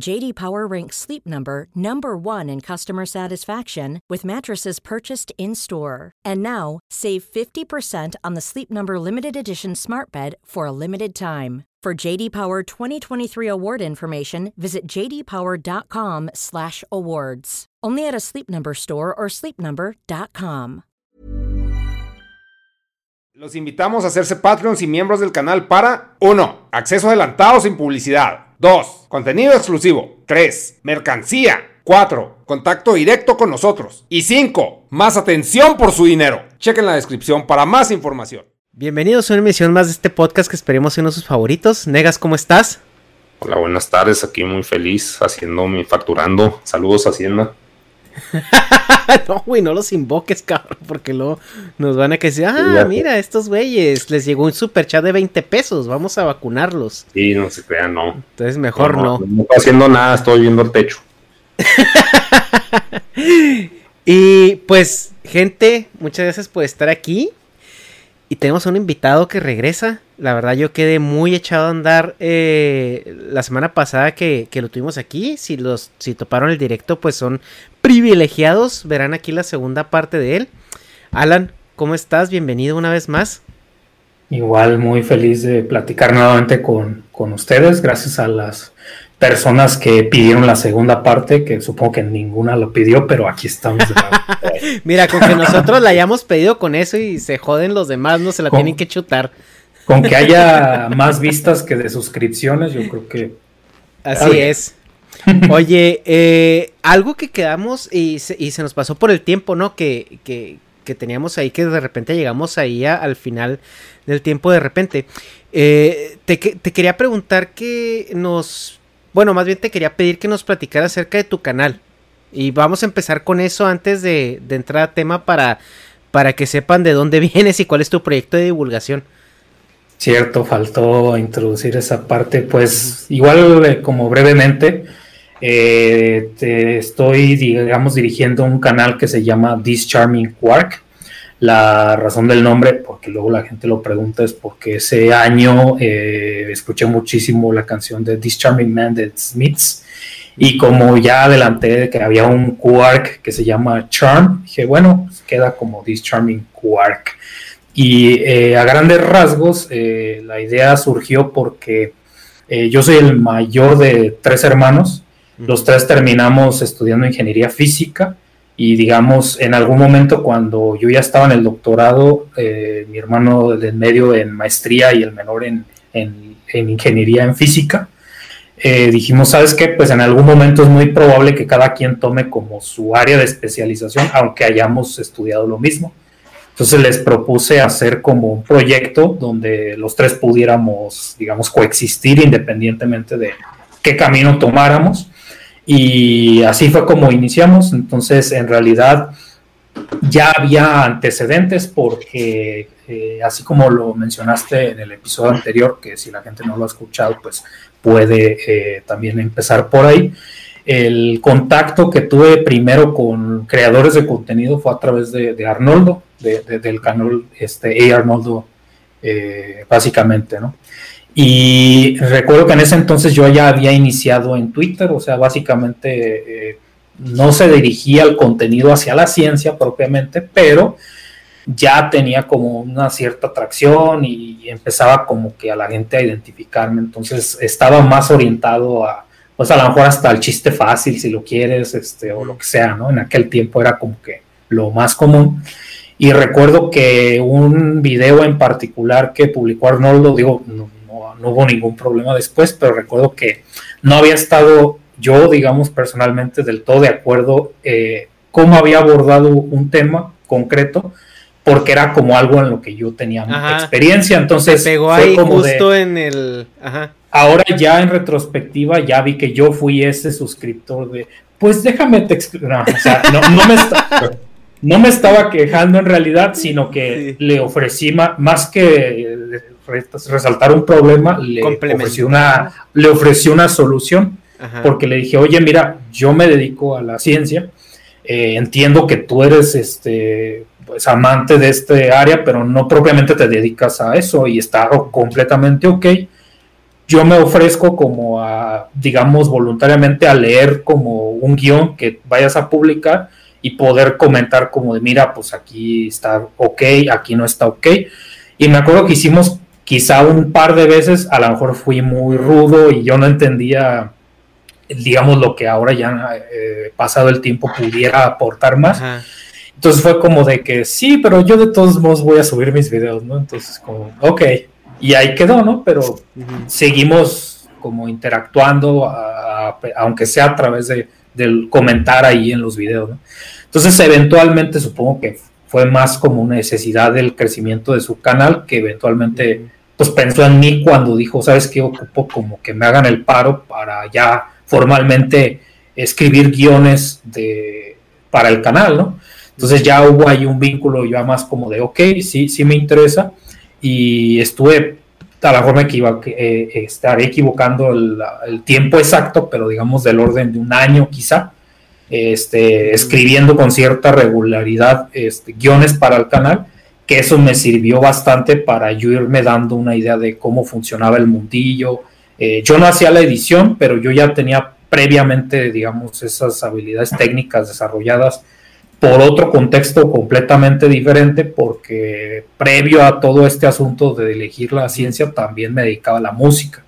JD Power ranks Sleep Number number 1 in customer satisfaction with mattresses purchased in-store. And now, save 50% on the Sleep Number limited edition Smart Bed for a limited time. For JD Power 2023 award information, visit jdpower.com/awards. Only at a Sleep Number store or sleepnumber.com. Los invitamos a hacerse Patreons y miembros del canal para 1. Acceso adelantado sin publicidad. 2. Contenido exclusivo. 3. Mercancía. 4. Contacto directo con nosotros. Y 5. Más atención por su dinero. Chequen la descripción para más información. Bienvenidos a una emisión más de este podcast que esperemos sea uno de sus favoritos. Negas, ¿cómo estás? Hola, buenas tardes. Aquí muy feliz haciendo mi facturando. Saludos, Hacienda. no, güey, no los invoques, cabrón, porque luego nos van a decir, ah, mira, estos güeyes, les llegó un super chat de 20 pesos, vamos a vacunarlos. Sí, no se crean, no. Entonces mejor no. No, no estoy haciendo nada, estoy viendo el techo. y pues, gente, muchas gracias por estar aquí. Y tenemos a un invitado que regresa. La verdad yo quedé muy echado a andar eh, la semana pasada que, que, lo tuvimos aquí. Si, los, si toparon el directo, pues son privilegiados. Verán aquí la segunda parte de él. Alan, ¿cómo estás? Bienvenido una vez más. Igual muy feliz de platicar nuevamente con, con ustedes. Gracias a las personas que pidieron la segunda parte, que supongo que ninguna lo pidió, pero aquí estamos. Mira, con que nosotros la hayamos pedido con eso y se joden los demás, no se la con, tienen que chutar. Con que haya más vistas que de suscripciones, yo creo que. Así es. Oye, eh, algo que quedamos y se, y se, nos pasó por el tiempo, ¿no? Que, que, que teníamos ahí, que de repente llegamos ahí a, al final del tiempo de repente. Eh, te, te quería preguntar que nos bueno, más bien te quería pedir que nos platicara acerca de tu canal. Y vamos a empezar con eso antes de, entrar a tema para, para que sepan de dónde vienes y cuál es tu proyecto de divulgación. Cierto, faltó introducir esa parte. Pues igual eh, como brevemente, eh, te estoy, digamos, dirigiendo un canal que se llama This Charming Quark. La razón del nombre, porque luego la gente lo pregunta, es porque ese año eh, escuché muchísimo la canción de This Charming Man de Smiths. Y como ya adelanté que había un quark que se llama Charm, dije, bueno, pues queda como This Charming Quark. Y eh, a grandes rasgos, eh, la idea surgió porque eh, yo soy el mayor de tres hermanos. Los tres terminamos estudiando ingeniería física y digamos, en algún momento cuando yo ya estaba en el doctorado, eh, mi hermano del medio en maestría y el menor en, en, en ingeniería en física, eh, dijimos, ¿sabes qué? Pues en algún momento es muy probable que cada quien tome como su área de especialización, aunque hayamos estudiado lo mismo. Entonces les propuse hacer como un proyecto donde los tres pudiéramos, digamos, coexistir independientemente de qué camino tomáramos. Y así fue como iniciamos. Entonces, en realidad, ya había antecedentes porque, eh, así como lo mencionaste en el episodio anterior, que si la gente no lo ha escuchado, pues puede eh, también empezar por ahí. El contacto que tuve primero con creadores de contenido fue a través de, Arnoldo, de, de, del canal este, A. Arnoldo, eh, básicamente, ¿no? Y recuerdo que en ese entonces yo ya había iniciado en Twitter, o sea, básicamente eh, no se dirigía el contenido hacia la ciencia propiamente, pero ya tenía como una cierta atracción y empezaba como que a la gente a identificarme, entonces estaba más orientado a, pues a lo mejor hasta el chiste fácil si lo quieres, este, o lo que sea, ¿no? En aquel tiempo era como que lo más común. Y recuerdo que un video en particular que publicó Arnoldo, digo, no, no hubo ningún problema después, pero recuerdo que no había estado yo, digamos, personalmente del todo de acuerdo eh, cómo había abordado un tema concreto, porque era como algo en lo que yo tenía mucha experiencia, entonces pegó ahí justo en el... Ahora ya en retrospectiva ya vi que yo fui ese suscriptor de, pues déjame te no, o sea, no, me no, me estaba quejando en realidad, sino que le ofrecí más que resaltar un problema, le ofreció una, le ofreció una solución, porque le dije, oye, mira, yo me dedico a la ciencia, eh, entiendo que tú eres este pues amante de este área, pero no propiamente te dedicas a eso y está completamente ok. Yo me ofrezco como a, digamos, voluntariamente a leer como un guion que vayas a publicar y poder comentar como de, mira, pues aquí está ok, aquí no está ok. Y me acuerdo que hicimos quizá un par de veces a lo mejor fui muy rudo y yo no entendía, digamos, lo que ahora ya eh, pasado el tiempo pudiera aportar más. Entonces fue como de que sí, pero yo de todos modos voy a subir mis videos, ¿no? Entonces como, ok, y ahí quedó, ¿no? Pero seguimos como interactuando, aunque sea a través de, del comentar ahí en los videos, ¿no? Entonces eventualmente supongo que fue más como una necesidad del crecimiento de su canal que eventualmente pues pensó en mí cuando dijo, sabes que ocupo como que me hagan el paro para ya formalmente escribir guiones de, para el canal, ¿no? Entonces ya hubo ahí un vínculo ya más como de, ok, sí, sí me interesa y estuve, a lo mejor me eh, estaré equivocando el, el tiempo exacto, pero digamos del orden de un año quizá, este, escribiendo con cierta regularidad este, guiones para el canal, que eso me sirvió bastante para yo irme dando una idea de cómo funcionaba el mundillo. Eh, yo no hacía la edición, pero yo ya tenía previamente, digamos, esas habilidades técnicas desarrolladas por otro contexto completamente diferente, porque previo a todo este asunto de elegir la ciencia también me dedicaba a la música.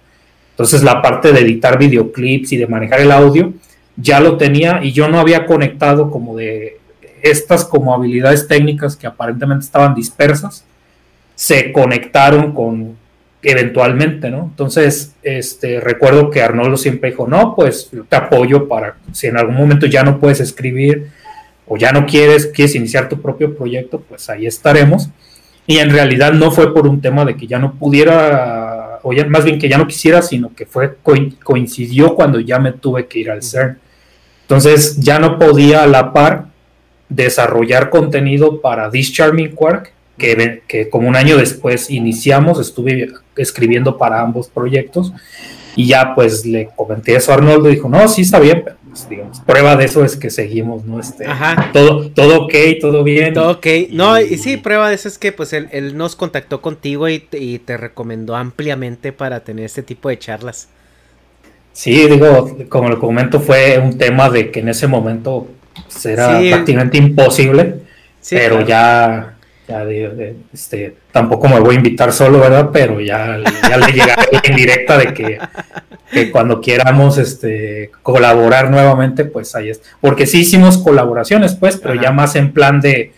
Entonces la parte de editar videoclips y de manejar el audio, ya lo tenía y yo no había conectado como de estas como habilidades técnicas que aparentemente estaban dispersas, se conectaron con eventualmente, ¿no? Entonces, este, recuerdo que Arnoldo siempre dijo, no, pues te apoyo para, si en algún momento ya no puedes escribir o ya no quieres, quieres iniciar tu propio proyecto, pues ahí estaremos. Y en realidad no fue por un tema de que ya no pudiera, o ya, más bien que ya no quisiera, sino que fue coincidió cuando ya me tuve que ir al CERN. Entonces ya no podía a la par desarrollar contenido para This Charming Quark, que, que como un año después iniciamos, estuve escribiendo para ambos proyectos y ya pues le comenté eso a Arnoldo y dijo, no, sí está bien, pero pues, digamos, prueba de eso es que seguimos, ¿no? Este, Ajá. Todo, todo ok, todo bien. Todo ok. No, y sí, prueba de eso es que pues él, nos contactó contigo y, y, te recomendó ampliamente para tener este tipo de charlas. Sí, digo, como el comento, fue un tema de que en ese momento será prácticamente imposible, pero ya, ya este, tampoco me voy a invitar solo, ¿verdad? Pero ya, ya le llegaré en directa de que, cuando queramos este, colaborar nuevamente, pues ahí es. Porque sí hicimos colaboraciones, pues, pero ya más en plan de,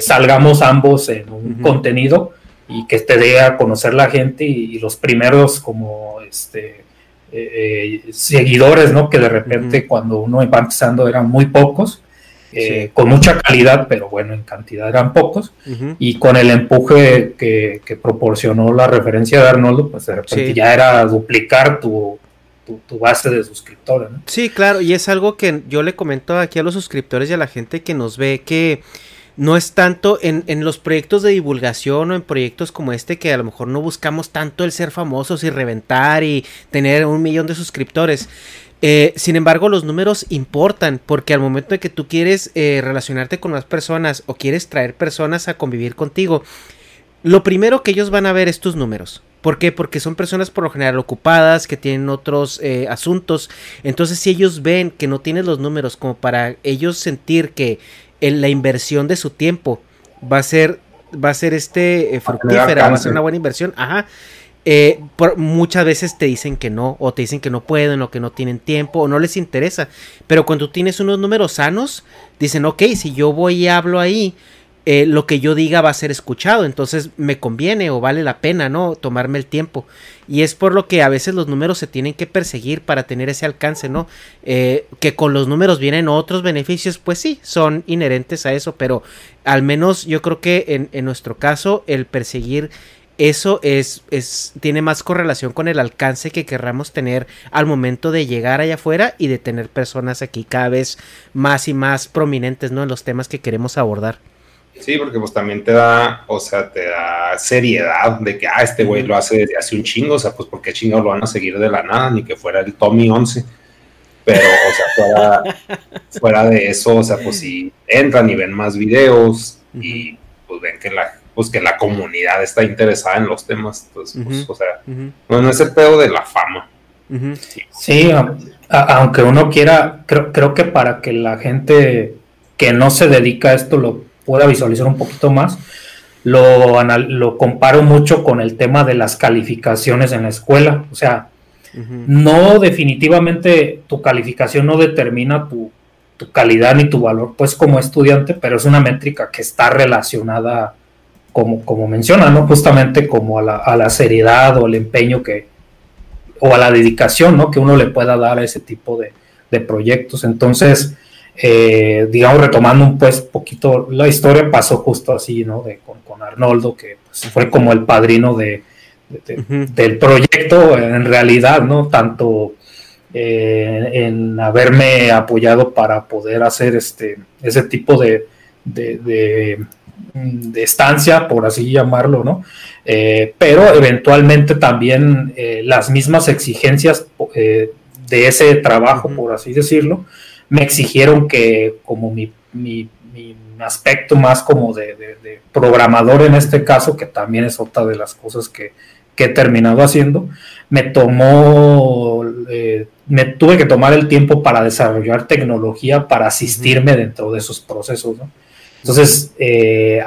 salgamos ambos en un contenido y que te dé a conocer la gente y, y los primeros como este eh, seguidores, ¿no? Que de repente cuando uno va empezando eran muy pocos, eh, con mucha calidad, pero bueno, en cantidad eran pocos, y con el empuje que, proporcionó la referencia de Arnoldo, pues de repente ya era duplicar tu, tu, base de suscriptores. ¿no? Sí, claro, y es algo que yo le comento aquí a los suscriptores y a la gente que nos ve que no es tanto en, los proyectos de divulgación o en proyectos como este que a lo mejor no buscamos tanto el ser famosos y reventar y tener un millón de suscriptores. Eh, sin embargo, los números importan porque al momento de que tú quieres eh, relacionarte con más personas o quieres traer personas a convivir contigo, lo primero que ellos van a ver es tus números. ¿Por qué? Porque son personas por lo general ocupadas, que tienen otros eh, asuntos. Entonces, si ellos ven que no tienes los números como para ellos sentir que la inversión de su tiempo va a ser, va a ser este eh, fructífera, va a ser una buena inversión, ajá. Eh, por, muchas veces te dicen que no, o te dicen que no pueden, o que no tienen tiempo, o no les interesa. Pero cuando tienes unos números sanos, dicen, ok, si yo voy y hablo ahí, eh, lo que yo diga va a ser escuchado, entonces me conviene o vale la pena, ¿no? Tomarme el tiempo. Y es por lo que a veces los números se tienen que perseguir para tener ese alcance, ¿no? Eh, que con los números vienen otros beneficios, pues sí, son inherentes a eso, pero al menos yo creo que en, en nuestro caso el perseguir eso es, es, tiene más correlación con el alcance que querramos tener al momento de llegar allá afuera y de tener personas aquí cada vez más y más prominentes, ¿no? En los temas que queremos abordar. Sí, porque pues también te da, o sea, te da seriedad de que, ah, este güey lo hace desde hace un chingo, o sea, pues porque chingados lo van a seguir de la nada, ni que fuera el Tommy 11. Pero, o sea, fuera, de eso, o sea, pues si entran y ven más videos y pues ven que la, pues que la comunidad está interesada en los temas, pues, pues o sea, no, es el pedo de la fama. Sí, aunque uno quiera, creo, creo que para que la gente que no se dedica a esto lo pueda visualizar un poquito más, lo, lo comparo mucho con el tema de las calificaciones en la escuela. O sea, no definitivamente tu calificación no determina tu, calidad ni tu valor, pues como estudiante, pero es una métrica que está relacionada, como, como menciona, ¿no? Justamente como a la, a la seriedad o el empeño que, o a la dedicación, ¿no? Que uno le pueda dar a ese tipo de, de proyectos. Entonces, eh, digamos, retomando un pues poquito la historia, pasó justo así, ¿no? De, con, Arnoldo, que pues, fue como el padrino de, del proyecto, en realidad, ¿no? Tanto eh, en haberme apoyado para poder hacer este, ese tipo de, de, estancia, por así llamarlo, ¿no? Eh, pero eventualmente también las mismas exigencias de ese trabajo, por así decirlo, me exigieron que como mi, aspecto más como de, programador en este caso, que también es otra de las cosas que, he terminado haciendo, me tomó, eh, me tuve que tomar el tiempo para desarrollar tecnología para asistirme dentro de esos procesos. Entonces, eh,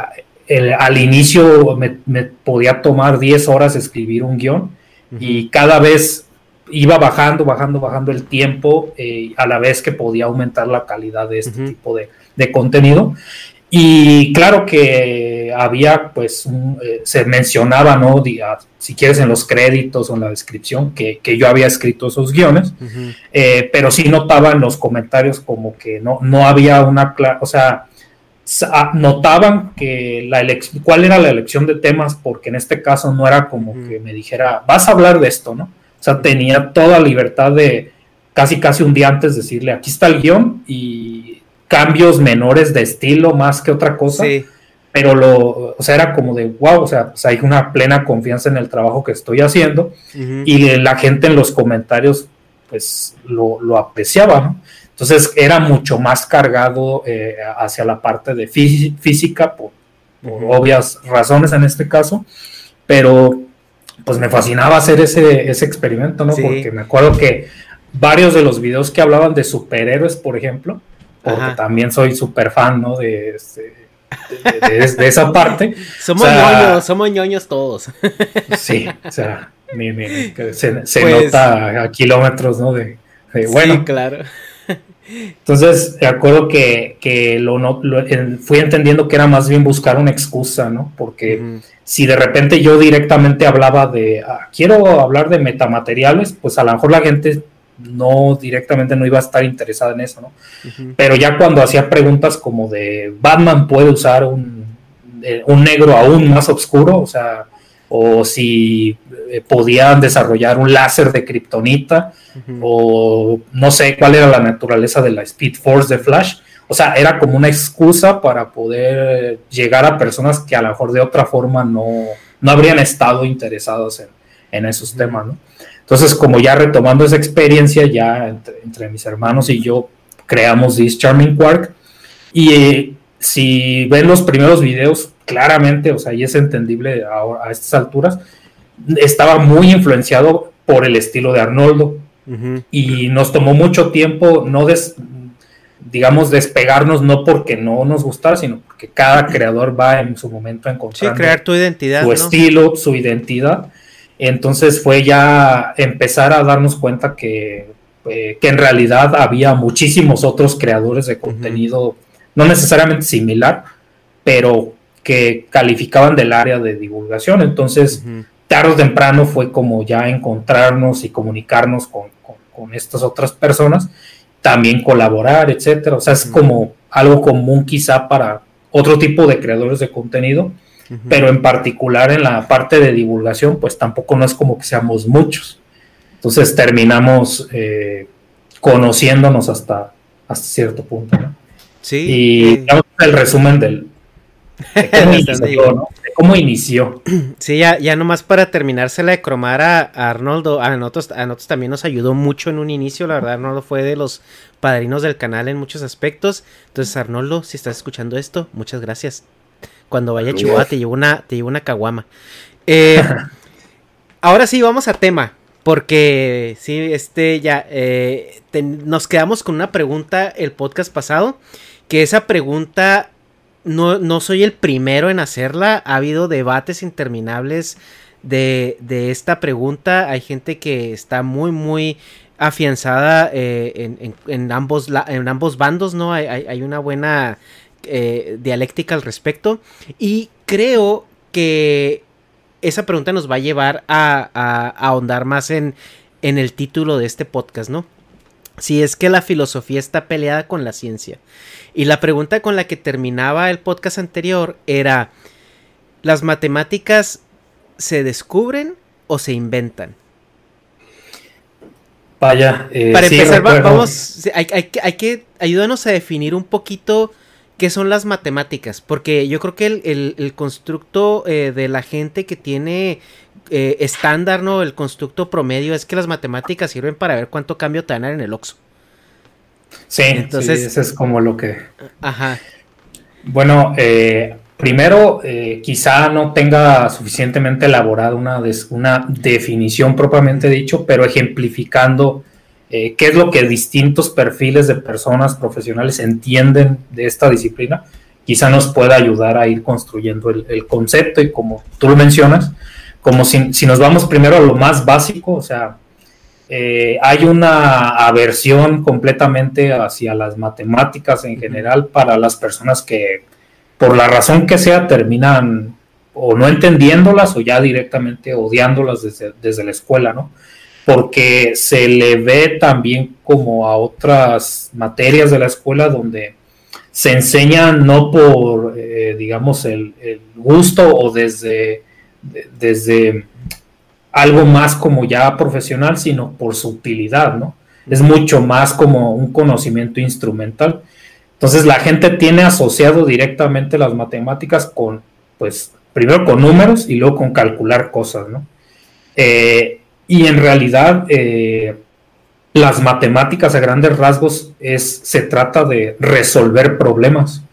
al inicio me, me, podía tomar 10 horas escribir un guion y cada vez iba bajando, bajando, bajando el tiempo eh, a la vez que podía aumentar la calidad de este tipo de, contenido. Y claro que había, pues, eh, se mencionaba, ¿no? si quieres, en los créditos o en la descripción, que, yo había escrito esos guiones, eh, pero sí notaba en los comentarios como que no, no había una, o sea, ah, notaban que la cuál era la elección de temas, porque en este caso no era como que me dijera, vas a hablar de esto, ¿no? O sea, tenía toda libertad de casi casi un día antes decirle, aquí está el guion y cambios menores de estilo más que otra cosa. Pero lo, o sea, era como de, wow, o sea, pues hay una plena confianza en el trabajo que estoy haciendo y la gente en los comentarios pues lo, apreciaba, ¿no? Entonces era mucho más cargado eh, hacia la parte de física por, obvias razones en este caso, pero pues me fascinaba hacer ese, ese experimento, ¿no? Porque me acuerdo que varios de los videos que hablaban de superhéroes, por ejemplo, porque también soy súper fan, ¿no? De, este, de, esa parte. somos ñoños, somos ñoños todos. sí, o sea, se, pues nota a kilómetros, ¿no? De, bueno, sí, claro. Entonces, de acuerdo que, que lo, fui entendiendo que era más bien buscar una excusa, ¿no? Porque si de repente yo directamente hablaba de, ah, quiero hablar de metamateriales, pues a lo mejor la gente no directamente no iba a estar interesada en eso, ¿no? Pero ya cuando hacía preguntas como de, Batman puede usar un, eh, un negro aún más oscuro, o sea, o si eh, podían desarrollar un láser de kriptonita, o no sé cuál era la naturaleza de la Speed Force de Flash. O sea, era como una excusa para poder llegar a personas que a lo mejor de otra forma no, no habrían estado interesados en, en esos temas, ¿no? Entonces, como ya retomando esa experiencia, ya entre, mis hermanos y yo creamos This Charming Quark. Y eh, si ven los primeros videos, claramente, o sea, y es entendible a, a estas alturas, estaba muy influenciado por el estilo de Arnoldo. Y nos tomó mucho tiempo no des, digamos, despegarnos no porque no nos gustara, sino porque cada creador va en su momento a encontrar crear tu identidad, su estilo, su identidad. Entonces fue ya empezar a darnos cuenta que, eh, que en realidad había muchísimos otros creadores de contenido, no necesariamente similar, pero que calificaban del área de divulgación. Entonces, tarde o temprano fue como ya encontrarnos y comunicarnos con, con, estas otras personas, también colaborar, etcétera. O sea, es como algo común quizá para otro tipo de creadores de contenido, pero en particular en la parte de divulgación, pues tampoco no es como que seamos muchos. Entonces terminamos eh, conociéndonos hasta, hasta cierto punto. ¿no? Sí. Y el resumen del, cómo, inició, Sí, ya, ya nomás para terminársela de cromar a, Arnoldo, a nosotros, a nosotros también nos ayudó mucho en un inicio, la verdad Arnoldo fue de los padrinos del canal en muchos aspectos. Entonces Arnoldo, si estás escuchando esto, muchas gracias. Cuando vaya a Chihuahua te llevo una, te llevo una caguama. Eh, ahora sí, vamos a tema. Porque sí, este ya eh, nos quedamos con una pregunta el podcast pasado. Que esa pregunta no, no soy el primero en hacerla. Ha habido debates interminables de, de esta pregunta. Hay gente que está muy, muy afianzada eh, en, ambos, en ambos bandos, ¿no? Hay, una buena eh, dialéctica al respecto. Y creo que esa pregunta nos va a llevar a, a, ahondar más en, en el título de este podcast, ¿no? Si es que la filosofía está peleada con la ciencia. Y la pregunta con la que terminaba el podcast anterior era, ¿las matemáticas se descubren o se inventan? Vaya, eh, para empezar, vamos, hay, que ayudarnos a definir un poquito qué son las matemáticas, porque yo creo que el, constructo eh, de la gente que tiene eh, estándar, ¿no? El constructo promedio es que las matemáticas sirven para ver cuánto cambio te dan en el Oxxo. Sí, entonces eso es como lo que. Ajá. Bueno, eh, primero, eh, quizá no tenga suficientemente elaborada una, una definición propiamente dicho, pero ejemplificando eh, qué es lo que distintos perfiles de personas profesionales entienden de esta disciplina, quizá nos pueda ayudar a ir construyendo el, concepto y como tú lo mencionas, como si, si, nos vamos primero a lo más básico, o sea, eh, hay una aversión completamente hacia las matemáticas en general para las personas que, por la razón que sea, terminan o no entendiéndolas o ya directamente odiándolas desde, la escuela, ¿no? Porque se le ve también como a otras materias de la escuela donde se enseñan no por, eh, digamos, el, gusto o desde, desde algo más como ya profesional, sino por su utilidad, ¿no? Es mucho más como un conocimiento instrumental. Entonces la gente tiene asociado directamente las matemáticas con, pues, primero con números y luego con calcular cosas, ¿no? Eh, y en realidad eh, las matemáticas a grandes rasgos es, se trata de resolver problemas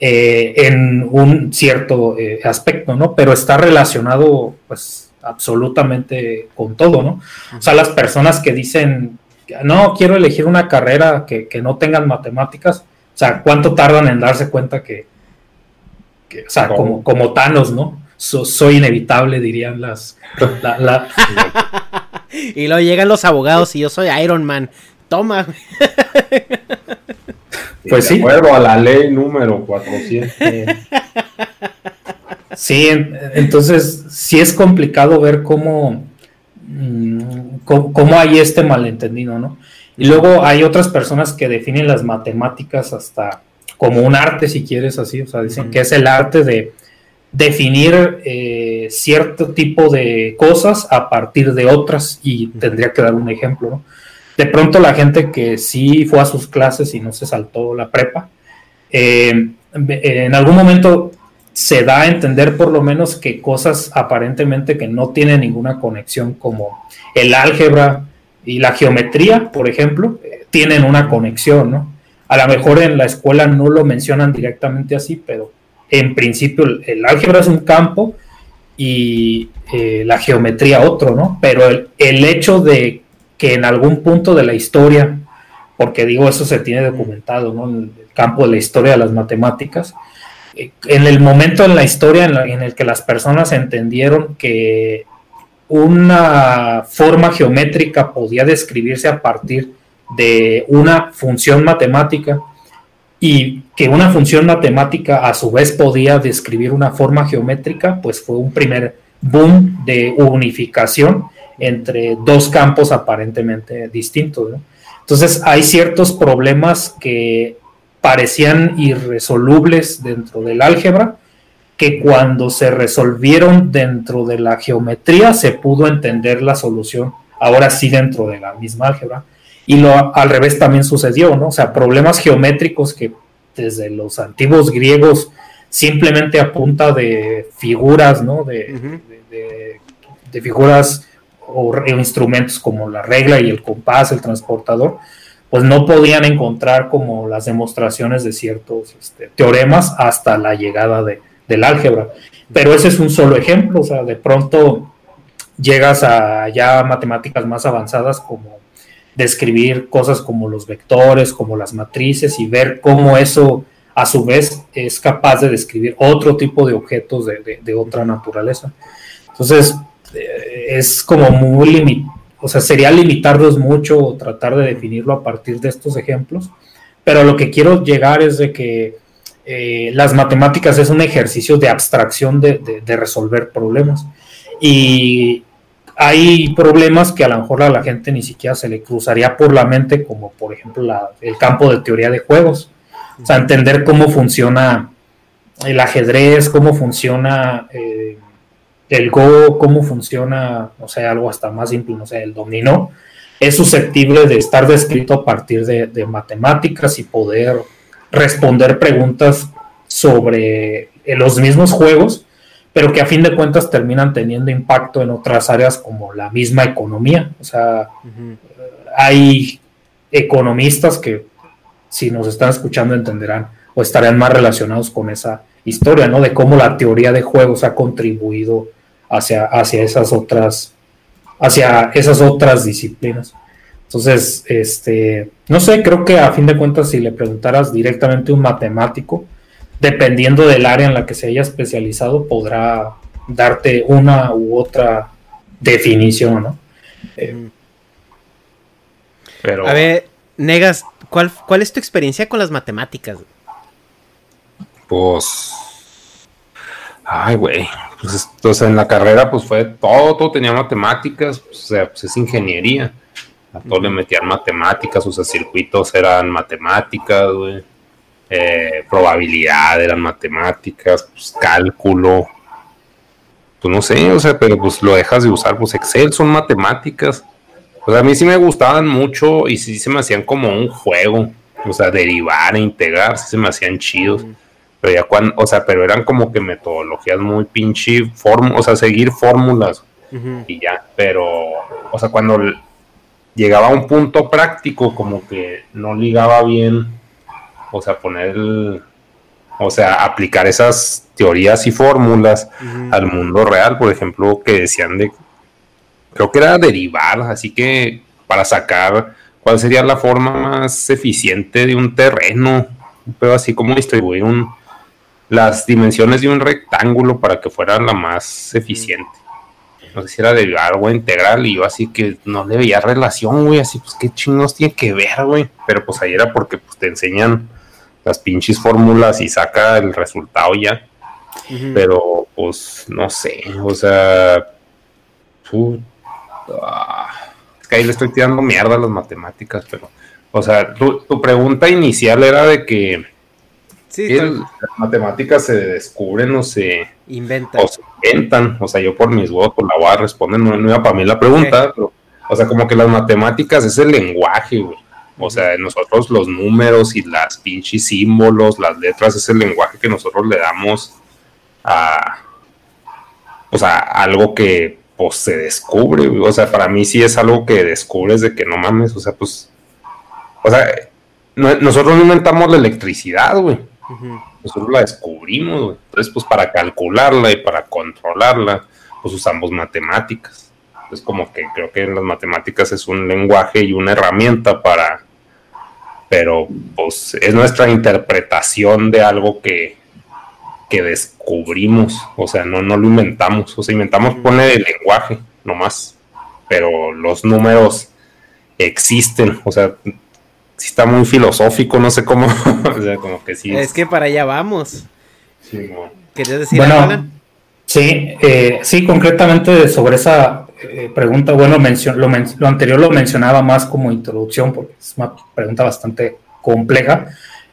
eh, en un cierto aspecto, ¿no? Pero está relacionado, pues, absolutamente con todo, ¿no? O sea, las personas que dicen, no, quiero elegir una carrera que, no tengan matemáticas, o sea, ¿cuánto tardan en darse cuenta que, o sea, como, como Thanos, ¿no? soy inevitable, dirían las... y luego llegan los abogados y yo soy Iron Man. Toma. pues sí. De acuerdo a la ley número 400. Sí, entonces sí es complicado ver cómo, mm, cómo, hay este malentendido, ¿no? Y luego hay otras personas que definen las matemáticas hasta como un arte, si quieres así, o sea, dicen que es el arte de definir eh, cierto tipo de cosas a partir de otras y tendría que dar un ejemplo, ¿no? De pronto la gente que sí fue a sus clases y no se saltó la prepa, eh, en algún momento se da a entender por lo menos que cosas aparentemente que no tienen ninguna conexión como el álgebra y la geometría, por ejemplo, eh, tienen una conexión, ¿no? A lo mejor en la escuela no lo mencionan directamente así, pero en principio el, álgebra es un campo y eh, la geometría otro, ¿no? Pero el, el, hecho de que en algún punto de la historia, porque digo, eso se tiene documentado, ¿no? En el campo de la historia de las matemáticas, en el momento en la historia en, el que las personas entendieron que una forma geométrica podía describirse a partir de una función matemática y que una función matemática a su vez podía describir una forma geométrica, pues fue un primer boom de unificación entre dos campos aparentemente distintos. Entonces hay ciertos problemas que parecían irresolubles dentro del álgebra, que cuando se resolvieron dentro de la geometría se pudo entender la solución, ahora sí dentro de la misma álgebra. Y lo al revés también sucedió, ¿no? O sea, problemas geométricos que desde los antiguos griegos simplemente a punta de figuras, ¿no? De, de, figuras o, instrumentos como la regla y el compás, el transportador, pues no podían encontrar como las demostraciones de ciertos este, teoremas hasta la llegada de, del álgebra. Pero ese es un solo ejemplo, o sea, de pronto llegas a ya matemáticas más avanzadas como describir cosas como los vectores, como las matrices y ver cómo eso a su vez es capaz de describir otro tipo de objetos de, otra naturaleza. Entonces, eh, es como muy limitado, o sea, sería limitarlos mucho o tratar de definirlo a partir de estos ejemplos, pero lo que quiero llegar es de que eh, las matemáticas es un ejercicio de abstracción de, resolver problemas. Y hay problemas que a lo mejor a la gente ni siquiera se le cruzaría por la mente, como por ejemplo el campo de teoría de juegos. O sea, entender cómo funciona el ajedrez, cómo funciona eh, el Go, cómo funciona, no sé, algo hasta más simple, no sé, el dominó, es susceptible de estar descrito a partir de matemáticas y poder responder preguntas sobre los mismos juegos pero que a fin de cuentas terminan teniendo impacto en otras áreas como la misma economía. O sea, hay economistas que si nos están escuchando entenderán o estarán más relacionados con esa historia, ¿no? De cómo la teoría de juegos ha contribuido hacia, hacia esas otras hacia esas otras disciplinas. Entonces, este, no sé, creo que a fin de cuentas si le preguntaras directamente a un matemático, dependiendo del área en la que se haya especializado, podrá darte una u otra definición, ¿no? Eh, pero... A ver, Negas, ¿cuál, ¿cuál es tu experiencia con las matemáticas? Pues... Ay, güey. Pues, en la carrera, pues fue todo, todo tenía matemáticas, pues, o sea, pues es ingeniería. A todo le metían matemáticas, o sea, circuitos eran matemáticas, güey eh, probabilidad, eran matemáticas, pues, cálculo, pues no sé, o sea, pero pues lo dejas de usar, pues Excel son matemáticas. Pues a mí sí me gustaban mucho y sí se me hacían como un juego, o sea, derivar e integrar, sí se me hacían chidos. Pero ya cuando, o sea, pero eran como que metodologías muy pinche, o sea, seguir fórmulas y ya, pero, o sea, cuando llegaba a un punto práctico, como que no ligaba bien o sea, poner, o sea, aplicar esas teorías y fórmulas al mundo real, por ejemplo, que decían de, creo que era derivar, así que para sacar cuál sería la forma más eficiente de un terreno, pero así como distribuir un, las dimensiones de un rectángulo para que fuera la más eficiente. No sé si era derivar o integral, y yo así que no le veía relación, güey, así pues qué chingos tiene que ver, güey. Pero pues ahí era porque pues, te enseñan las pinches fórmulas y saca el resultado ya. Pero, pues, no sé, o sea, es que ahí le estoy tirando mierda a las matemáticas, pero, o sea, tu, pregunta inicial era de que las matemáticas se descubren o se inventan. O se inventan, o sea, yo por mis votos la voy a responder, no, no iba para mí la pregunta, pero, o sea, como que las matemáticas es el lenguaje, güey. O sea, nosotros los números y las pinches símbolos, las letras, es el lenguaje que nosotros le damos a, o sea, algo que pues se descubre, o sea, para mí sí es algo que descubres de que no mames, o sea, pues, o sea, nosotros no inventamos la electricidad, güey. Nosotros la descubrimos, güey. Entonces, pues para calcularla y para controlarla, pues usamos matemáticas. Es como que creo que en las matemáticas es un lenguaje y una herramienta para, pero pues es nuestra interpretación de algo que, que descubrimos, o sea, no, no lo inventamos, o sea, inventamos poner el lenguaje nomás, pero los números existen, o sea, sí está muy filosófico, no sé cómo, o sea, como que sí. Es, que para allá vamos. Sí, ¿Querías decir bueno, algo, Sí, eh, sí, concretamente sobre esa eh, pregunta, bueno, mencio lo, men lo, anterior lo mencionaba más como introducción, porque es una pregunta bastante compleja.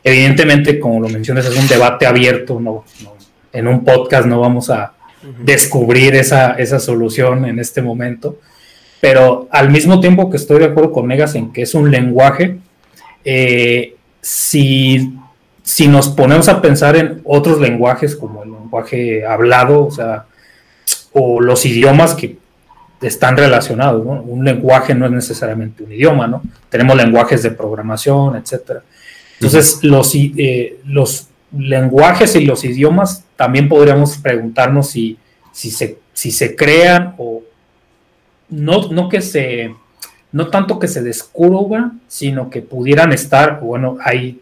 Evidentemente, como lo mencionas, es un debate abierto, no, no en un podcast no vamos a uh -huh. descubrir esa, esa solución en este momento, pero al mismo tiempo que estoy de acuerdo con Negas en que es un lenguaje, eh, si, si nos ponemos a pensar en otros lenguajes como el lenguaje hablado, o sea, o los idiomas que están relacionados, ¿no? Un lenguaje no es necesariamente un idioma, ¿no? Tenemos lenguajes de programación, etcétera. Entonces, los, eh, los lenguajes y los idiomas también podríamos preguntarnos si, si, se, si se crean o no, no que se, no tanto que se descubran, sino que pudieran estar, bueno, hay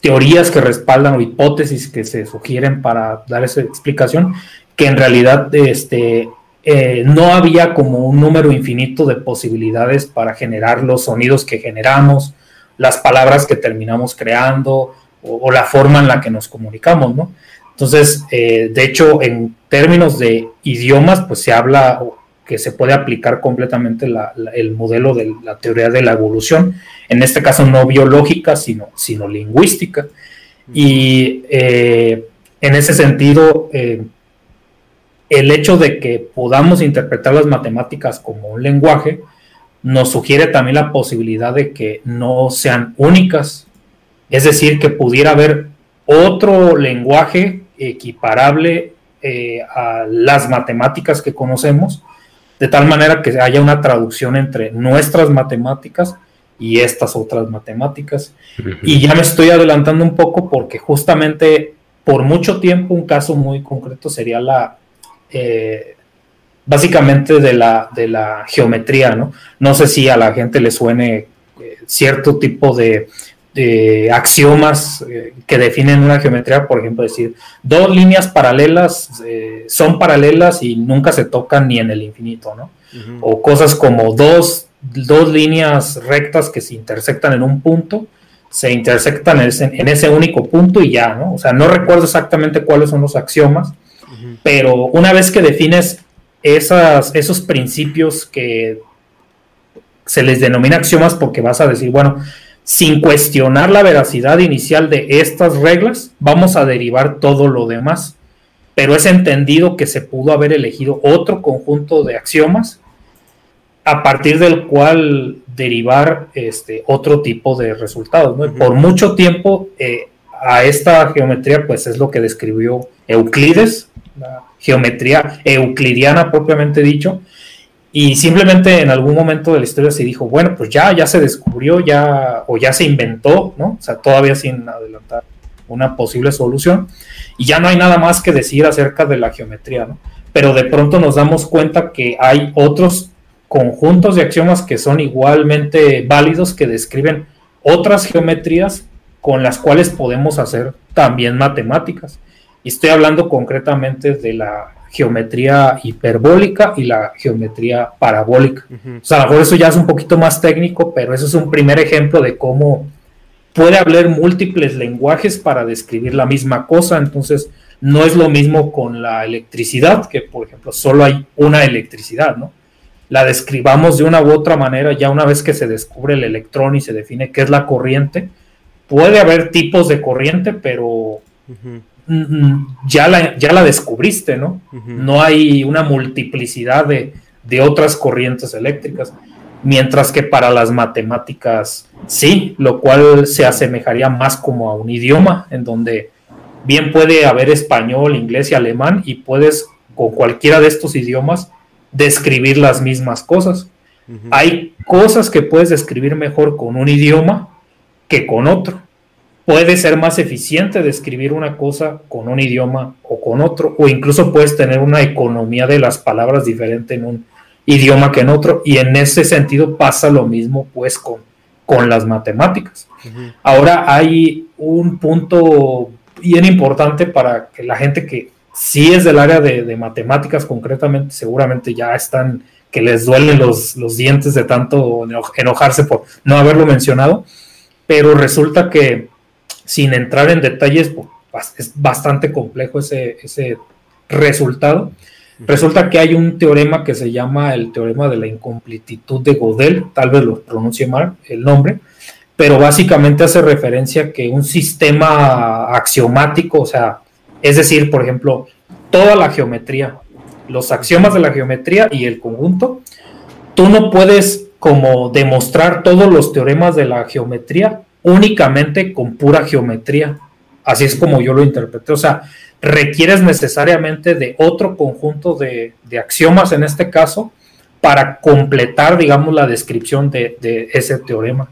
teorías que respaldan o hipótesis que se sugieren para dar esa explicación, que en realidad este, eh, no había como un número infinito de posibilidades para generar los sonidos que generamos, las palabras que terminamos creando o, o la forma en la que nos comunicamos, ¿no? Entonces, eh, de hecho, en términos de idiomas, pues se habla que se puede aplicar completamente la, la, el modelo de la teoría de la evolución, en este caso no biológica, sino, sino lingüística. Y eh, en ese sentido, eh, el hecho de que podamos interpretar las matemáticas como un lenguaje nos sugiere también la posibilidad de que no sean únicas, es decir, que pudiera haber otro lenguaje equiparable eh, a las matemáticas que conocemos, de tal manera que haya una traducción entre nuestras matemáticas y estas otras matemáticas. Uh -huh. Y ya me estoy adelantando un poco porque justamente por mucho tiempo un caso muy concreto sería la, eh, básicamente de la, de la geometría, ¿no? No sé si a la gente le suene eh, cierto tipo de, axiomas eh, que definen una geometría, por ejemplo, decir, dos líneas paralelas eh, son paralelas y nunca se tocan ni en el infinito, ¿no? Uh -huh. O cosas como dos, dos, líneas rectas que se intersectan en un punto, se intersectan en ese, en ese, único punto y ya, ¿no? O sea, no recuerdo exactamente cuáles son los axiomas, uh -huh. pero una vez que defines esas, esos principios que se les denomina axiomas porque vas a decir, bueno, sin cuestionar la veracidad inicial de estas reglas, vamos a derivar todo lo demás. Pero es entendido que se pudo haber elegido otro conjunto de axiomas a partir del cual derivar este, otro tipo de resultados. ¿no? Uh -huh. Por mucho tiempo eh, a esta geometría pues es lo que describió Euclides, la geometría euclidiana propiamente dicho, y simplemente en algún momento de la historia se dijo, bueno, pues ya, ya se descubrió, ya, o ya se inventó, ¿no? O sea, todavía sin adelantar una posible solución, y ya no hay nada más que decir acerca de la geometría, ¿no? Pero de pronto nos damos cuenta que hay otros conjuntos de axiomas que son igualmente válidos, que describen otras geometrías con las cuales podemos hacer también matemáticas. Y estoy hablando concretamente de la geometría hiperbólica y la geometría parabólica. Uh -huh. O sea, a lo mejor eso ya es un poquito más técnico, pero eso es un primer ejemplo de cómo puede haber múltiples lenguajes para describir la misma cosa. Entonces, no es lo mismo con la electricidad, que por ejemplo solo hay una electricidad, ¿no? La describamos de una u otra manera, ya una vez que se descubre el electrón y se define qué es la corriente, puede haber tipos de corriente, pero uh -huh ya la, ya la descubriste, ¿no? Uh -huh. No hay una multiplicidad de, de, otras corrientes eléctricas, mientras que para las matemáticas sí, lo cual se asemejaría más como a un idioma, en donde bien puede haber español, inglés y alemán, y puedes con cualquiera de estos idiomas describir las mismas cosas. Uh -huh. Hay cosas que puedes describir mejor con un idioma que con otro puede ser más eficiente describir una cosa con un idioma o con otro, o incluso puedes tener una economía de las palabras diferente en un idioma que en otro, y en ese sentido pasa lo mismo pues con, con las matemáticas. Ahora hay un punto bien importante para que la gente que sí es del área de, matemáticas concretamente, seguramente ya están que les duelen los, los dientes de tanto enojarse por no haberlo mencionado, pero resulta que sin entrar en detalles, pues, es bastante complejo ese, ese resultado. Resulta que hay un teorema que se llama el teorema de la incompletitud de Gödel, tal vez lo pronuncie mal el nombre, pero básicamente hace referencia a que un sistema axiomático, o sea, es decir, por ejemplo, toda la geometría, los axiomas de la geometría y el conjunto, tú no puedes como demostrar todos los teoremas de la geometría únicamente con pura geometría. Así es como yo lo interpreté. O sea, requieres necesariamente de otro conjunto de, axiomas en este caso para completar, digamos, la descripción de, ese teorema.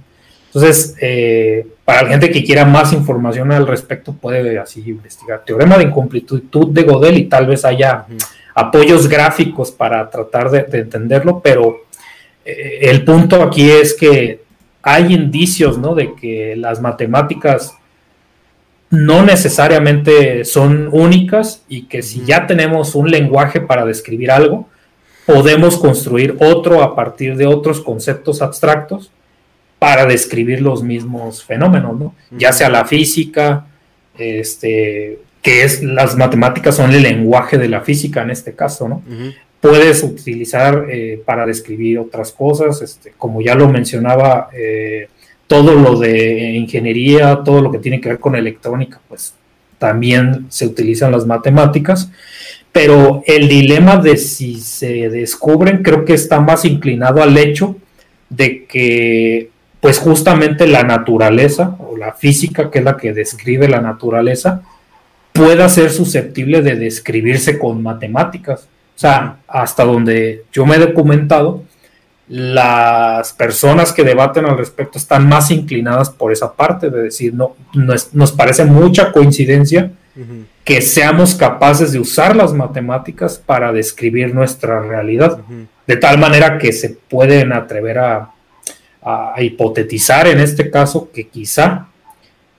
Entonces, eh, para la gente que quiera más información al respecto, puede así investigar teorema de incompletitud de Godel y tal vez haya apoyos gráficos para tratar de, entenderlo, pero eh, el punto aquí es que hay indicios ¿no? de que las matemáticas no necesariamente son únicas y que si ya tenemos un lenguaje para describir algo, podemos construir otro a partir de otros conceptos abstractos para describir los mismos fenómenos, ¿no? Ya sea la física, este, que es las matemáticas son el lenguaje de la física en este caso, ¿no? Puedes utilizar eh, para describir otras cosas, este, como ya lo mencionaba, eh, todo lo de ingeniería, todo lo que tiene que ver con electrónica, pues también se utilizan las matemáticas, pero el dilema de si se descubren creo que está más inclinado al hecho de que pues justamente la naturaleza o la física, que es la que describe la naturaleza, pueda ser susceptible de describirse con matemáticas. O sea, hasta donde yo me he documentado, las personas que debaten al respecto están más inclinadas por esa parte, de decir, no, nos parece mucha coincidencia que seamos capaces de usar las matemáticas para describir nuestra realidad, de tal manera que se pueden atrever a, a hipotetizar en este caso que quizá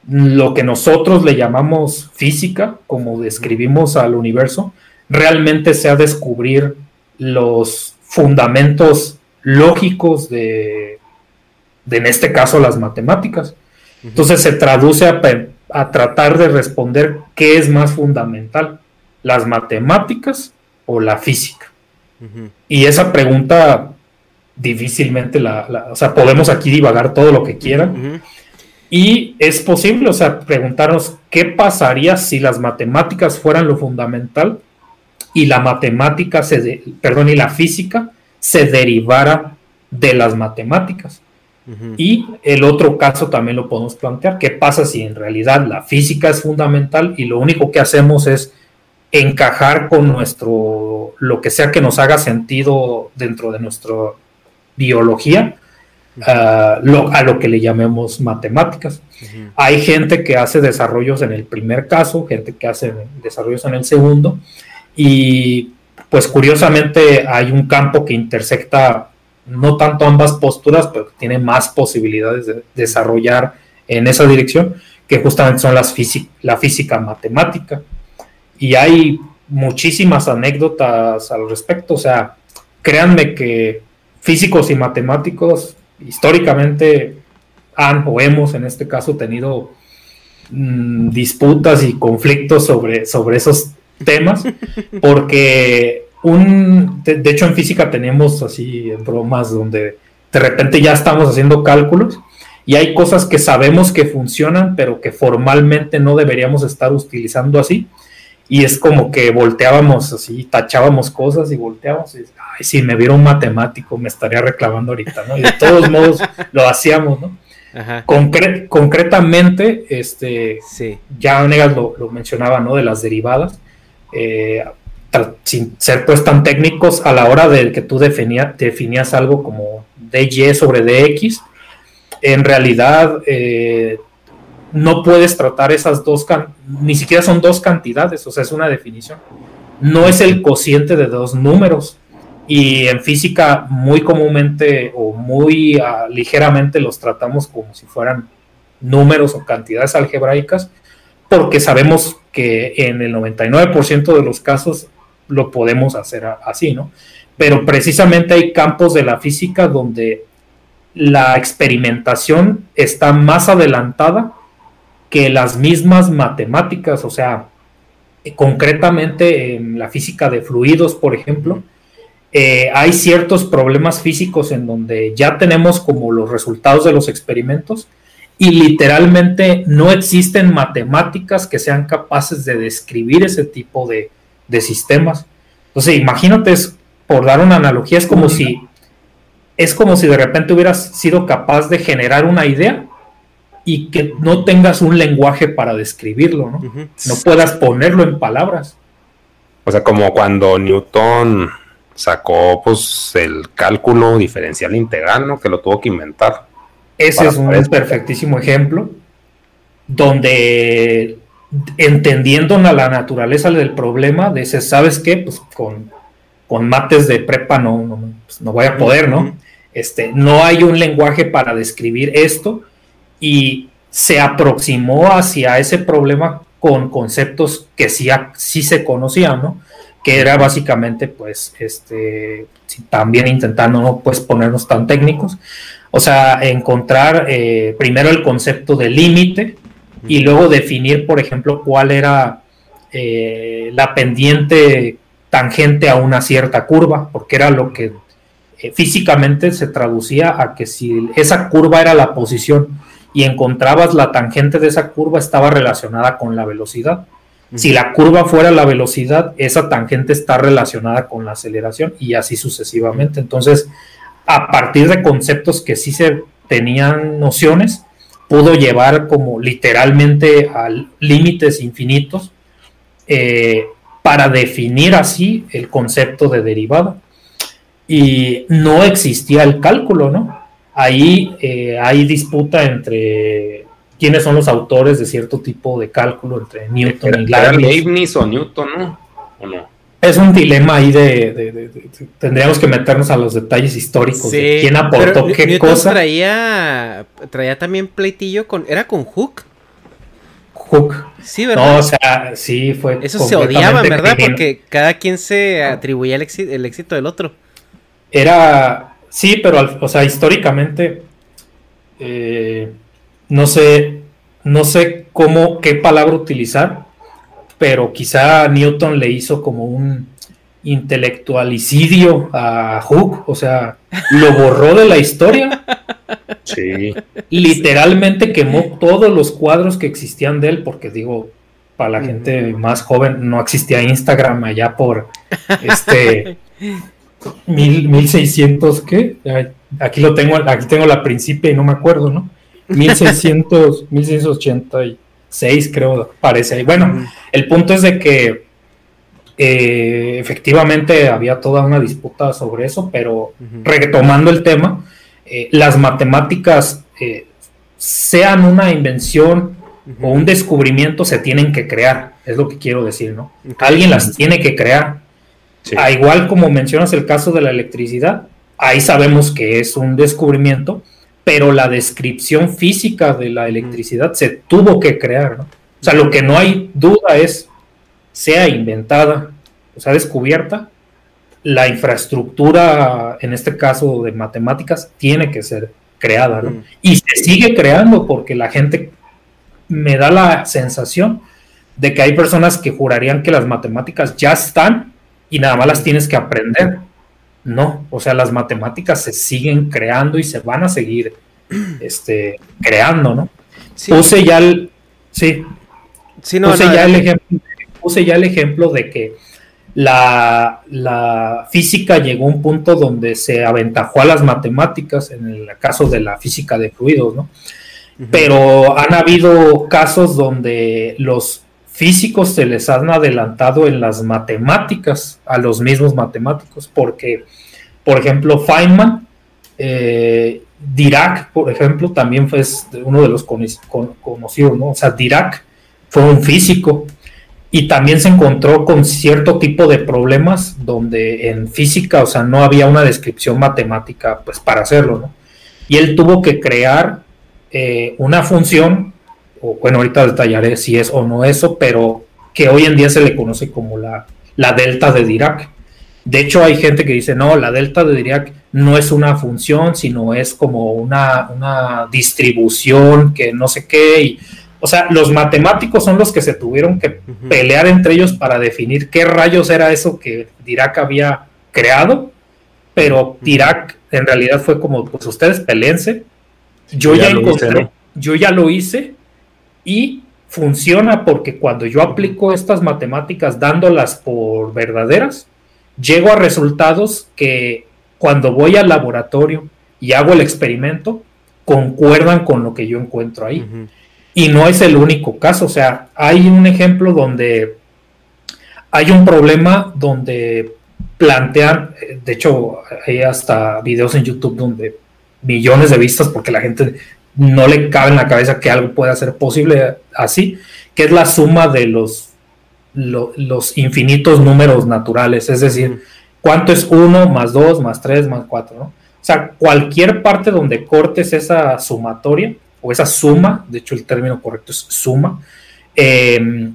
lo que nosotros le llamamos física, como describimos al universo, realmente sea descubrir los fundamentos lógicos de, en este caso, las matemáticas. Entonces se traduce a, tratar de responder qué es más fundamental, las matemáticas o la física. Y esa pregunta difícilmente la, o sea, podemos aquí divagar todo lo que quieran. Y es posible, o sea, preguntarnos qué pasaría si las matemáticas fueran lo fundamental y la matemática, se perdón, y la física se derivara de las matemáticas. Y el otro caso también lo podemos plantear, ¿qué pasa si en realidad la física es fundamental y lo único que hacemos es encajar con nuestro, lo que sea que nos haga sentido dentro de nuestra biología, a lo que le llamemos matemáticas. Hay gente que hace desarrollos en el primer caso, gente que hace desarrollos en el segundo, y pues curiosamente hay un campo que intersecta no tanto ambas posturas, pero que tiene más posibilidades de desarrollar en esa dirección, que justamente son las la física matemática. Y hay muchísimas anécdotas al respecto, o sea, créanme que físicos y matemáticos históricamente han o hemos en este caso tenido mm, disputas y conflictos sobre, sobre esos temas, porque un, de, hecho en física tenemos así bromas donde de repente ya estamos haciendo cálculos y hay cosas que sabemos que funcionan, pero que formalmente no deberíamos estar utilizando así. Y es como que volteábamos así, tachábamos cosas y volteábamos y, ay, si me viera un matemático me estaría reclamando ahorita, ¿no? Y de todos modos lo hacíamos, ¿no? concretamente, este, sí. ya Negas lo, lo, mencionaba, ¿no? De las derivadas. Eh, sin ser pues tan técnicos a la hora de que tú definías algo como dy sobre dx, en realidad eh, no puedes tratar esas dos, ni siquiera son dos cantidades, o sea, es una definición. No es el cociente de dos números. Y en física muy comúnmente o muy ah, ligeramente los tratamos como si fueran números o cantidades algebraicas, porque sabemos que en el 99% de los casos lo podemos hacer así, ¿no? Pero precisamente hay campos de la física donde la experimentación está más adelantada que las mismas matemáticas, o sea, concretamente en la física de fluidos, por ejemplo, eh, hay ciertos problemas físicos en donde ya tenemos como los resultados de los experimentos y literalmente no existen matemáticas que sean capaces de describir ese tipo de, de sistemas. Entonces, imagínate, por dar una analogía, es como si es como si de repente hubieras sido capaz de generar una idea y que no tengas un lenguaje para describirlo, ¿no? No puedas ponerlo en palabras. O sea, como cuando Newton sacó pues el cálculo diferencial integral, ¿no? Que lo tuvo que inventar. Ese es un perfectísimo ejemplo donde entendiendo la naturaleza del problema, dices, ¿sabes qué? Pues con, con mates de prepa no, no, pues, no voy a poder, ¿no? Este, no hay un lenguaje para describir esto y se aproximó hacia ese problema con conceptos que sí, sí se conocían, ¿no? Que era básicamente, pues, este, también intentando no pues ponernos tan técnicos, o sea, encontrar eh, primero el concepto de límite y luego definir, por ejemplo, cuál era eh, la pendiente tangente a una cierta curva, porque era lo que eh, físicamente se traducía a que si esa curva era la posición y encontrabas la tangente de esa curva estaba relacionada con la velocidad. Si la curva fuera la velocidad, esa tangente está relacionada con la aceleración y así sucesivamente. Entonces, a partir de conceptos que sí se tenían nociones, pudo llevar como literalmente a límites infinitos eh, para definir así el concepto de derivada y no existía el cálculo, ¿no? Ahí eh, hay disputa entre quiénes son los autores de cierto tipo de cálculo entre Newton y Leibniz. o Newton, ¿no? ¿O no? Es un dilema ahí de, tendríamos que meternos a los detalles históricos de quién aportó qué cosa. Traía, traía también pleitillo con, era con Hook. Hook. Sí, ¿verdad? No, o sea, sí fue. Eso se odiaba, ¿verdad? Porque cada quien se atribuía el, el éxito del otro era, sí, pero, o sea, históricamente, eh, no sé, no sé cómo, qué palabra utilizar, pero quizá Newton le hizo como un intelectualicidio a Hook, o sea, lo borró de la historia. Sí. Literalmente quemó todos los cuadros que existían de él, porque digo, para la gente más joven no existía Instagram allá por este mil, 1600, ¿qué? Aquí lo tengo, aquí tengo la principia y no me acuerdo, ¿no? 1600, 1686 creo, parece. Bueno, el punto es de que eh, efectivamente había toda una disputa sobre eso, pero retomando el tema, eh, las matemáticas, eh, sean una invención o un descubrimiento, se tienen que crear, es lo que quiero decir, ¿no? Alguien las tiene que crear. A igual como mencionas el caso de la electricidad, ahí sabemos que es un descubrimiento, pero la descripción física de la electricidad se tuvo que crear, ¿no? O sea, lo que no hay duda es, sea inventada, o sea, descubierta, la infraestructura, en este caso de matemáticas, tiene que ser creada, ¿no? Y se sigue creando porque la gente me da la sensación de que hay personas que jurarían que las matemáticas ya están y nada más las tienes que aprender. No, o sea, las matemáticas se siguen creando y se van a seguir este, creando, ¿no? Puse ya el, sí, puse, ya el ejemplo, puse ya el ejemplo de que la, la, física llegó a un punto donde se aventajó a las matemáticas, en el caso de la física de fluidos, ¿no? Pero han habido casos donde los físicos se les han adelantado en las matemáticas a los mismos matemáticos, porque, por ejemplo, Feynman eh, Dirac, por ejemplo, también fue uno de los conocidos, ¿no? O sea, Dirac fue un físico y también se encontró con cierto tipo de problemas donde en física, o sea, no había una descripción matemática pues para hacerlo, ¿no? Y él tuvo que crear eh, una función, o bueno, ahorita detallaré si es o no eso, pero que hoy en día se le conoce como la, la delta de Dirac. De hecho, hay gente que dice, no, la delta de Dirac no es una función, sino es como una, una distribución que no sé qué. Y, o sea, los matemáticos son los que se tuvieron que pelear entre ellos para definir qué rayos era eso que Dirac había creado, pero Dirac en realidad fue como, pues ustedes peleense, yo ya, encontré, yo ya lo hice y funciona porque cuando yo aplico estas matemáticas dándolas por verdaderas, llego a resultados que cuando voy al laboratorio y hago el experimento, concuerdan con lo que yo encuentro ahí. Y no es el único caso, o sea, hay un ejemplo donde hay un problema donde plantean, eh, de hecho, hay hasta videos en YouTube donde millones de vistas porque la gente no le cabe en la cabeza que algo pueda ser posible así, que es la suma de los, los infinitos números naturales, es decir, cuánto es 1 más 2 más 3 más 4, ¿no? O sea, cualquier parte donde cortes esa sumatoria, o esa suma, de hecho el término correcto es suma, em,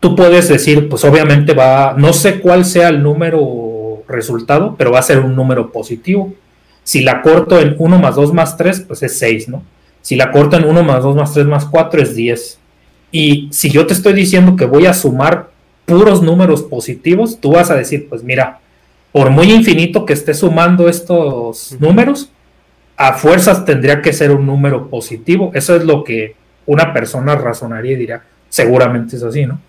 tú puedes decir, pues obviamente va, no sé cuál sea el número resultado, pero va a ser un número positivo. Si la corto en 1 más 2 más 3, pues es 6, ¿no? Si la corto en 1 más 2 más 3 más 4 es 10. Y si yo te estoy diciendo que voy a sumar puros números positivos, tú vas a decir, pues mira, por muy infinito que esté sumando estos números, a fuerzas tendría que ser un número positivo. Eso es lo que una persona razonaría y diría, seguramente es así, ¿no?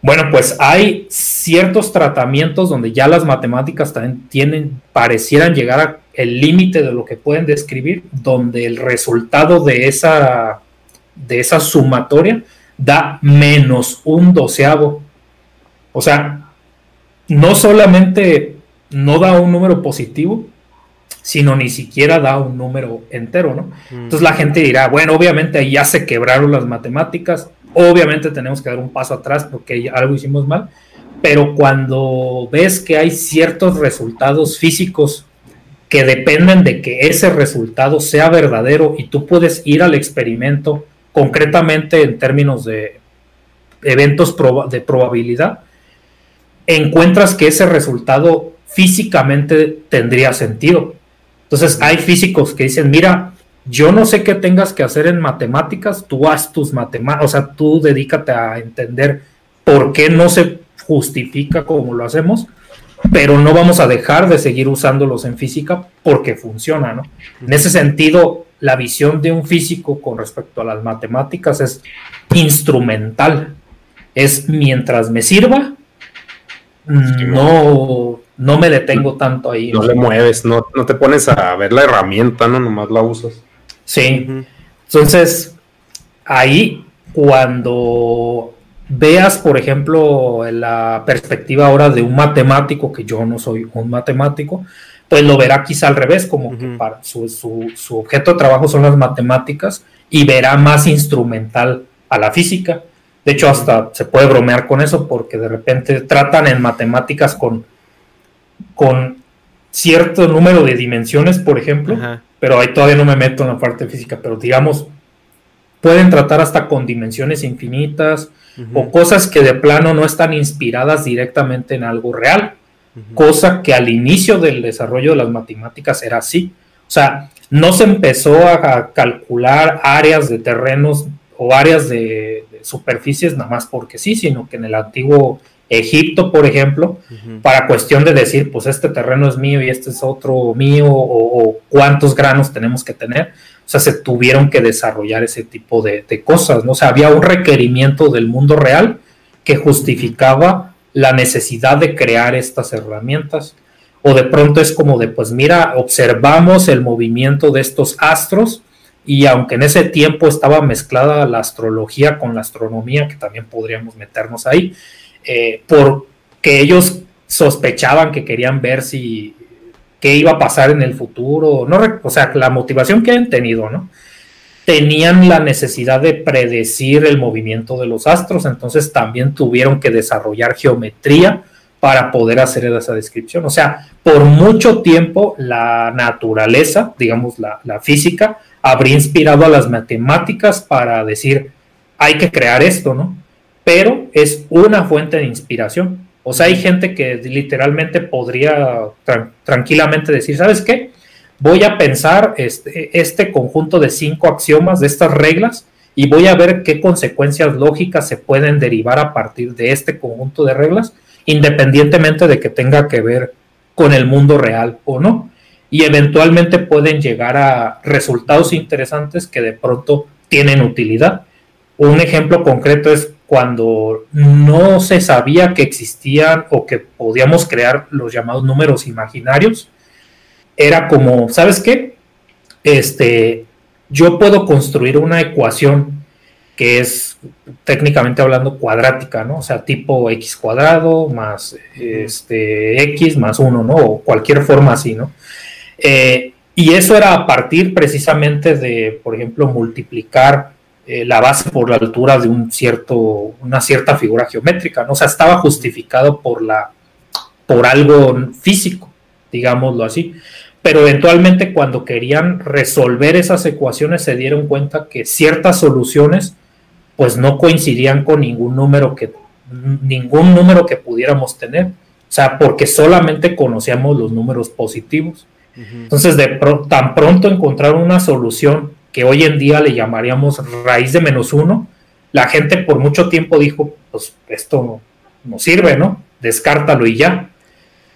Bueno, pues hay ciertos tratamientos donde ya las matemáticas también tienen, parecieran llegar al límite de lo que pueden describir, donde el resultado de esa, de esa sumatoria da menos un doceavo. O sea, no solamente no da un número positivo, sino ni siquiera da un número entero, ¿no? Mm. Entonces la gente dirá, bueno, obviamente ahí ya se quebraron las matemáticas, obviamente tenemos que dar un paso atrás porque algo hicimos mal, pero cuando ves que hay ciertos resultados físicos que dependen de que ese resultado sea verdadero y tú puedes ir al experimento concretamente en términos de eventos de probabilidad, encuentras que ese resultado físicamente tendría sentido. Entonces hay físicos que dicen, mira, yo no sé qué tengas que hacer en matemáticas, tú haz tus matemáticas, o sea, tú dedícate a entender por qué no se justifica como lo hacemos, pero no vamos a dejar de seguir usándolos en física porque funciona, ¿no? En ese sentido, la visión de un físico con respecto a las matemáticas es instrumental, es mientras me sirva, no, no me detengo tanto ahí. No le mueves, no, no te pones a ver la herramienta, ¿no? Nomás la usas. Sí. Entonces, ahí cuando veas, por ejemplo, la perspectiva ahora de un matemático, que yo no soy un matemático, pues lo verá quizá al revés, como que para su, su, su, objeto de trabajo son las matemáticas y verá más instrumental a la física. De hecho, hasta se puede bromear con eso porque de repente tratan en matemáticas con con cierto número de dimensiones, por ejemplo, pero ahí todavía no me meto en la parte física, pero digamos, pueden tratar hasta con dimensiones infinitas o cosas que de plano no están inspiradas directamente en algo real, cosa que al inicio del desarrollo de las matemáticas era así. O sea, no se empezó a calcular áreas de terrenos o áreas de superficies nada más porque sí, sino que en el antiguo Egipto, por ejemplo, para cuestión de decir, pues este terreno es mío y este es otro mío, o, cuántos granos tenemos que tener. O sea, se tuvieron que desarrollar ese tipo de, cosas, ¿no? O sea, había un requerimiento del mundo real que justificaba la necesidad de crear estas herramientas. O de pronto es como de, pues mira, observamos el movimiento de estos astros y aunque en ese tiempo estaba mezclada la astrología con la astronomía, que también podríamos meternos ahí, eh, porque ellos sospechaban que querían ver si qué iba a pasar en el futuro, no, o sea, la motivación que han tenido, ¿no? Tenían la necesidad de predecir el movimiento de los astros, entonces también tuvieron que desarrollar geometría para poder hacer esa descripción. O sea, por mucho tiempo la naturaleza, digamos la, la física, habría inspirado a las matemáticas para decir, hay que crear esto, ¿no? Pero es una fuente de inspiración. O sea, hay gente que literalmente podría tranquilamente decir, ¿sabes qué? Voy a pensar este, este conjunto de cinco axiomas, de estas reglas, y voy a ver qué consecuencias lógicas se pueden derivar a partir de este conjunto de reglas, independientemente de que tenga que ver con el mundo real o no. Y eventualmente pueden llegar a resultados interesantes que de pronto tienen utilidad. Un ejemplo concreto es cuando no se sabía que existían o que podíamos crear los llamados números imaginarios, era como, ¿sabes qué? Este, yo puedo construir una ecuación que es técnicamente hablando cuadrática, ¿no? O sea, tipo x cuadrado más este, x más 1, ¿no? O cualquier forma así, ¿no? Eh, y eso era a partir precisamente de, por ejemplo, multiplicar eh, la base por la altura de un cierto, una cierta figura geométrica, ¿no? O sea, estaba justificado por, la, por algo físico, digámoslo así. Pero eventualmente cuando querían resolver esas ecuaciones se dieron cuenta que ciertas soluciones pues no coincidían con ningún número que ningún número que pudiéramos tener. O sea, porque solamente conocíamos los números positivos. Entonces, de tan pronto encontrar una solución que hoy en día le llamaríamos raíz de menos uno, la gente por mucho tiempo dijo, pues esto no, sirve, ¿no? Descártalo y ya.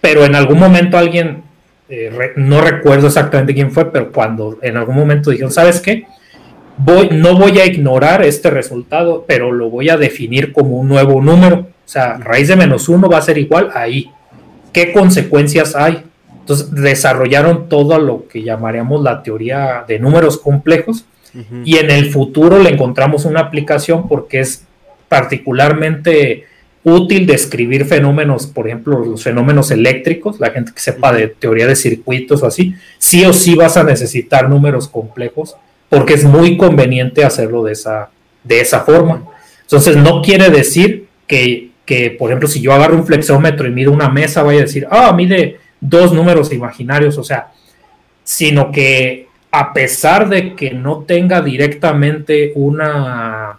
Pero en algún momento alguien, eh, no recuerdo exactamente quién fue, pero cuando en algún momento dijeron, ¿sabes qué? Voy, no voy a ignorar este resultado, pero lo voy a definir como un nuevo número. O sea, raíz de menos uno va a ser igual ahí. ¿Qué consecuencias hay? Entonces desarrollaron todo lo que llamaríamos la teoría de números complejos y en el futuro le encontramos una aplicación porque es particularmente útil describir fenómenos, por ejemplo, los fenómenos eléctricos, la gente que sepa de teoría de circuitos o así, sí o sí vas a necesitar números complejos porque es muy conveniente hacerlo de esa, de esa forma. Entonces no quiere decir que, que, por ejemplo, si yo agarro un flexómetro y mido una mesa, vaya a decir, ah, mide dos números imaginarios, o sea, sino que a pesar de que no tenga directamente una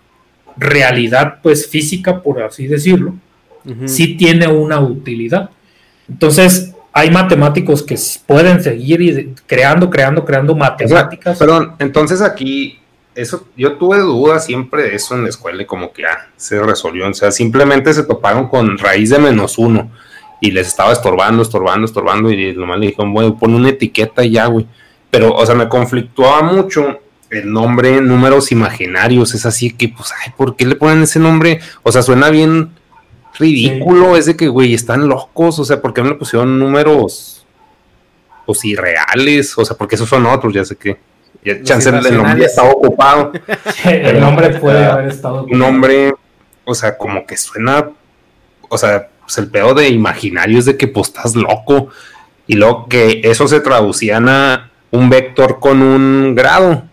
realidad pues física, por así decirlo, sí tiene una utilidad. Entonces, hay matemáticos que pueden seguir creando, creando, creando matemáticas. perdón, entonces aquí, eso, yo tuve dudas siempre de eso en la escuela y como que ya se resolvió. O sea, simplemente se toparon con raíz de menos uno y les estaba estorbando, estorbando, estorbando y nomás le dijeron, bueno, pon una etiqueta y ya, güey. Pero, o sea, me conflictuaba mucho el nombre números imaginarios. Es así que, pues, ay, ¿por qué le ponen ese nombre? O sea, suena bien ridículo. Es de que, güey, están locos. O sea, ¿por qué me le pusieron números, pues, irreales? O sea, porque esos son otros, ya sé que. Ya, chance el nombre estaba ocupado. el nombre puede haber estado ocupado. Un nombre, o sea, como que suena, o sea, pues el pedo de imaginario es de que pues estás loco. Y luego que eso se traducían a un vector con un grado.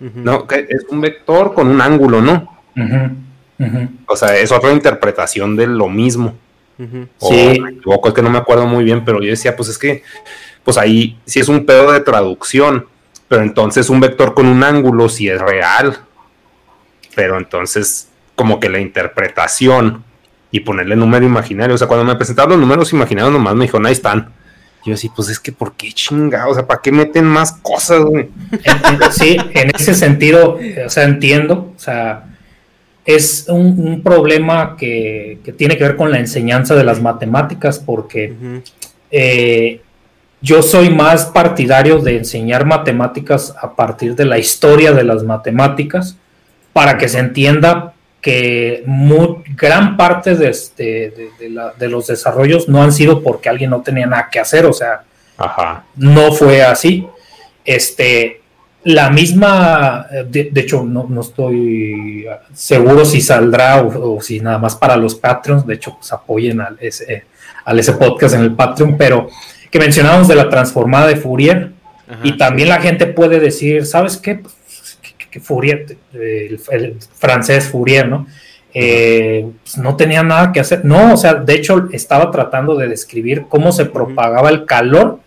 ¿No? Que es un vector con un ángulo, ¿no? O sea, es otra interpretación de lo mismo. sí. es que no me acuerdo muy bien, pero yo decía, pues es que, pues ahí sí es un pedo de traducción, pero entonces un vector con un ángulo sí es real. Pero entonces, como que la interpretación y ponerle número imaginario. O sea, cuando me presentaron los números imaginarios, nomás me dijo, ahí están. yo así, pues es que, ¿por qué chingados? O sea, ¿para qué meten más cosas, güey? Sí, en ese sentido, o sea, entiendo. O sea, es un, problema que, tiene que ver con la enseñanza de las matemáticas, porque eh, yo soy más partidario de enseñar matemáticas a partir de la historia de las matemáticas, para que se entienda que gran parte de, este, de, los desarrollos no han sido porque alguien no tenía nada que hacer, o sea, no fue así. Este, la misma, de, hecho, no, estoy seguro si saldrá o, si nada más para los Patreons, de hecho, pues apoyen al ese, al ese podcast en el Patreon, pero que mencionábamos de la transformada de Fourier. y también la gente puede decir, ¿sabes qué? Pues, que, Fourier, el, francés Fourier, ¿no? Eh, pues, no tenía nada que hacer. No, o sea, de hecho estaba tratando de describir cómo se propagaba el calor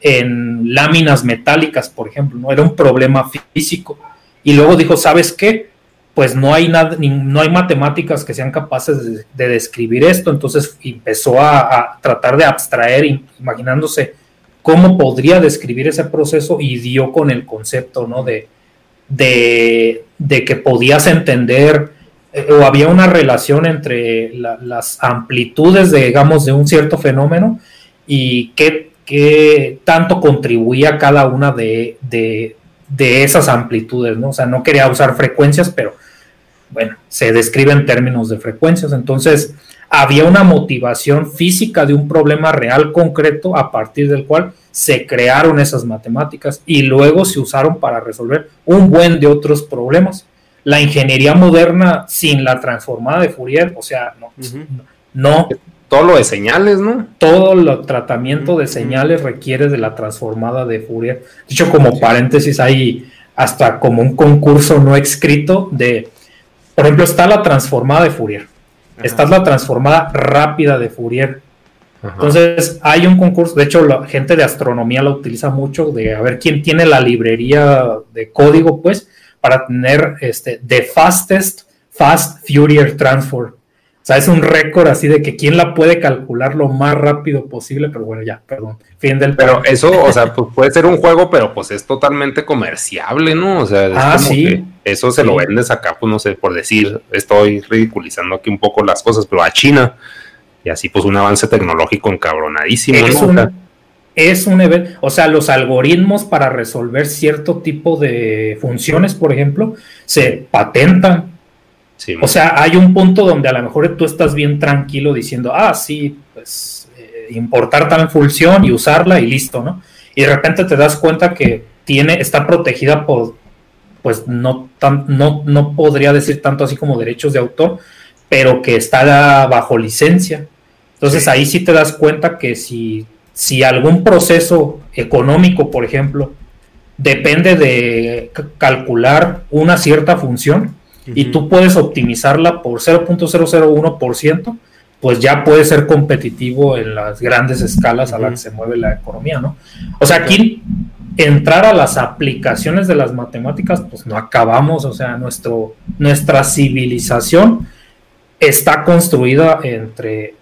en láminas metálicas, por ejemplo, ¿no? Era un problema físico. Y luego dijo, ¿sabes qué? Pues no hay nada, no hay matemáticas que sean capaces de, describir esto. Entonces empezó a, tratar de abstraer, imaginándose cómo podría describir ese proceso y dio con el concepto, ¿no? De, de, que podías entender eh, o había una relación entre las amplitudes, de, digamos, de un cierto fenómeno y qué qué tanto contribuía cada una de, esas amplitudes, ¿no? O sea, no quería usar frecuencias, pero bueno, se describe en términos de frecuencias. Entonces, había una motivación física de un problema real concreto a partir del cual se crearon esas matemáticas y luego se usaron para resolver un buen de otros problemas. La ingeniería moderna sin la transformada de Fourier, o sea, no, no todo lo de señales, ¿no? Todo el tratamiento de señales requiere de la transformada de Fourier. Dicho como paréntesis, hay hasta como un concurso no escrito de, por ejemplo, está la transformada de Fourier, está la transformada rápida de Fourier. Entonces, hay un concurso, de hecho, la gente de astronomía la utiliza mucho, de a ver quién tiene la librería de código, pues, para tener este, the fastest fast Fourier transform. O sea, es un récord así de que quién la puede calcular lo más rápido posible, pero bueno, ya, perdón. Fin del. Pero eso, o sea, pues puede ser un juego, pero pues es totalmente comerciable, ¿no? O sea, ah, sí. eso se lo vendes acá, pues no sé, por decir, estoy ridiculizando aquí un poco las cosas, pero a China. Y así, pues un avance tecnológico encabronadísimo, es Un, es un evento, o sea, los algoritmos para resolver cierto tipo de funciones, por ejemplo, se patentan o sea, hay un punto donde a lo mejor tú estás bien tranquilo diciendo, ah, sí, pues eh, importar tal función y usarla y listo, ¿no? Y de repente te das cuenta que tiene, está protegida por, pues no, tan, no, no podría decir tanto así como derechos de autor, pero que está bajo licencia. Entonces ahí sí te das cuenta que si, si algún proceso económico, por ejemplo, depende de calcular una cierta función, y tú puedes optimizarla por 0.001%, pues ya puede ser competitivo en las grandes escalas a las que se mueve la economía, ¿no? O sea, aquí entrar a las aplicaciones de las matemáticas, pues no acabamos, o sea, nuestro, nuestra civilización está construida entre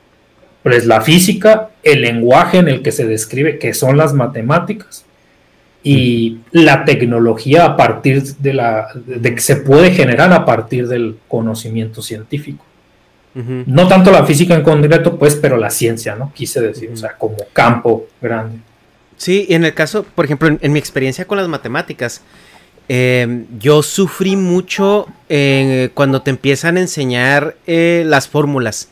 pues, la física, el lenguaje en el que se describe, que son las matemáticas, y la tecnología a partir de la de que se puede generar a partir del conocimiento científico. No tanto la física en concreto, pues, pero la ciencia, ¿no? Quise decir, o sea, como campo grande. Sí, en el caso, por ejemplo, en, mi experiencia con las matemáticas, em, yo sufrí mucho eh, cuando te empiezan a enseñar eh, las fórmulas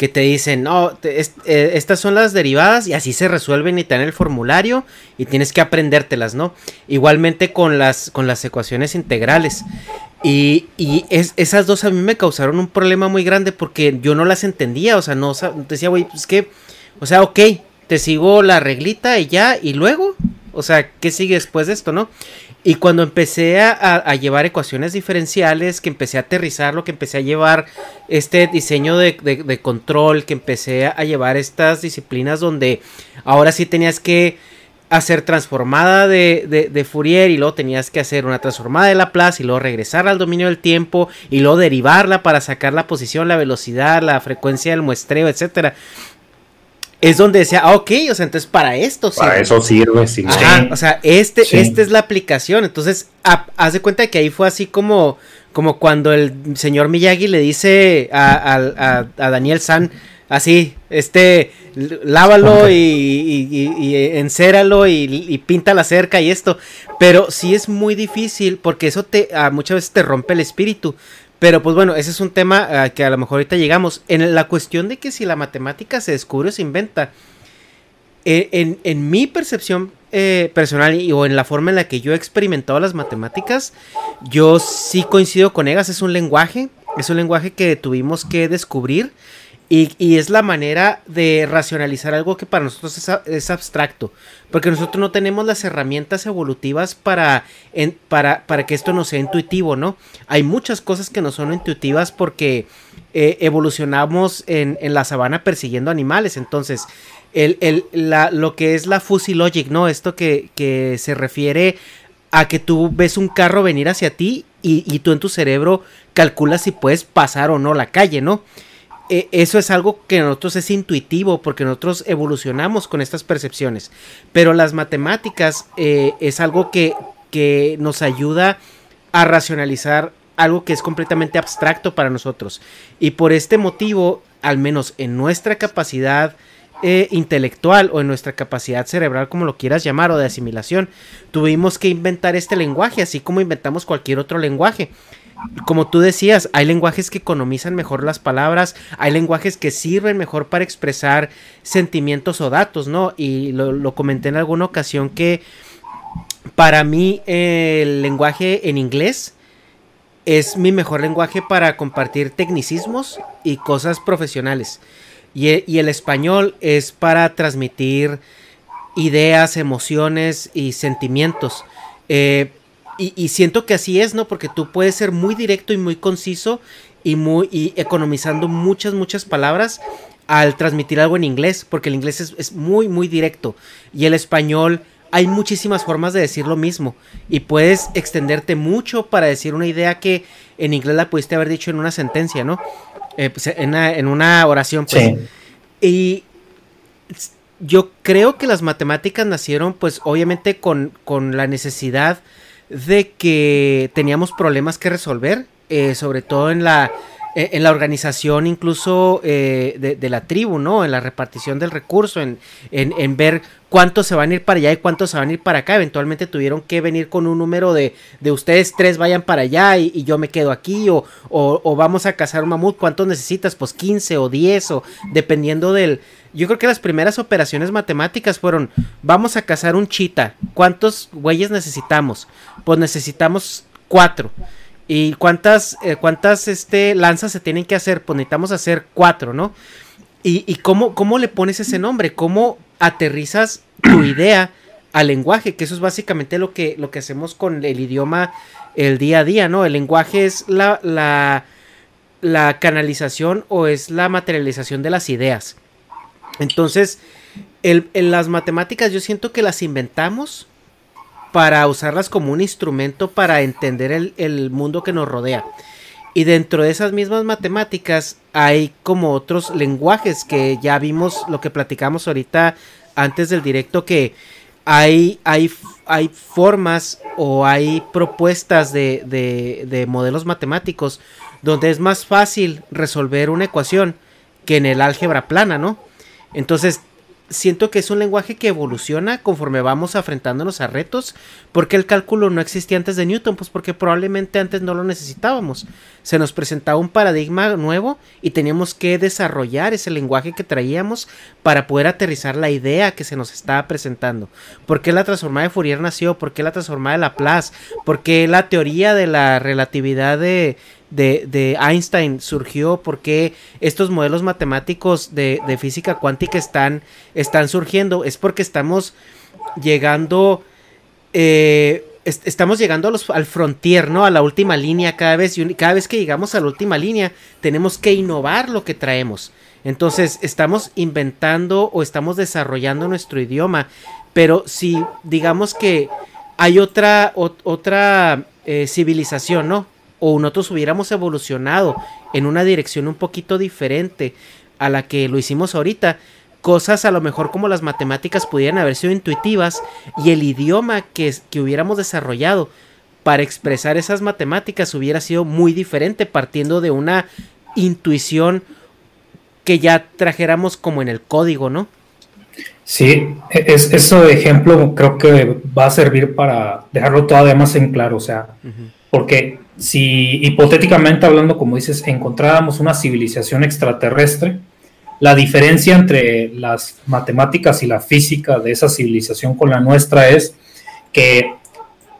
que te dicen, no, eh, estas son las derivadas y así se resuelven y te dan el formulario y tienes que aprendértelas, ¿no? Igualmente con las, con las ecuaciones integrales. Y, y es, esas dos a mí me causaron un problema muy grande porque yo no las entendía, o sea, no decía, güey, pues que, o sea, ok, te sigo la reglita y ya, y luego, o sea, ¿qué sigue después de esto, no? Y cuando empecé a, llevar ecuaciones diferenciales, que empecé a aterrizarlo, que empecé a llevar este diseño de, control, que empecé a llevar estas disciplinas donde ahora sí tenías que hacer transformada de, de, Fourier y luego tenías que hacer una transformada de Laplace y luego regresar al dominio del tiempo y luego derivarla para sacar la posición, la velocidad, la frecuencia del muestreo, etcétera es donde decía, ah, ok, o sea, entonces para esto sirve. Para eso sirve, sí. o sea, este, esta es la aplicación. Entonces, haz de cuenta que ahí fue así como, como cuando el señor Miyagi le dice a, Daniel San, así, este, lávalo y, y, y, encéralo y, pinta la cerca y esto. Pero sí es muy difícil porque eso te, muchas veces te rompe el espíritu. Pero pues bueno, ese es un tema que a lo mejor ahorita llegamos. En la cuestión de que si la matemática se descubre o se inventa, e, en, mi percepción eh, personal y, o en la forma en la que yo he experimentado las matemáticas, yo sí coincido con Egas, es un lenguaje, es un lenguaje que tuvimos que descubrir Y, es la manera de racionalizar algo que para nosotros es, abstracto. Porque nosotros no tenemos las herramientas evolutivas para, para, para, que esto no sea intuitivo, ¿no? Hay muchas cosas que no son intuitivas porque eh, evolucionamos en, la sabana persiguiendo animales. Entonces, el, lo que es la fuzzy logic, ¿no? Esto que, que se refiere a que tú ves un carro venir hacia ti y, y, tú en tu cerebro calculas si puedes pasar o no la calle, ¿no? E, eso es algo que nosotros es intuitivo porque nosotros evolucionamos con estas percepciones. Pero las matemáticas eh, es algo que, que nos ayuda a racionalizar algo que es completamente abstracto para nosotros. Y por este motivo, al menos en nuestra capacidad eh, intelectual o en nuestra capacidad cerebral, como lo quieras llamar, o de asimilación, tuvimos que inventar este lenguaje, así como inventamos cualquier otro lenguaje como tú decías, hay lenguajes que economizan mejor las palabras, hay lenguajes que sirven mejor para expresar sentimientos o datos, ¿no? Y lo, comenté en alguna ocasión que para mí el lenguaje en inglés es mi mejor lenguaje para compartir tecnicismos y cosas profesionales. Y, el español es para transmitir ideas, emociones y sentimientos. Eh, y, siento que así es, ¿no? Porque tú puedes ser muy directo y muy conciso y muy y economizando muchas, muchas palabras al transmitir algo en inglés, porque el inglés es, muy, muy directo. Y el español hay muchísimas formas de decir lo mismo. Y puedes extenderte mucho para decir una idea que en inglés la pudiste haber dicho en una sentencia, ¿no? Eh, pues, en, una, oración. Pues. Sí. Y yo creo que las matemáticas nacieron, pues, obviamente con, con la necesidad de que teníamos problemas que resolver, eh, sobre todo en la, eh, en la organización incluso eh, de, la tribu, ¿no? En la repartición del recurso, en, en, ver cuántos se van a ir para allá y cuántos se van a ir para acá. Eventualmente tuvieron que venir con un número de, de ustedes tres vayan para allá y, yo me quedo aquí o, o, vamos a cazar un mamut. ¿Cuántos necesitas? Pues 15 o 10 o dependiendo del... Yo creo que las primeras operaciones matemáticas fueron, vamos a cazar un chita. ¿Cuántos güeyes necesitamos? Pues necesitamos cuatro. ¿Y cuántas, eh, cuántas este, lanzas se tienen que hacer? Pues necesitamos hacer cuatro, ¿no? ¿Y, y cómo, cómo le pones ese nombre? ¿Cómo aterrizas tu idea al lenguaje? Que eso es básicamente lo que, lo que hacemos con el idioma el día a día, ¿no? El lenguaje es la, la, la canalización o es la materialización de las ideas. Entonces, en las matemáticas yo siento que las inventamos para usarlas como un instrumento para entender el, mundo que nos rodea. Y dentro de esas mismas matemáticas hay como otros lenguajes que ya vimos lo que platicamos ahorita antes del directo que hay, hay, hay formas o hay propuestas de, de, de modelos matemáticos donde es más fácil resolver una ecuación que en el álgebra plana, ¿no? Entonces siento que es un lenguaje que evoluciona conforme vamos enfrentándonos a retos. porque el cálculo no existía antes de Newton? Pues porque probablemente antes no lo necesitábamos. Se nos presentaba un paradigma nuevo y teníamos que desarrollar ese lenguaje que traíamos para poder aterrizar la idea que se nos estaba presentando. ¿Por qué la transformada de Fourier nació? ¿Por qué la transformada de Laplace? ¿Por qué la teoría de la relatividad de de, Einstein surgió, porque estos modelos matemáticos de, física cuántica están, están, surgiendo, es porque estamos llegando, eh, estamos llegando a los, al frontier, ¿no? A la última línea cada vez, y cada vez que llegamos a la última línea, tenemos que innovar lo que traemos. Entonces, estamos inventando o estamos desarrollando nuestro idioma, pero si digamos que hay otra, otra eh, civilización, ¿no? O nosotros hubiéramos evolucionado en una dirección un poquito diferente a la que lo hicimos ahorita, cosas a lo mejor como las matemáticas pudieran haber sido intuitivas y el idioma que, que hubiéramos desarrollado para expresar esas matemáticas hubiera sido muy diferente partiendo de una intuición que ya trajéramos como en el código, ¿no? Sí, e, es, eso de ejemplo creo que va a servir para dejarlo todavía más en claro, o sea, porque si hipotéticamente hablando, como dices, encontráramos una civilización extraterrestre, la diferencia entre las matemáticas y la física de esa civilización con la nuestra es que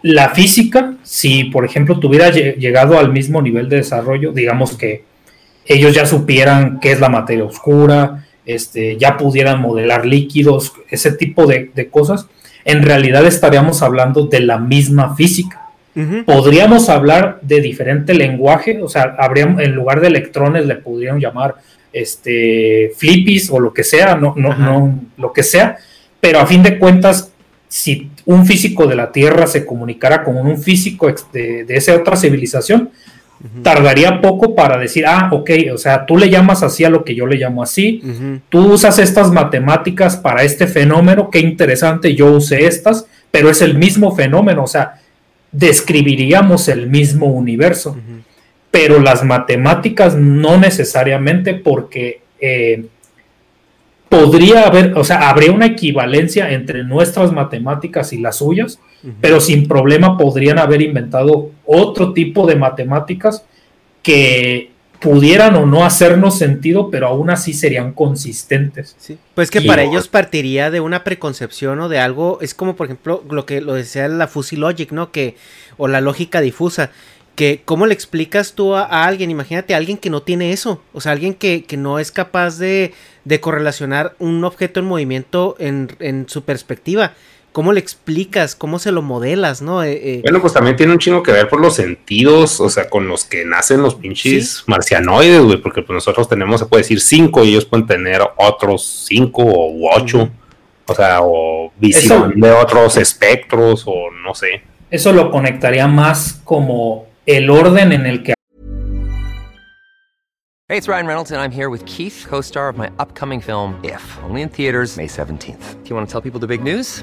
la física, si por ejemplo tuviera llegado al mismo nivel de desarrollo, digamos que ellos ya supieran qué es la materia oscura, este, ya pudieran modelar líquidos, ese tipo de, cosas, en realidad estaríamos hablando de la misma física. Podríamos hablar de diferente lenguaje, o sea, habríamos, en lugar de electrones le podrían llamar este, flippies o lo que sea, no, no, no, lo que sea, pero a fin de cuentas, si un físico de la Tierra se comunicara con un físico de, de esa otra civilización, tardaría poco para decir, ah, ok, o sea, tú le llamas así a lo que yo le llamo así, tú usas estas matemáticas para este fenómeno, qué interesante, yo usé estas, pero es el mismo fenómeno, o sea, describiríamos el mismo universo, pero las matemáticas no necesariamente porque... Eh, podría haber, o sea, habría una equivalencia entre nuestras matemáticas y las suyas, pero sin problema podrían haber inventado otro tipo de matemáticas que pudieran o no hacernos sentido, pero aún así serían consistentes. Pues que para ellos partiría de una preconcepción o de algo, es como por ejemplo lo que lo decía la fuzzy logic, ¿no? Que o la lógica difusa, que cómo le explicas tú a, alguien, imagínate a alguien que no tiene eso, o sea, alguien que, que no es capaz de, de correlacionar un objeto en movimiento en, en su perspectiva. ¿Cómo le explicas? ¿Cómo se lo modelas? ¿no? Eh, eh, bueno, pues también tiene un chingo que ver por los sentidos, o sea, con los que nacen los pinches marcianoides, güey, porque pues nosotros tenemos, se puede decir, cinco y ellos pueden tener otros cinco o ocho, o sea, o visión de otros espectros o no sé. Eso lo conectaría más como el orden en el que... Hey, it's Ryan Reynolds and I'm here with Keith, co-star of my upcoming film, If, only in theaters May 17th. Do you want to tell people the big news?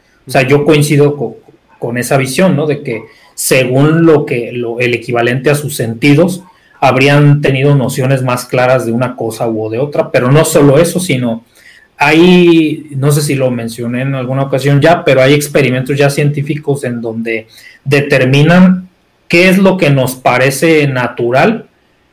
O sea, yo coincido con, esa visión, ¿no? De que según lo que el equivalente a sus sentidos, habrían tenido nociones más claras de una cosa u de otra, pero no solo eso, sino hay, no sé si lo mencioné en alguna ocasión ya, pero hay experimentos ya científicos en donde determinan qué es lo que nos parece natural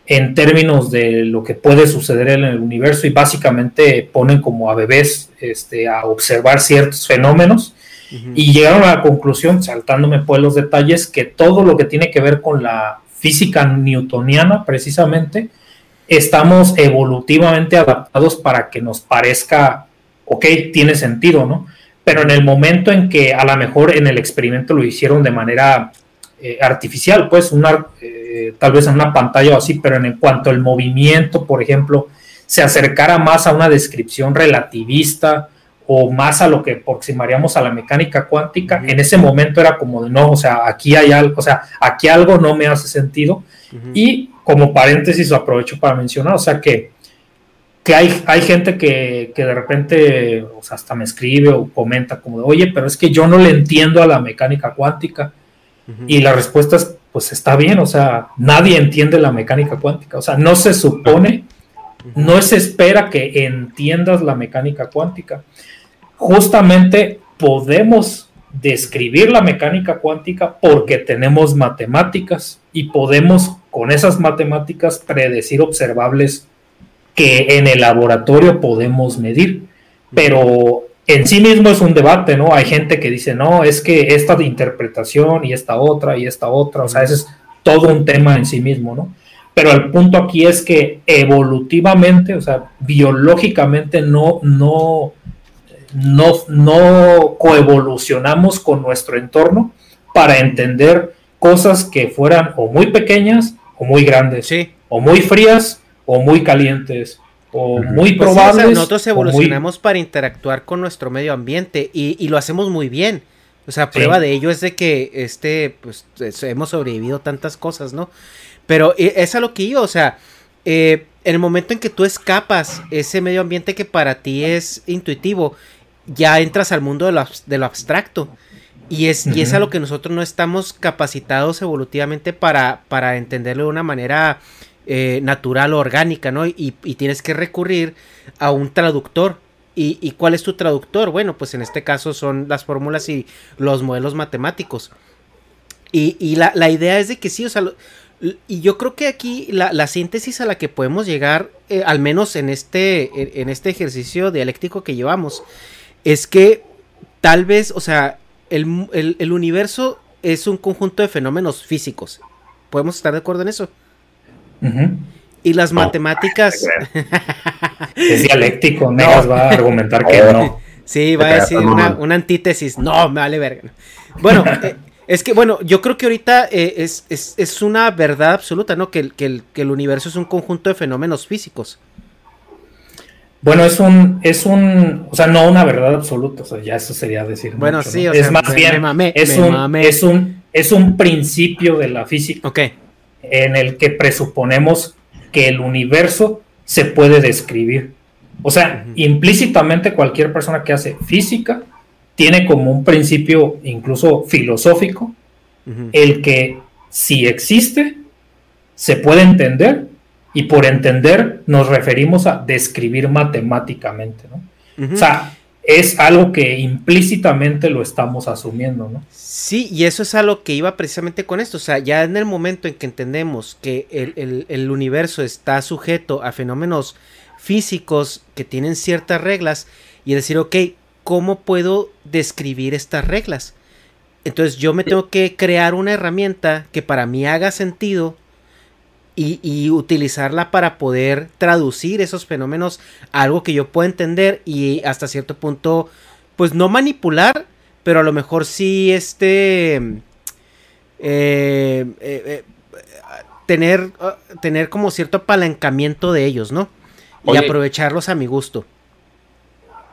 en términos de lo que puede suceder en el universo y básicamente ponen como a bebés este, a observar ciertos fenómenos y llegaron a la conclusión, saltándome pues los detalles, que todo lo que tiene que ver con la física newtoniana, precisamente, estamos evolutivamente adaptados para que nos parezca, ok, tiene sentido, ¿no? Pero en el momento en que a lo mejor en el experimento lo hicieron de manera eh, artificial, pues una, eh, tal vez en una pantalla o así, pero en cuanto al movimiento, por ejemplo, se acercara más a una descripción relativista o más a lo que aproximaríamos a la mecánica cuántica, en ese momento era como de no, o sea, aquí hay algo, o sea, aquí algo no me hace sentido. Y como paréntesis lo aprovecho para mencionar, o sea, que, que hay, hay gente que, que, de repente, o sea, hasta me escribe o comenta como de, oye, pero es que yo no le entiendo a la mecánica cuántica. Y la respuesta es, pues está bien, o sea, nadie entiende la mecánica cuántica, o sea, no se supone, no se espera que entiendas la mecánica cuántica justamente podemos describir la mecánica cuántica porque tenemos matemáticas y podemos con esas matemáticas predecir observables que en el laboratorio podemos medir. Pero en sí mismo es un debate, ¿no? Hay gente que dice, no, es que esta de interpretación y esta otra y esta otra, o sea, ese es todo un tema en sí mismo, ¿no? Pero el punto aquí es que evolutivamente, o sea, biológicamente no, no, no, no coevolucionamos con nuestro entorno para entender cosas que fueran o muy pequeñas o muy grandes, o muy frías o muy calientes o muy Pues sí, o probables. sea, nosotros muy- evolucionamos para interactuar con nuestro medio ambiente y, y lo hacemos muy bien. O sea, Sí. prueba de ello es de que este, pues, es- hemos sobrevivido tantas cosas, ¿no? Pero eh, es a lo que yo, o sea, eh, en el momento en que tú escapas ese medio ambiente que para ti es intuitivo, ya entras al mundo de lo, de lo abstracto. Y es, y es a lo que nosotros no estamos capacitados evolutivamente para, para entenderlo de una manera eh, natural o orgánica, ¿no? Y, y tienes que recurrir a un traductor. ¿Y, y cuál es tu traductor? Bueno, pues en este caso son las fórmulas y los modelos matemáticos. Y, y la, la idea es de que sí, o sea, lo- y yo creo que aquí la, la síntesis a la que podemos llegar, eh, al menos en este, en, en este ejercicio dialéctico que llevamos, es que tal vez, o sea, el, el- el universo es un conjunto de fenómenos físicos. ¿Podemos estar de acuerdo en eso? Y las matemáticas... Es dialéctico, Negas va a argumentar que no. Sí, va a decir una, una antítesis. No, me vale verga. Bueno, eh, es que, bueno, yo creo que ahorita eh, es, es- es una verdad absoluta, ¿no? Que, el- que el, que el universo es un conjunto de fenómenos físicos. Bueno, es un, es un, o sea, no una verdad absoluta, o sea, ya eso sería decir. Bueno, mucho, sí, ¿no? o es sea, más me- bien, mamé, es, me un, mamé. es un, es un principio de la física. Ok. En el que presuponemos que el universo se puede describir. O sea, implícitamente cualquier persona que hace física tiene como un principio incluso filosófico el que si existe, se puede entender y por entender nos referimos a describir matemáticamente, ¿no? O sea, es algo que implícitamente lo estamos asumiendo, ¿no? Sí, y eso es a lo que iba precisamente con esto. O sea, ya en el momento en que entendemos que el, el- el universo está sujeto a fenómenos físicos que tienen ciertas reglas, y decir, ok, ¿cómo puedo describir estas reglas? Entonces yo me tengo que crear una herramienta que para mí haga sentido y, y utilizarla para poder traducir esos fenómenos a algo que yo pueda entender y hasta cierto punto, pues no manipular, pero a lo mejor sí este... eh, eh, eh, tener, uh, tener como cierto apalancamiento de ellos, ¿no? Y Oye. aprovecharlos a mi gusto.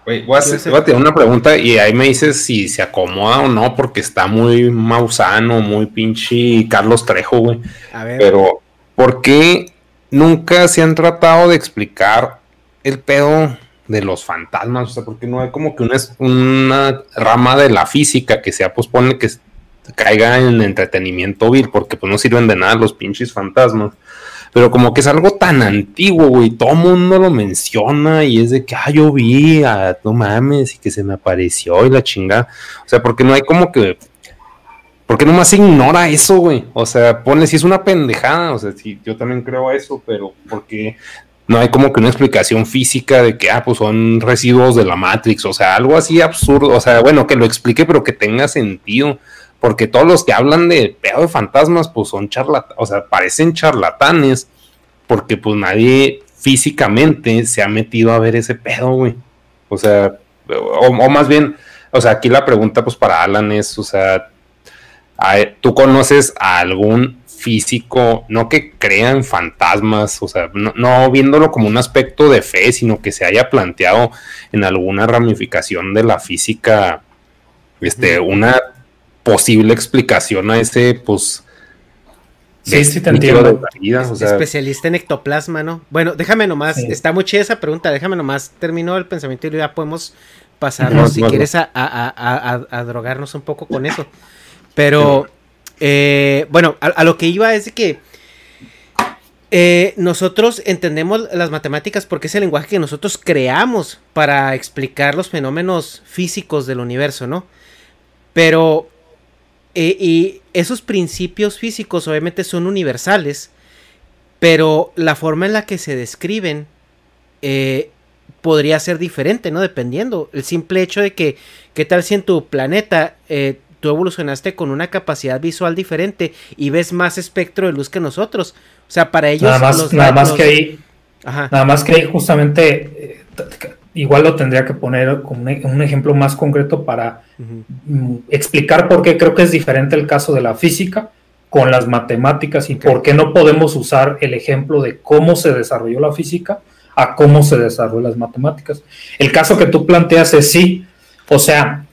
Güey, voy a, hacer- sí. voy a tener una pregunta y ahí me dices si se acomoda o no, porque está muy mausano, muy pinche Carlos Trejo, güey. A ver. Pero, ¿por qué nunca se han tratado de explicar el pedo de los fantasmas? O sea, porque no hay como que una, una rama de la física que sea, pues pone que caiga en entretenimiento vil, porque pues no sirven de nada los pinches fantasmas. Pero como que es algo tan antiguo, güey, todo mundo lo menciona y es de que, ah, yo vi, ah, no mames, y que se me apareció y la chingada. O sea, porque no hay como que ¿Por qué nomás ignora eso, güey? O sea, pone si es una pendejada, o sea, sí, yo también creo eso, pero porque no hay como que una explicación física de que, ah, pues son residuos de la Matrix, o sea, algo así absurdo, o sea, bueno, que lo explique, pero que tenga sentido, porque todos los que hablan de pedo de fantasmas, pues son charlatanes, o sea, parecen charlatanes, porque pues nadie físicamente se ha metido a ver ese pedo, güey. O sea, o, más bien, o sea, aquí la pregunta, pues para Alan es, o sea, ¿Tú conoces a algún físico, no que crea en fantasmas, o sea, no, no viéndolo como un aspecto de fe, sino que se haya planteado en alguna ramificación de la física, este, una posible explicación a ese, pues, Sí, sí te entiendo. de la vida, o sea, Especialista en ectoplasma, ¿no? Bueno, déjame nomás, Sí. está muy chida esa pregunta, déjame nomás, terminó el pensamiento y ya podemos No, pasarnos, si no, quieres, a, a- a- a- a drogarnos un poco con eso. Pero, eh, bueno, a, a lo que iba es de que eh, nosotros entendemos las matemáticas porque es el lenguaje que nosotros creamos para explicar los fenómenos físicos del universo, ¿no? Pero, eh, y esos principios físicos obviamente son universales, pero la forma en la que se describen eh, podría ser diferente, ¿no? Dependiendo. El simple hecho de que, ¿qué tal si en tu planeta eh, tú evolucionaste con una capacidad visual diferente y ves más espectro de luz que nosotros? O sea, para ellos... Nada más, los nada más que ahí, Ajá. nada más que ahí justamente, eh, igual lo tendría que poner como un, e- ejemplo más concreto para mm, explicar por qué creo que es diferente el caso de la física con las matemáticas y por qué no podemos usar el ejemplo de cómo se desarrolló la física a cómo se desarrollaron las matemáticas. El caso que tú planteas es sí, o sea,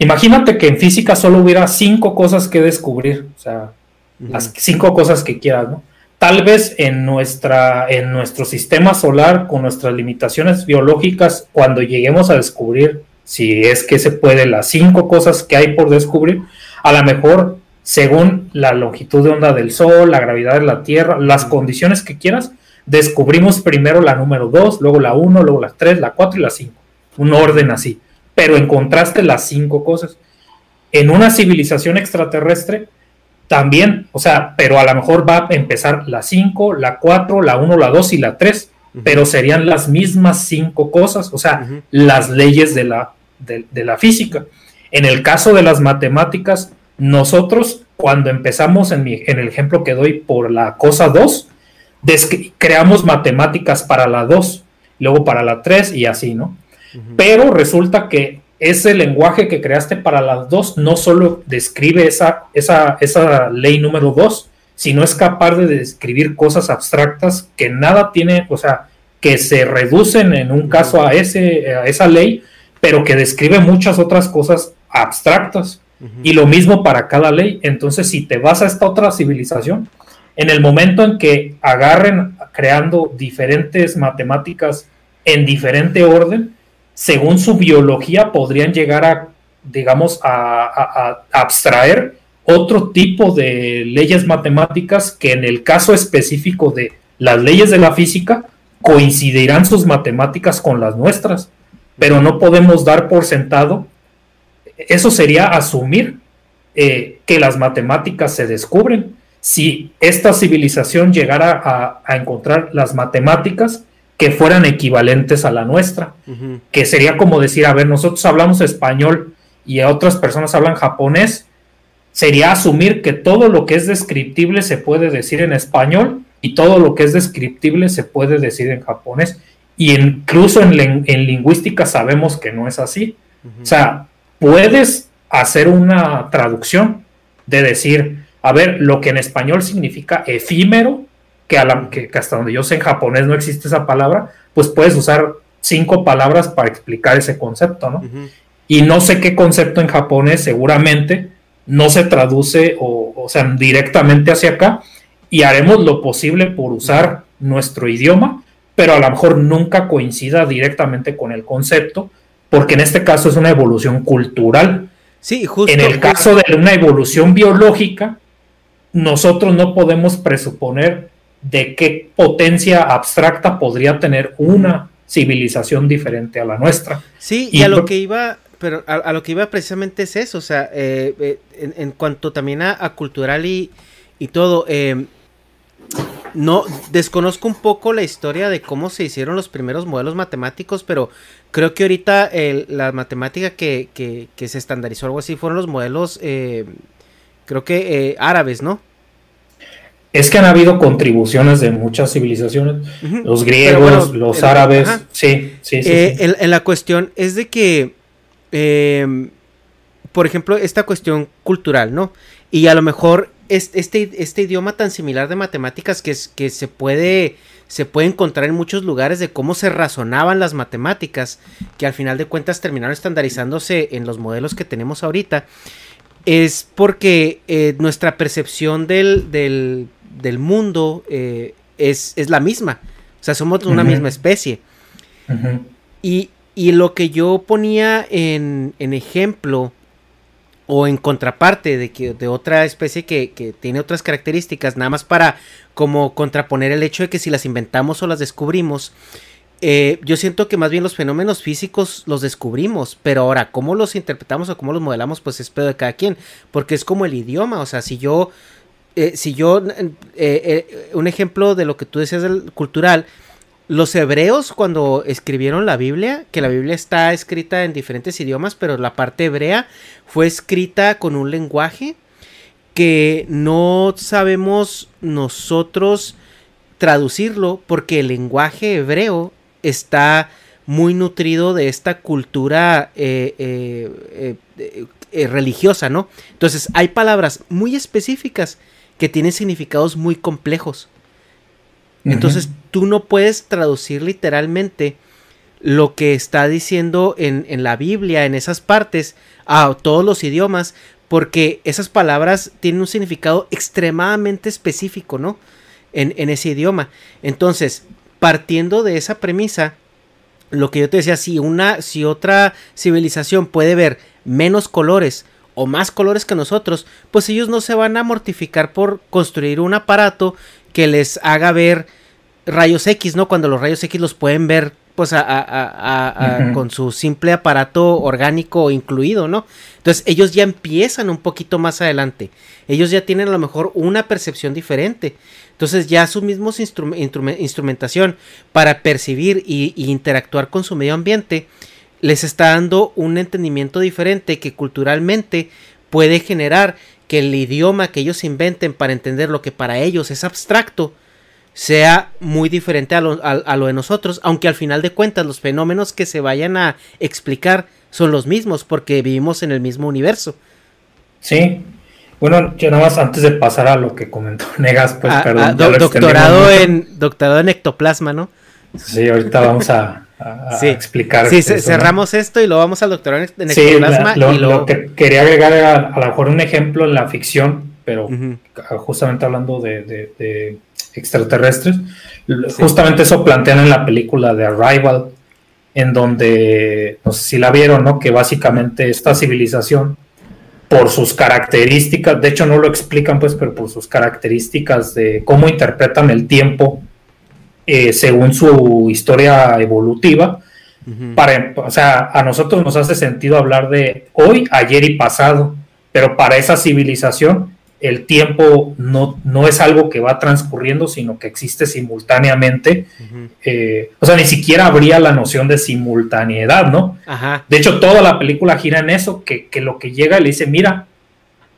imagínate que en física solo hubiera cinco cosas que descubrir, o sea, las cinco cosas que quieras, ¿no? Tal vez en, nuestra, en nuestro sistema solar, con nuestras limitaciones biológicas, cuando lleguemos a descubrir, si es que se puede, las cinco cosas que hay por descubrir, a lo mejor según la longitud de onda del Sol, la gravedad de la Tierra, las condiciones que quieras, descubrimos primero la número 2, luego la 1, luego la 3, la 4 y la 5. Un orden así. Pero encontraste las cinco cosas. En una civilización extraterrestre, también, o sea, pero a lo mejor va a empezar la 5, la 4, la 1, la 2 y la 3, pero serían las mismas cinco cosas, o sea, las leyes de la, de, la física. En el caso de las matemáticas, nosotros cuando empezamos en, mi, en el ejemplo que doy por la cosa 2, creamos matemáticas para la 2, luego para la 3 y así, ¿no? Pero resulta que ese lenguaje que creaste para las dos no solo describe esa, esa, esa ley número dos, sino es capaz de describir cosas abstractas que nada tiene, o sea, que se reducen en un caso a, ese, a esa ley, pero que describe muchas otras cosas abstractas. Y lo mismo para cada ley. Entonces, si te vas a esta otra civilización, en el momento en que agarren creando diferentes matemáticas en diferente orden, según su biología, podrían llegar a, digamos, a, abstraer otro tipo de leyes matemáticas que en el caso específico de las leyes de la física coincidirán sus matemáticas con las nuestras, pero no podemos dar por sentado, eso sería asumir eh, que las matemáticas se descubren. Si esta civilización llegara a encontrar las matemáticas, que fueran equivalentes a la nuestra, que sería como decir, a ver, nosotros hablamos español y otras personas hablan japonés, sería asumir que todo lo que es descriptible se puede decir en español y todo lo que es descriptible se puede decir en japonés. Y incluso en, en lingüística sabemos que no es así. O sea, puedes hacer una traducción de decir, a ver, lo que en español significa efímero, que, hasta donde yo sé en japonés no existe esa palabra, pues puedes usar cinco palabras para explicar ese concepto, ¿no? Y no sé qué concepto en japonés seguramente no se traduce o, o sea, directamente hacia acá y haremos lo posible por usar nuestro idioma, pero a lo mejor nunca coincida directamente con el concepto, porque en este caso es una evolución cultural. Sí, justo. En el caso de una evolución biológica, nosotros no podemos presuponer de qué potencia abstracta podría tener una civilización diferente a la nuestra. Sí, y, a lo que iba, pero a, lo que iba precisamente es eso, o sea, eh, eh, en, cuanto también a, cultural y, todo, eh, no desconozco un poco la historia de cómo se hicieron los primeros modelos matemáticos, pero creo que ahorita la matemática que, que, se estandarizó algo así fueron los modelos, creo que árabes, ¿no? Es que han habido contribuciones de muchas civilizaciones, los griegos, los árabes, sí, sí, sí, eh, En, la cuestión es de que, em, por ejemplo, esta cuestión cultural, ¿no? Y a lo mejor este, este idioma tan similar de matemáticas que, es, que se puede se puede encontrar en muchos lugares de cómo se razonaban las matemáticas, que al final de cuentas terminaron estandarizándose en los modelos que tenemos ahorita, es porque eh, nuestra percepción del, del, del mundo eh, es, la misma. O sea, somos una misma especie. y, lo que yo ponía en, ejemplo o en contraparte de, que, de otra especie que, tiene otras características, nada más para como contraponer el hecho de que si las inventamos o las descubrimos, eh, yo siento que más bien los fenómenos físicos los descubrimos, pero ahora cómo los interpretamos o cómo los modelamos, pues es pedo de cada quien, porque es como el idioma, o sea, si yo eh, si yo, eh, eh, un ejemplo de lo que tú decías del cultural, los hebreos cuando escribieron la Biblia, que la Biblia está escrita en diferentes idiomas, pero la parte hebrea fue escrita con un lenguaje que no sabemos nosotros traducirlo porque el lenguaje hebreo está muy nutrido de esta cultura religiosa, ¿no? Entonces hay palabras muy específicas que tienen significados muy complejos. Entonces tú no puedes traducir literalmente lo que está diciendo en, en, la Biblia, en esas partes, a todos los idiomas, porque esas palabras tienen un significado extremadamente específico, ¿no? En, en ese idioma. Entonces, partiendo de esa premisa, lo que yo te decía, si una, si otra civilización puede ver menos colores o más colores que nosotros, pues ellos no se van a mortificar por construir un aparato que les haga ver rayos X, ¿no? Cuando los rayos X los pueden ver pues a, con su simple aparato orgánico incluido, ¿no? Entonces ellos ya empiezan un poquito más adelante. Ellos ya tienen a lo mejor una percepción diferente. Entonces ya su misma instrumentación para percibir y, interactuar con su medio ambiente les está dando un entendimiento diferente que culturalmente puede generar que el idioma que ellos inventen para entender lo que para ellos es abstracto sea muy diferente a lo, a lo, de nosotros, aunque al final de cuentas los fenómenos que se vayan a explicar son los mismos porque vivimos en el mismo universo. Sí, bueno, yo nada más antes de pasar a lo que comentó Negas, pues ah, perdón. Ah, doctorado, en, doctorado en ectoplasma, ¿no? Sí, ahorita vamos a, explicar. Sí, cerramos esto y lo vamos al doctorado en ectoplasma. Sí, lo, que quería agregar era a lo mejor un ejemplo en la ficción, pero justamente hablando de, extraterrestres, justamente eso plantean en la película de Arrival, en donde, no sé si la vieron, ¿no? Que básicamente esta civilización por sus características, de hecho no lo explican pues, pero por sus características de cómo interpretan el tiempo eh, según su historia evolutiva. para, o sea, a nosotros nos hace sentido hablar de hoy, ayer y pasado, pero para esa civilización el tiempo no, no es algo que va transcurriendo, sino que existe simultáneamente. Eh, o sea, ni siquiera habría la noción de simultaneidad, ¿no? De hecho, toda la película gira en eso, que, lo que llega y le dice, mira,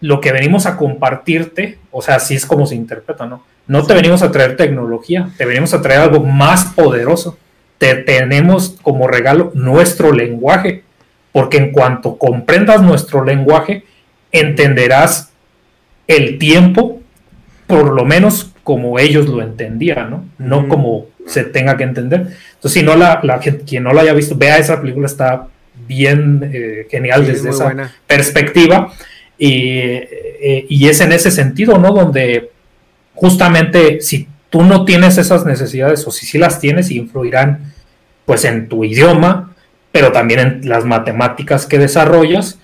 lo que venimos a compartirte, o sea, así es como se interpreta, ¿no? No te venimos a traer tecnología, te venimos a traer algo más poderoso. Te tenemos como regalo nuestro lenguaje, porque en cuanto comprendas nuestro lenguaje, entenderás el tiempo, por lo menos como ellos lo entendían, ¿no? No como se tenga que entender. Entonces, si no la, la quien no la haya visto, vea esa película, está bien eh, genial desde esa perspectiva. Eh, y, es en ese sentido, ¿no? Donde justamente si tú no tienes esas necesidades o si sí las tienes, influirán pues en tu idioma, pero también en las matemáticas que desarrollas,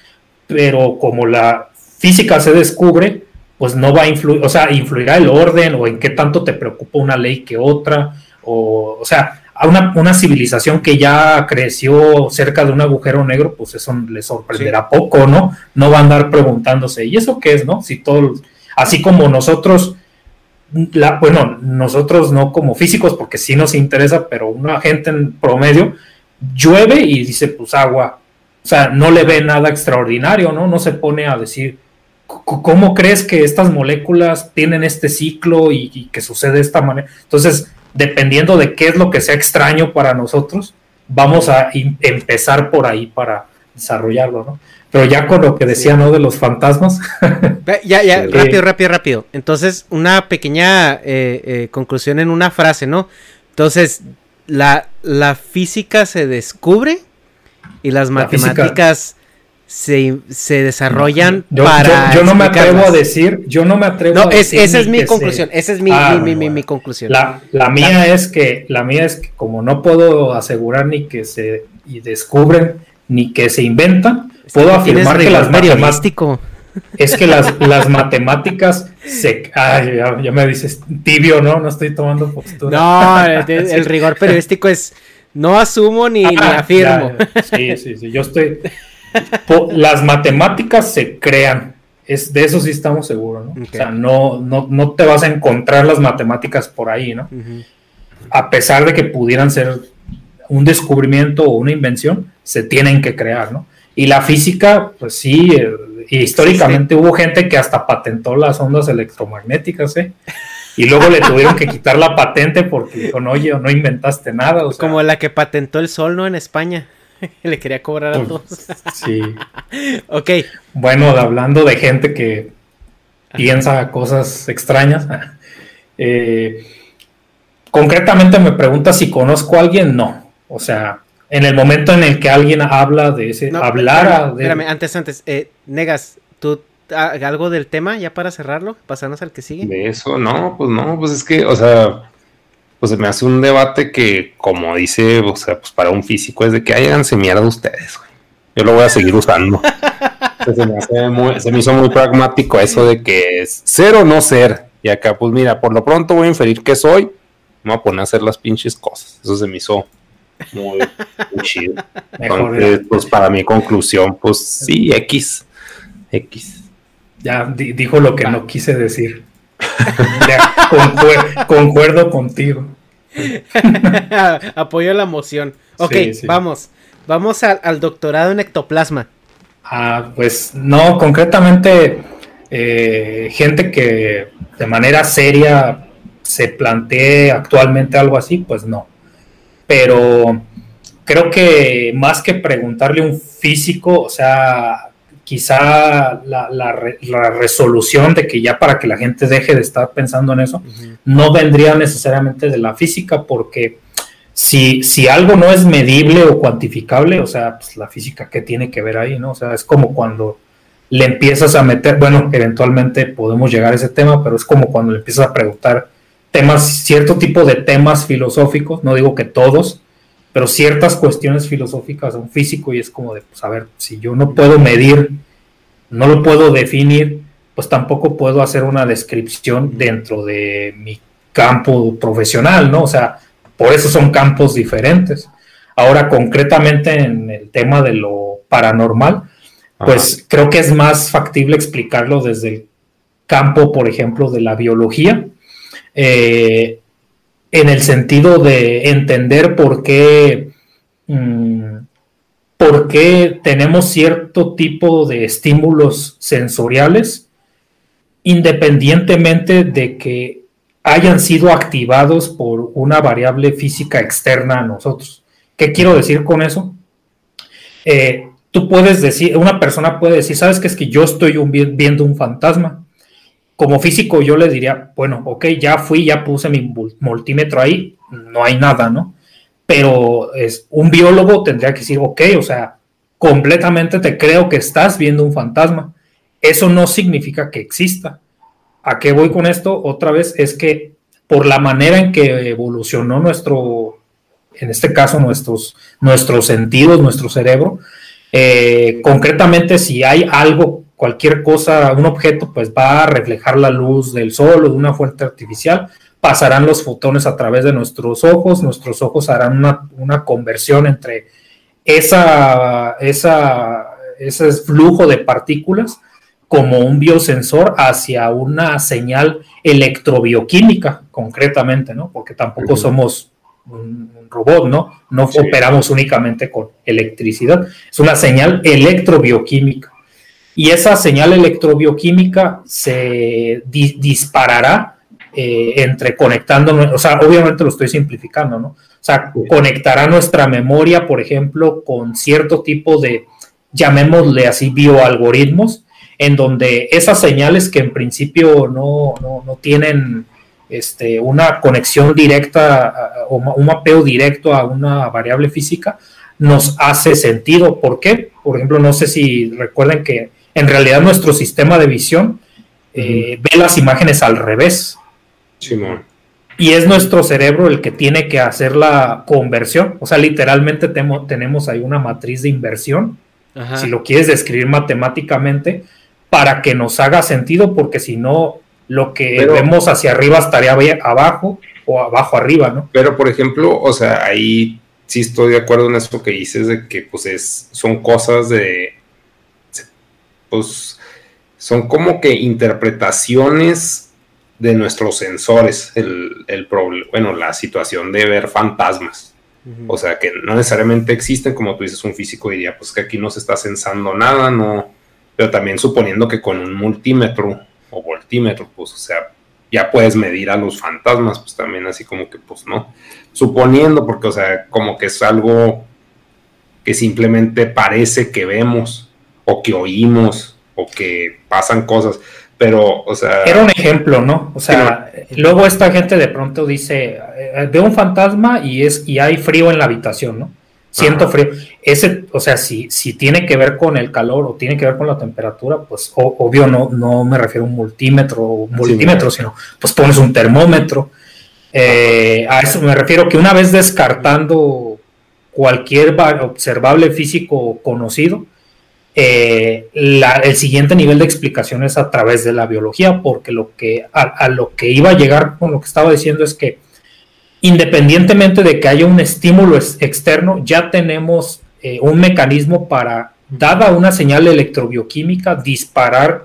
pero como la física se descubre, pues no va a influir, o sea, influirá el orden o en qué tanto te preocupa una ley que otra, o, o sea, a una, una, civilización que ya creció cerca de un agujero negro, pues eso le sorprenderá poco, ¿no? No va a andar preguntándose, ¿y eso qué es, no? Si todo, así como nosotros, la, bueno, nosotros no como físicos, porque sí nos interesa, pero una gente en promedio llueve y dice, pues agua, o sea, no le ve nada extraordinario, ¿no? No se pone a decir, ¿cómo crees que estas moléculas tienen este ciclo y, que sucede de esta manera? Entonces, dependiendo de qué es lo que sea extraño para nosotros, vamos a empezar por ahí para desarrollarlo, ¿no? Pero ya con lo que decía, ¿no? De los fantasmas. ya, ya, rápido, rápido, rápido. Entonces, una pequeña eh, eh, conclusión en una frase, ¿no? Entonces, la, la física se descubre y las matemáticas se, se desarrollan para. Yo, no me atrevo a decir, yo no me atrevo no, a decir. Esa es mi conclusión, esa es mi, ah, mi, mi, mi, conclusión. La, la mía es que, la mía es que como no puedo asegurar ni que se y descubren ni que se inventan, puedo afirmar que las matemáticas. Es que las, las matemáticas se. Ay, ya, me dices tibio, ¿no? No estoy tomando postura. No, el, rigor periodístico es. No asumo ni, ni ah, afirmo. sí, sí, sí. Yo estoy las matemáticas se crean. Es, de eso sí estamos seguros, ¿no? O sea, no, no, te vas a encontrar las matemáticas por ahí, ¿no? A pesar de que pudieran ser un descubrimiento o una invención, se tienen que crear, ¿no? Y la física, pues sí, eh, históricamente hubo gente que hasta patentó las ondas electromagnéticas, ¿eh? Y luego le tuvieron que quitar la patente porque dijo, oye, no inventaste nada. Como la que patentó el sol, ¿no? En España. Le quería cobrar a todos. sí. ok. Bueno, hablando de gente que piensa cosas extrañas. Eh, concretamente me pregunta si conozco a alguien, no. O sea, en el momento en el que alguien habla de ese, hablar de... Espérame, antes, antes, eh, Negas, ¿tú algo del tema ya para cerrarlo? Pasarnos al que sigue. De eso, no, pues no, pues es que, o sea, pues me hace un debate que, como dice, o sea, pues para un físico es de que háganse mierda ustedes, güey. Yo lo voy a seguir usando. se, me se me hizo muy pragmático eso de que es ser o no ser. Y acá, pues mira, por lo pronto voy a inferir que soy. Me voy a poner a hacer las pinches cosas. Eso se me hizo muy, chido. Entonces, pues para mi conclusión, pues sí, X. X. Ya dijo lo que no quise decir. concuerdo contigo. Apoyo la moción. Ok, vamos. Vamos al doctorado en ectoplasma. Ah, pues no, concretamente, eh, gente que de manera seria se plantee actualmente algo así, pues no. Pero creo que más que preguntarle un físico, o sea, quizá la, resolución de que ya para que la gente deje de estar pensando en eso, no vendría necesariamente de la física, porque si, si algo no es medible o cuantificable, o sea, pues la física, ¿qué tiene que ver ahí? ¿no? O sea, es como cuando le empiezas a meter, bueno, eventualmente podemos llegar a ese tema, pero es como cuando le empiezas a preguntar temas, cierto tipo de temas filosóficos, no digo que todos, pero ciertas cuestiones filosóficas a un físico y es como de, pues a ver, si yo no puedo medir, no lo puedo definir, pues tampoco puedo hacer una descripción dentro de mi campo profesional, ¿no? O sea, por eso son campos diferentes. Ahora, concretamente en el tema de lo paranormal, pues creo que es más factible explicarlo desde el campo, por ejemplo, de la biología, eh, en el sentido de entender por qué, mm, por qué tenemos cierto tipo de estímulos sensoriales, independientemente de que hayan sido activados por una variable física externa a nosotros. ¿Qué quiero decir con eso? Eh, tú puedes decir, una persona puede decir, sabes que es que yo estoy viendo un fantasma, como físico yo le diría, bueno, ok, ya fui, ya puse mi multímetro ahí, no hay nada, ¿no? Pero es, un biólogo tendría que decir, ok, o sea, completamente te creo que estás viendo un fantasma. Eso no significa que exista. ¿A qué voy con esto? Otra vez es que por la manera en que evolucionó nuestro, en este caso nuestros, nuestros sentidos, nuestro cerebro, eh, concretamente si hay algo cualquier cosa, un objeto, pues va a reflejar la luz del sol o de una fuente artificial, pasarán los fotones a través de nuestros ojos, nuestros ojos harán una, conversión entre esa, esa, ese flujo de partículas como un biosensor hacia una señal electrobioquímica, concretamente, ¿no? Porque tampoco somos un, robot, ¿no? No operamos únicamente con electricidad, es una señal electrobioquímica y esa señal electrobioquímica se disparará eh, entre conectando, o sea, obviamente lo estoy simplificando, ¿no? O sea, conectará nuestra memoria, por ejemplo, con cierto tipo de, llamémosle así, bioalgoritmos, en donde esas señales que en principio no, no, tienen este, una conexión directa o un mapeo directo a una variable física, nos hace sentido. ¿Por qué? Por ejemplo, no sé si recuerden que en realidad nuestro sistema de visión eh, ve las imágenes al revés. Y es nuestro cerebro el que tiene que hacer la conversión. O sea, literalmente tenemos ahí una matriz de inversión, si lo quieres describir matemáticamente, para que nos haga sentido, porque si no, lo que vemos hacia arriba estaría abajo o abajo arriba, ¿no? Pero, por ejemplo, o sea, ahí sí estoy de acuerdo en eso que dices de que pues es, son cosas de pues son como que interpretaciones de nuestros sensores, el, el bueno, la situación de ver fantasmas. O sea, que no necesariamente existen, como tú dices, un físico diría, pues que aquí no se está sensando nada, no, pero también suponiendo que con un multímetro o voltímetro, pues, o sea, ya puedes medir a los fantasmas, pues también así como que, pues no, suponiendo, porque, o sea, como que es algo que simplemente parece que vemos o que oímos o que pasan cosas, pero, o sea... Era un ejemplo, ¿no? O sea, luego esta gente de pronto dice, eh, veo un fantasma y, es, y hay frío en la habitación, ¿no? Siento frío. Ese, o sea, si, si tiene que ver con el calor o tiene que ver con la temperatura, pues obvio no, no me refiero a un multímetro o un multímetro, sino pues pones un termómetro. Eh, a eso me refiero que una vez descartando cualquier observable físico conocido, eh, el siguiente nivel de explicación es a través de la biología, porque lo que, a, lo que iba a llegar con lo que estaba diciendo es que independientemente de que haya un estímulo externo, ya tenemos eh, un mecanismo para, dada una señal electrobioquímica, disparar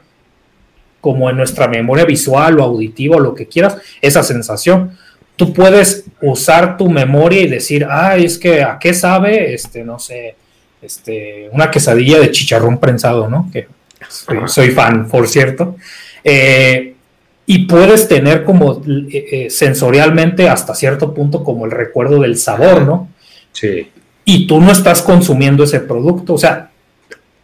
como en nuestra memoria visual o auditiva o lo que quieras, esa sensación. Tú puedes usar tu memoria y decir, ah, es que a qué sabe, este, no sé, este, una quesadilla de chicharrón prensado, ¿no? Que soy, fan, por cierto. Eh, y puedes tener como eh, eh, sensorialmente hasta cierto punto como el recuerdo del sabor, ¿no? Sí. Y tú no estás consumiendo ese producto, o sea,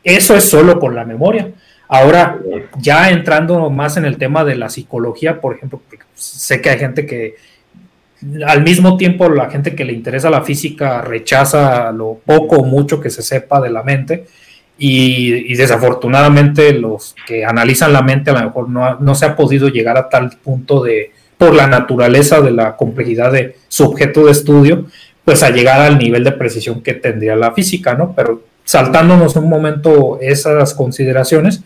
eso es solo con la memoria. Ahora, ya entrando más en el tema de la psicología, por ejemplo, sé que hay gente que al mismo tiempo la gente que le interesa la física rechaza lo poco o mucho que se sepa de la mente y, desafortunadamente los que analizan la mente a lo mejor no, se ha podido llegar a tal punto de, por la naturaleza de la complejidad de su objeto de estudio, pues a llegar al nivel de precisión que tendría la física, ¿no? Pero saltándonos un momento esas consideraciones,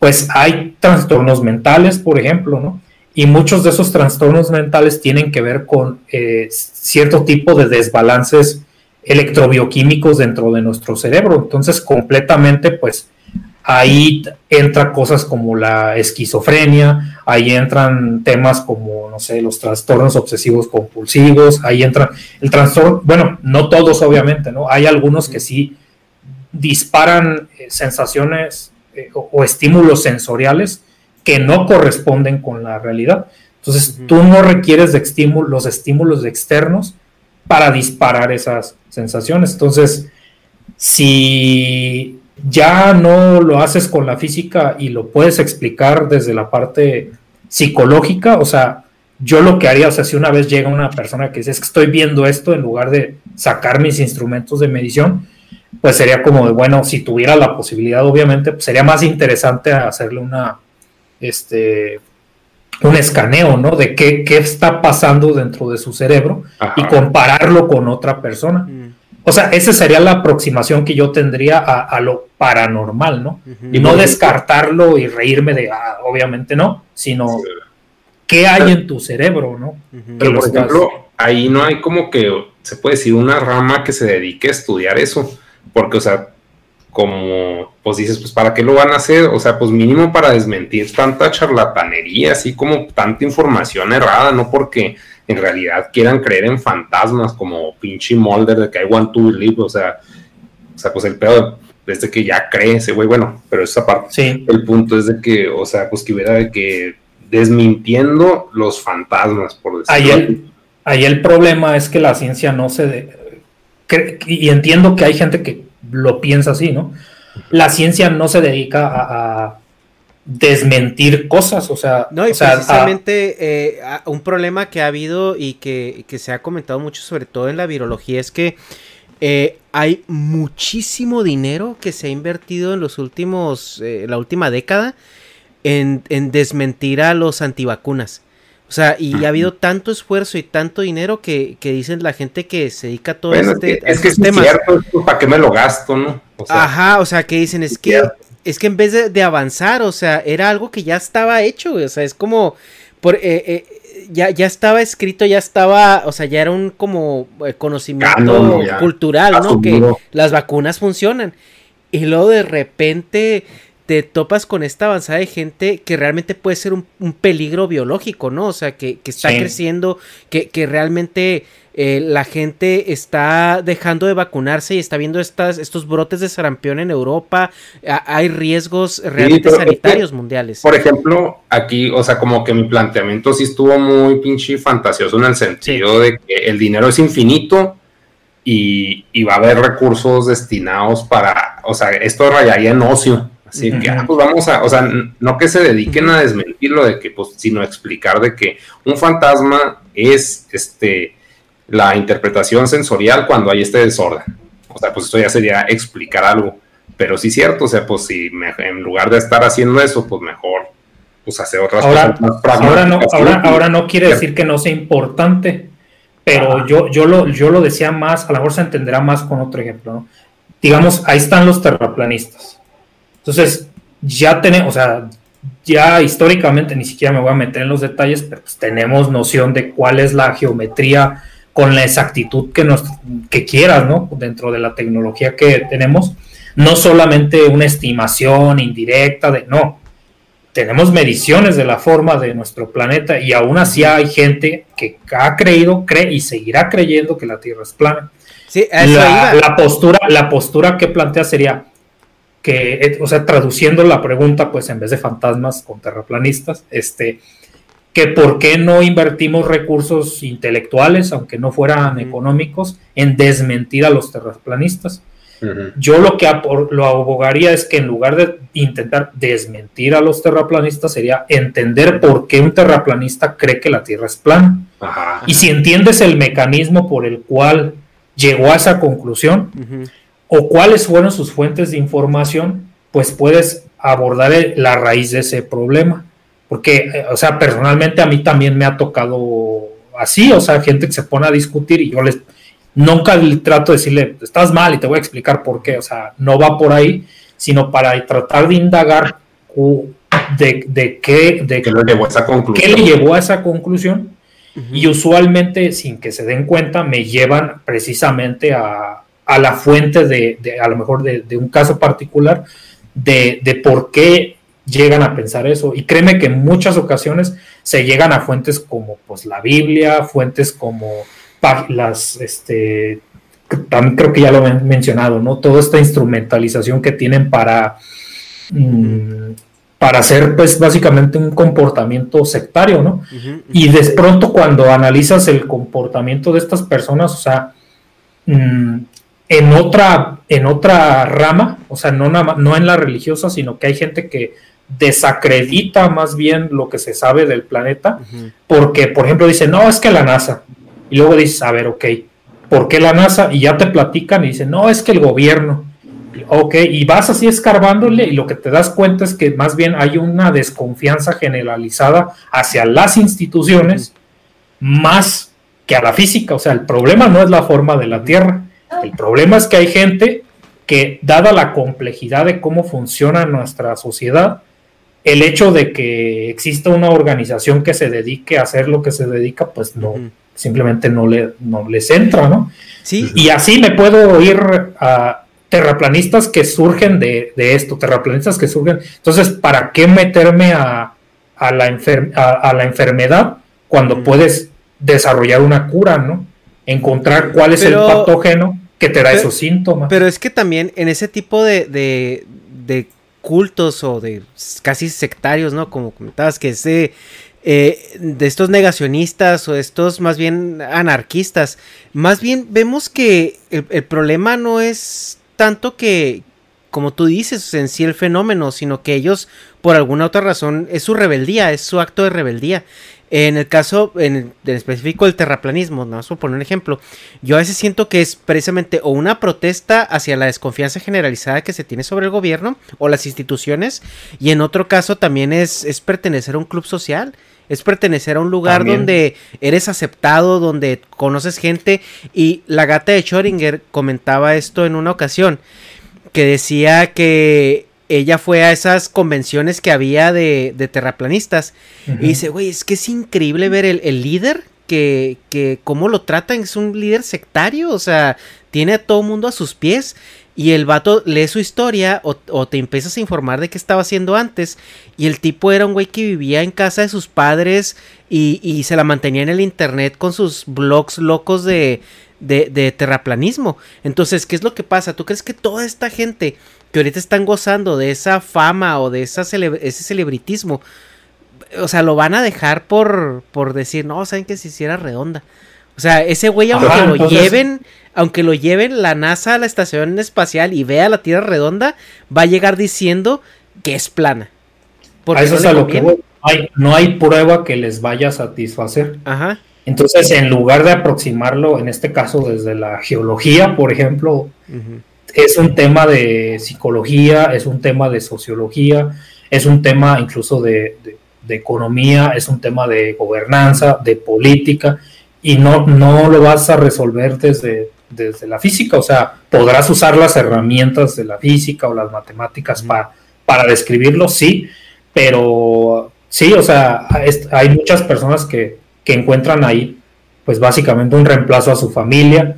pues hay trastornos mentales, por ejemplo, ¿no? Y muchos de esos trastornos mentales tienen que ver con eh, cierto tipo de desbalances electrobioquímicos dentro de nuestro cerebro. Entonces, completamente, pues ahí entra cosas como la esquizofrenia, ahí entran temas como, no sé, los trastornos obsesivos compulsivos, ahí entra el trastorno, bueno, no todos obviamente, ¿no? Hay algunos que sí disparan eh, sensaciones eh, o, estímulos sensoriales que no corresponden con la realidad. Entonces, tú no requieres de estímulos, los estímulos externos para disparar esas sensaciones. Entonces, si ya no lo haces con la física y lo puedes explicar desde la parte psicológica, o sea, yo lo que haría, o sea, si una vez llega una persona que dice, es que estoy viendo esto, en lugar de sacar mis instrumentos de medición, pues sería como de, bueno, si tuviera la posibilidad, obviamente, pues sería más interesante hacerle una, este, un escaneo, ¿no? De qué, qué está pasando dentro de su cerebro y compararlo con otra persona. Mm. O sea, esa sería la aproximación que yo tendría a, lo paranormal, ¿no? Y no descartarlo y reírme de, ah, obviamente no, sino qué hay en tu cerebro, ¿no? Pero, por ejemplo, ahí no hay como que, se puede decir, una rama que se dedique a estudiar eso, porque, o sea, como, pues dices, pues para qué lo van a hacer, o sea, pues mínimo para desmentir tanta charlatanería, así como tanta información errada, no porque en realidad quieran creer en fantasmas como pinche Molder de que hay one to believe, o sea, o sea, pues el pedo desde que ya cree ese güey, bueno, pero esa parte, sí. el punto es de que, o sea, pues que hubiera de que desmintiendo los fantasmas, por decirlo ahí el, ahí el problema es que la ciencia no se... De, y entiendo que hay gente que lo piensa así, ¿no? La ciencia no se dedica a, desmentir cosas, o sea... No, y precisamente eh, un problema que ha habido y que, se ha comentado mucho, sobre todo en la virología, es que eh, hay muchísimo dinero que se ha invertido en los últimos, eh, la última década en, en desmentir a los antivacunas. O sea, y ha habido tanto esfuerzo y tanto dinero que, dicen la gente que se dedica a todo este, es que, es, cierto, ¿para qué me lo gasto, no? Ajá, o sea, que dicen, es que, es que en vez de, avanzar, o sea, era algo que ya estaba hecho, o sea, es como, por, eh, eh, ya, ya estaba escrito, ya estaba, o sea, ya era un como eh, conocimiento cultural, ¿no? Que las vacunas funcionan. Y luego de repente te topas con esta avanzada de gente que realmente puede ser un, peligro biológico, ¿no? O sea, que, está creciendo, que, realmente eh, la gente está dejando de vacunarse y está viendo estas, estos brotes de sarampión en Europa. hay riesgos realmente sanitarios mundiales. Por ejemplo, aquí, o sea, como que mi planteamiento sí estuvo muy pinche fantasioso en el sentido de que el dinero es infinito. Y, y, va a haber recursos destinados para, o sea, esto rayaría en ocio, Así que, ah, pues vamos a, o sea, no que se dediquen a desmentirlo de que, pues, sino explicar de que un fantasma es, este, la interpretación sensorial cuando hay este desorden. O sea, pues esto ya sería explicar algo. Pero sí es cierto, o sea, pues si en lugar de estar haciendo eso, pues mejor pues hacer otras ahora, cosas Ahora no, ahora, ahora no quiere decir que no sea importante, pero yo, yo, lo, yo lo decía más, a lo mejor se entenderá más con otro ejemplo, ¿no? Digamos, ahí están los terraplanistas. Entonces, ya tenemos, o sea, ya históricamente, ni siquiera me voy a meter en los detalles, pero pues tenemos noción de cuál es la geometría con la exactitud que, nos, que quieras, ¿no? Dentro de la tecnología que tenemos, no solamente una estimación indirecta de, no, tenemos mediciones de la forma de nuestro planeta y aún así hay gente que ha creído, cree y seguirá creyendo que la Tierra es plana. Sí, la, la, postura, la postura que plantea sería que, o sea, traduciendo la pregunta, pues en vez de fantasmas con terraplanistas, este, que por qué no invertimos recursos intelectuales, aunque no fueran económicos, en desmentir a los terraplanistas. Yo lo que lo abogaría es que en lugar de intentar desmentir a los terraplanistas, sería entender por qué un terraplanista cree que la Tierra es plana. Y si entiendes el mecanismo por el cual llegó a esa conclusión, o cuáles fueron sus fuentes de información, pues puedes abordar la raíz de ese problema. Porque, eh, o sea, personalmente a mí también me ha tocado así, o sea, gente que se pone a discutir y yo les nunca trato de decirle, estás mal y te voy a explicar por qué, o sea, no va por ahí, sino para tratar de indagar de, de qué, de ¿Qué, le llevó a esa conclusión? qué le llevó a esa conclusión. Y usualmente, sin que se den cuenta, me llevan precisamente a, a la fuente de, de, a lo mejor de, de un caso particular, de, de, por qué llegan a pensar eso. Y créeme que en muchas ocasiones se llegan a fuentes como pues la Biblia, fuentes como las, este, también creo que ya lo he mencionado, ¿no? Toda esta instrumentalización que tienen para, mm, para hacer, pues, básicamente un comportamiento sectario, ¿no? Y de pronto cuando analizas el comportamiento de estas personas, o sea, mm, en otra, en otra rama, o sea, no, no en la religiosa, sino que hay gente que desacredita más bien lo que se sabe del planeta, porque, por ejemplo, dice, no, es que la NASA, y luego dices, a ver, ok, ¿por qué la NASA? Y ya te platican y dicen, no, es que el gobierno. Ok, y vas así escarbándole y lo que te das cuenta es que más bien hay una desconfianza generalizada hacia las instituciones más que a la física. O sea, el problema no es la forma de la Tierra. El problema es que hay gente que, dada la complejidad de cómo funciona nuestra sociedad, el hecho de que exista una organización que se dedique a hacer lo que se dedica, pues no, simplemente no, le, no les entra, ¿no? Sí. Y así me puedo ir a terraplanistas que surgen de, esto, terraplanistas que surgen. Entonces, ¿para qué meterme a, a, la, a, la, enfermedad cuando puedes desarrollar una cura, ¿no? Encontrar cuál es el patógeno que te da esos síntomas. Pero es que también en ese tipo de, de, de cultos o de casi sectarios, ¿no? Como comentabas, que ese eh, de estos negacionistas o estos más bien anarquistas. Más bien vemos que el, problema no es tanto que, como tú dices, en sí el fenómeno, sino que ellos, por alguna otra razón, es su rebeldía, es su acto de rebeldía. En el caso en, específico del terraplanismo, ¿no? por poner un ejemplo, yo a veces siento que es precisamente o una protesta hacia la desconfianza generalizada que se tiene sobre el gobierno o las instituciones, y en otro caso también es, es pertenecer a un club social es pertenecer a un lugar donde eres aceptado, donde conoces gente. Y la gata de Schrödinger comentaba esto en una ocasión, que decía que ella fue a esas convenciones que había de, terraplanistas. Y dice, güey, es que es increíble ver el, líder que, que cómo lo tratan, es un líder sectario, o sea, tiene a todo mundo a sus pies y el vato lee su historia o, te empiezas a informar de qué estaba haciendo antes. Y el tipo era un güey que vivía en casa de sus padres y, se la mantenía en el internet con sus blogs locos de, de, terraplanismo. Entonces, ¿qué es lo que pasa? ¿Tú crees que toda esta gente que ahorita están gozando de esa fama o de esa ese celebritismo, o sea, lo van a dejar por, por decir, no, saben que se hiciera redonda? O sea, ese güey, aunque lo lleven, aunque lo lleven la NASA a la estación espacial y vea la Tierra redonda, va a llegar diciendo que es plana. A eso es a lo que voy. Hay, no hay prueba que les vaya a satisfacer. Ajá. Entonces, en lugar de aproximarlo, en este caso desde la geología, por ejemplo, es un tema de psicología, es un tema de sociología, es un tema incluso de, economía, es un tema de gobernanza, de política, y no, no lo vas a resolver desde, desde la física, o sea, podrás usar las herramientas de la física o las matemáticas para, para describirlo, sí, pero sí, o sea, hay muchas personas que, que encuentran ahí, pues básicamente un reemplazo a su familia,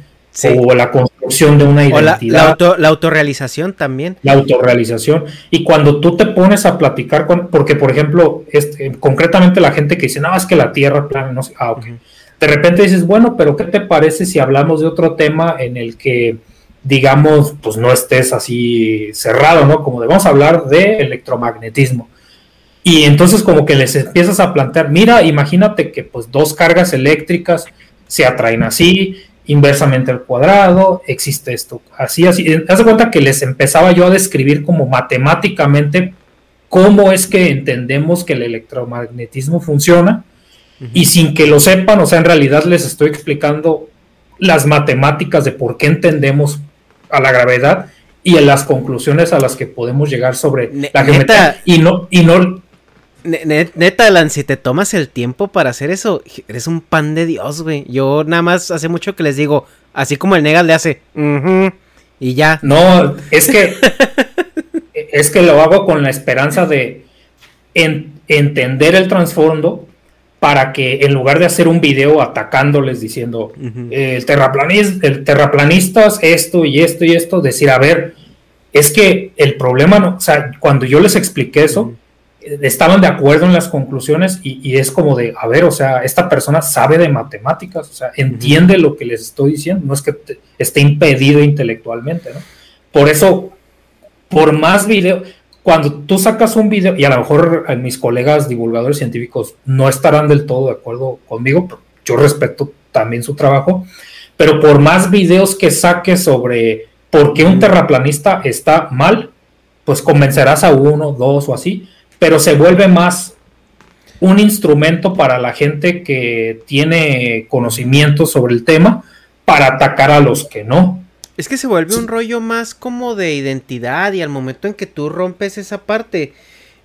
o la construcción de una identidad. la, autorrealización también. La autorrealización. Y cuando tú te pones a platicar con, porque por ejemplo, este, concretamente la gente que dice, no, es que la Tierra plana, no sé, ah, ok. De repente dices, bueno, pero ¿qué te parece si hablamos de otro tema en el que, digamos, pues no estés así cerrado, ¿no? Como debemos hablar de electromagnetismo. Y entonces como que les empiezas a plantear, mira, imagínate que pues dos cargas eléctricas se atraen así, inversamente al cuadrado, existe esto, así, así. Eh, haz cuenta que les empezaba yo a describir como matemáticamente cómo es que entendemos que el electromagnetismo funciona y sin que lo sepan, o sea, en realidad les estoy explicando las matemáticas de por qué entendemos a la gravedad y en las conclusiones a las que podemos llegar sobre la geometría y no y no Neta, Alan, si te tomas el tiempo para hacer eso, eres un pan de Dios, güey. Yo nada más hace mucho que les digo, así como el Negas le hace, y ya. No, es que, es que lo hago con la esperanza de entender el trasfondo para que en lugar de hacer un video atacándoles diciendo, el, terraplanista, el terraplanistas, esto y esto y esto, decir, a ver, es que el problema, no, o sea, cuando yo les expliqué eso, estaban de acuerdo en las conclusiones y, es como de, a ver, o sea, esta persona sabe de matemáticas, o sea, entiende lo que les estoy diciendo, no es que esté impedido intelectualmente, ¿no? Por eso, por más video, cuando tú sacas un video, y a lo mejor mis colegas divulgadores científicos no estarán del todo de acuerdo conmigo, yo respeto también su trabajo, pero por más videos que saques sobre por qué un terraplanista está mal, pues convencerás a uno, dos o así, pero se vuelve más un instrumento para la gente que tiene conocimiento sobre el tema para atacar a los que no. Es que se vuelve un rollo más como de identidad y al momento en que tú rompes esa parte.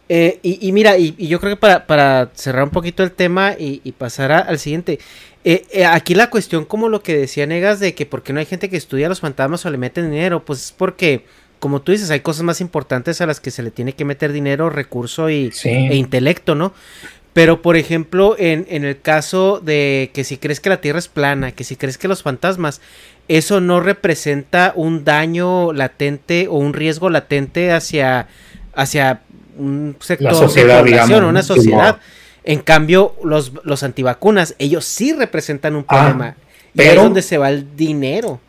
Eh, y, mira, y, yo creo que para, cerrar un poquito el tema y, pasar al siguiente. Eh, eh, aquí la cuestión como lo que decía Negas de que por qué no hay gente que estudia los fantasmas o le meten dinero, pues es porque como tú dices, hay cosas más importantes a las que se le tiene que meter dinero, recurso y, e intelecto, ¿no? Pero, por ejemplo, en, en, el caso de que si crees que la Tierra es plana, que si crees que los fantasmas, eso no representa un daño latente o un riesgo latente hacia, hacia un sector de población o una sociedad. En cambio, los, los antivacunas, ellos sí representan un ah, problema. pero, y es donde se va el dinero.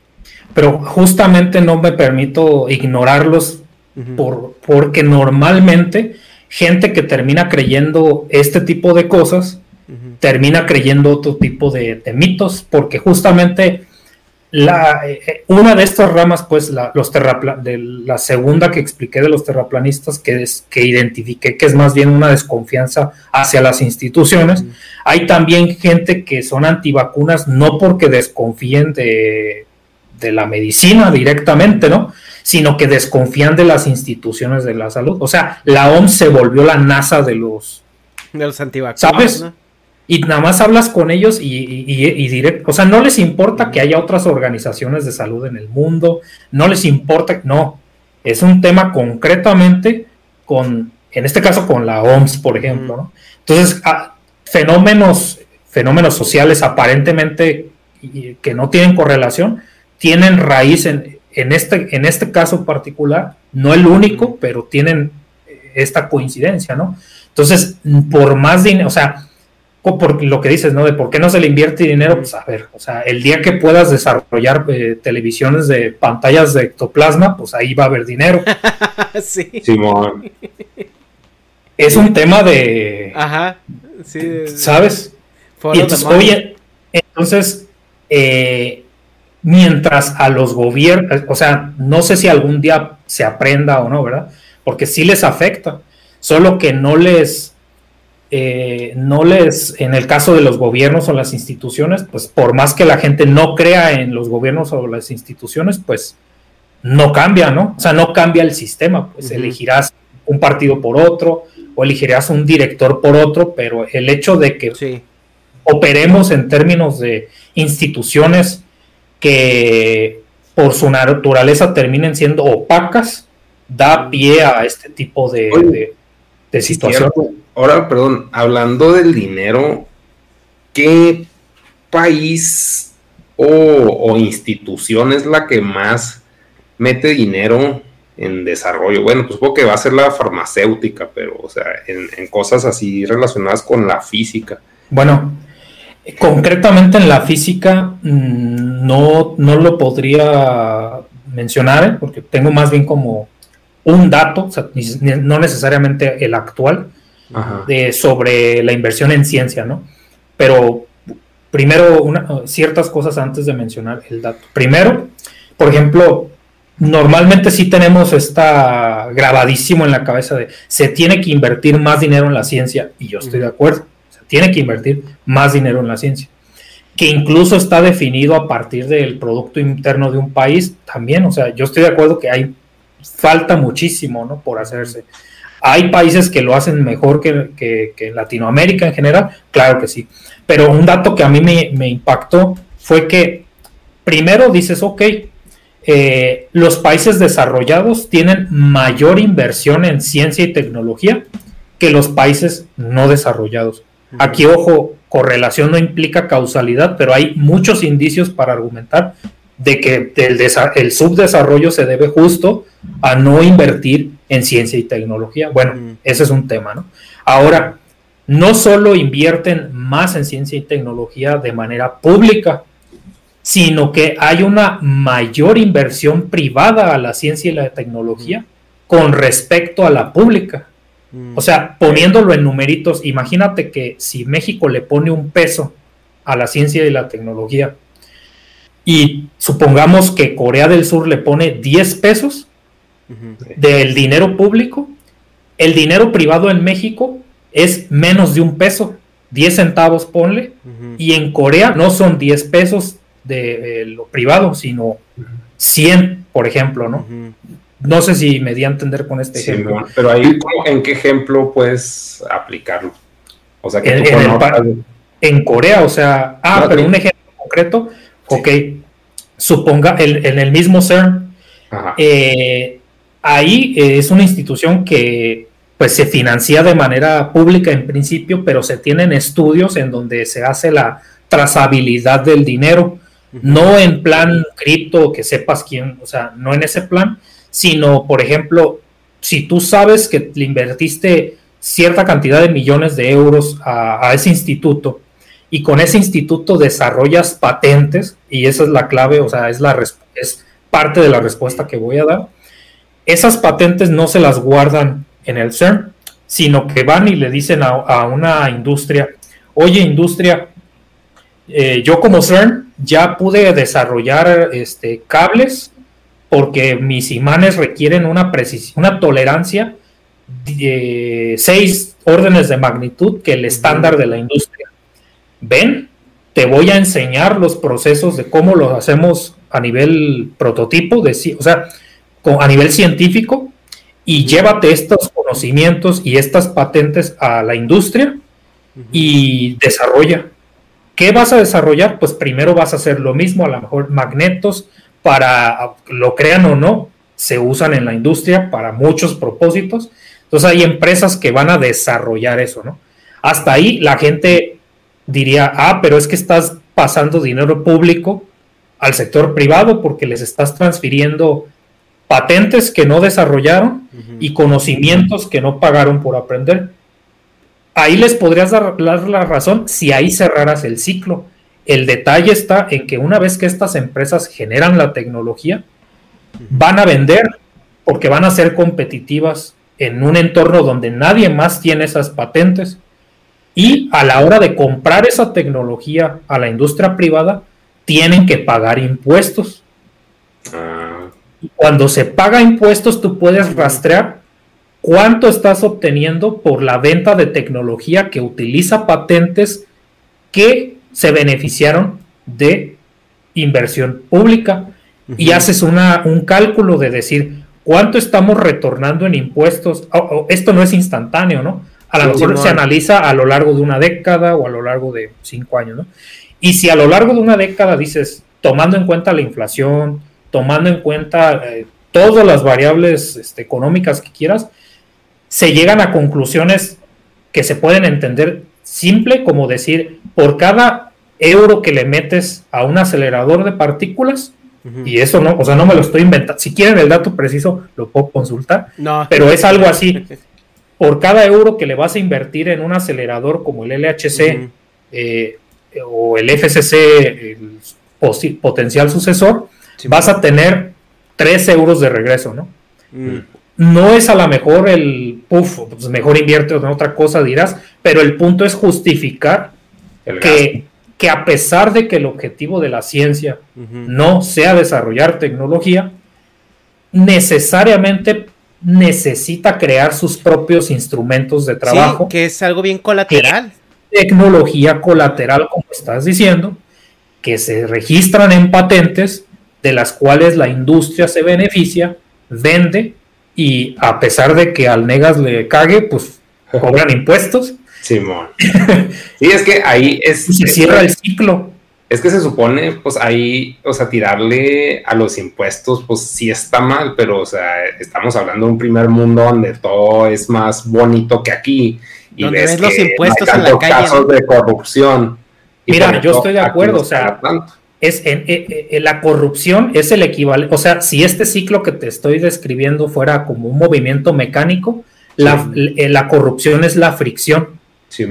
Pero justamente no me permito ignorarlos por, porque normalmente gente que termina creyendo este tipo de cosas termina creyendo otro tipo de, mitos, porque justamente la, eh, una de estas ramas, pues la, los de la segunda que expliqué de los terraplanistas, que es que identifiqué que es más bien una desconfianza hacia las instituciones, hay también gente que son antivacunas no porque desconfíen de de la medicina directamente, ¿no? Sino que desconfían de las instituciones de la salud. O sea, la OMS se volvió la NASA de los... De los ¿Sabes? Y nada más hablas con ellos y, y, directo, o sea, no les importa que haya otras organizaciones de salud en el mundo, no les importa, no, es un tema concretamente con, en este caso con la OMS, por ejemplo, ¿no? Entonces, ah, fenómenos, fenómenos sociales aparentemente que no tienen correlación, tienen raíz en, en, este, en este caso particular, no el único, pero tienen eh, esta coincidencia, ¿no? Entonces, por más dinero, o sea, por lo que dices, ¿no? De por qué no se le invierte dinero, pues a ver, o sea, el día que puedas desarrollar eh, televisiones de pantallas de ectoplasma, pues ahí va a haber dinero. sí. Simón. Es un tema de. Ajá. Sí. ¿Sabes? Y entonces, oye, entonces, eh, mientras a los gobiernos, o sea, no sé si algún día se aprenda o no, ¿verdad? porque sí les afecta, solo que no les, eh, no les, en el caso de los gobiernos o las instituciones, pues por más que la gente no crea en los gobiernos o las instituciones, pues no cambia, ¿no? O sea, no cambia el sistema, pues elegirás un partido por otro o elegirás un director por otro, pero el hecho de que operemos en términos de instituciones que por su naturaleza terminen siendo opacas, da pie a este tipo de, de, situación. Ahora, perdón, hablando del dinero, ¿qué país o, institución es la que más mete dinero en desarrollo. Bueno, pues supongo que va a ser la farmacéutica, pero, o sea, en, cosas así relacionadas con la física. Bueno, concretamente en la física mm, no, no lo podría mencionar, ¿eh? porque tengo más bien como un dato, no necesariamente el actual, de, sobre la inversión en ciencia, ¿no? Pero primero, ciertas cosas antes de mencionar el dato. Primero, por ejemplo, normalmente sí tenemos esta grabadísimo en la cabeza de se tiene que invertir más dinero en la ciencia y yo estoy de acuerdo, se tiene que invertir más dinero en la ciencia, que incluso está definido a partir del producto interno de un país también, o sea, yo estoy de acuerdo que hay falta muchísimo, ¿no? Por hacerse. Hay países que lo hacen mejor que, que, Latinoamérica en general, claro que sí, pero un dato que a mí me, me impactó fue que primero dices, ok, eh, los países desarrollados tienen mayor inversión en ciencia y tecnología que los países no desarrollados. Aquí, ojo, correlación no implica causalidad, pero hay muchos indicios para argumentar de que el, el subdesarrollo se debe justo a no invertir en ciencia y tecnología. Bueno, ese es un tema, ¿no? Ahora, no solo invierten más en ciencia y tecnología de manera pública, sino que hay una mayor inversión privada a la ciencia y la tecnología con respecto a la pública. O sea, poniéndolo en numeritos, imagínate que si México le pone un peso a la ciencia y la tecnología y supongamos que Corea del Sur le pone 10 pesos del dinero público, el dinero privado en México es menos de un peso, 10 centavos ponle, y en Corea no son 10 pesos, de, lo privado, sino 100, por ejemplo, ¿no? No sé si me di a entender con este ejemplo. Pero ahí, ¿en qué ejemplo puedes aplicarlo? O sea, que en, en, Corea, o sea, ah, pero un ejemplo concreto, ok, suponga, en el mismo CERN, eh, ahí es una institución que pues se financia de manera pública en principio, pero se tienen estudios en donde se hace la trazabilidad del dinero. No en plan cripto, que sepas quién, o sea, no en ese plan, sino, por ejemplo, si tú sabes que le invertiste cierta cantidad de millones de euros a, ese instituto y con ese instituto desarrollas patentes, y esa es la clave, o sea, es, la es parte de la respuesta que voy a dar, esas patentes no se las guardan en el CERN, sino que van y le dicen a, una industria, oye industria, eh, yo como CERN ya pude desarrollar este, cables porque mis imanes requieren una precisión, una tolerancia de seis órdenes de magnitud que el estándar de la industria. Ven, te voy a enseñar los procesos de cómo lo hacemos a nivel prototipo, de, o sea, a nivel científico, y llévate estos conocimientos y estas patentes a la industria y desarrolla. ¿Qué vas a desarrollar? Pues primero vas a hacer lo mismo, a lo mejor magnetos para, lo crean o no, se usan en la industria para muchos propósitos. Entonces hay empresas que van a desarrollar eso, ¿no? Hasta ahí la gente diría, ah, pero es que estás pasando dinero público al sector privado porque les estás transfiriendo patentes que no desarrollaron y conocimientos que no pagaron por aprender ahí les podrías dar, la razón si ahí cerraras el ciclo. El detalle está en que una vez que estas empresas generan la tecnología, van a vender porque van a ser competitivas en un entorno donde nadie más tiene esas patentes y a la hora de comprar esa tecnología a la industria privada, tienen que pagar impuestos. Ah. Y cuando se paga impuestos, tú puedes rastrear cuánto estás obteniendo por la venta de tecnología que utiliza patentes que se beneficiaron de inversión pública y haces una, un cálculo de decir cuánto estamos retornando en impuestos. esto no es instantáneo, ¿no? A lo mejor se analiza a lo largo de una década o a lo largo de cinco años, ¿no? Y si a lo largo de una década dices, tomando en cuenta la inflación, tomando en cuenta eh, todas las variables este, económicas que quieras, se llegan a conclusiones que se pueden entender simple como decir, por cada euro que le metes a un acelerador de partículas, y eso no, o sea, no me lo estoy inventando, si quieren el dato preciso, lo puedo consultar, pero es algo así, por cada euro que le vas a invertir en un acelerador como el LHC eh, o el FCC, el potencial sucesor, vas a tener 3 euros de regreso, ¿no? Mm. No es a lo mejor el, puff, pues mejor invierte en otra cosa, dirás, pero el punto es justificar que, que, a pesar de que el objetivo de la ciencia no sea desarrollar tecnología, necesariamente necesita crear sus propios instrumentos de trabajo. que es algo bien colateral. Tecnología colateral, como estás diciendo, que se registran en patentes, de las cuales la industria se beneficia, vende y a pesar de que al Negas le cague, pues cobran impuestos. Simón. Sí, es que ahí es. Se cierra el ciclo. Es que se supone, pues ahí, o sea, tirarle a los impuestos, pues sí está mal, pero, o sea, estamos hablando de un primer mundo donde todo es más bonito que aquí. Y donde ves, los impuestos en la calle. casos de corrupción. Mira, yo estoy de acuerdo, o sea, es en, la corrupción es el equivalente, o sea, si este ciclo que te estoy describiendo fuera como un movimiento mecánico, la, eh, la, corrupción es la fricción.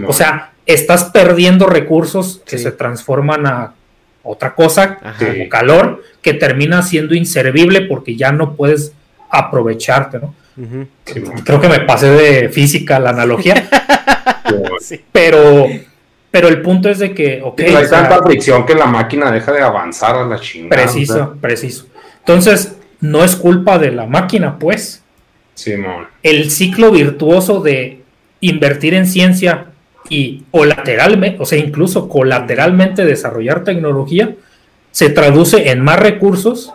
o sea, estás perdiendo recursos que se transforman a otra cosa, como calor, que termina siendo inservible porque ya no puedes aprovecharte, ¿no? Creo que me pasé de física la analogía. pero pero el punto es de que, ok. hay tanta fricción que la máquina deja de avanzar a la chingada. Preciso, preciso. Entonces, no es culpa de la máquina, pues. Simón. el ciclo virtuoso de invertir en ciencia y colateralmente, o sea, incluso colateralmente desarrollar tecnología, se traduce en más recursos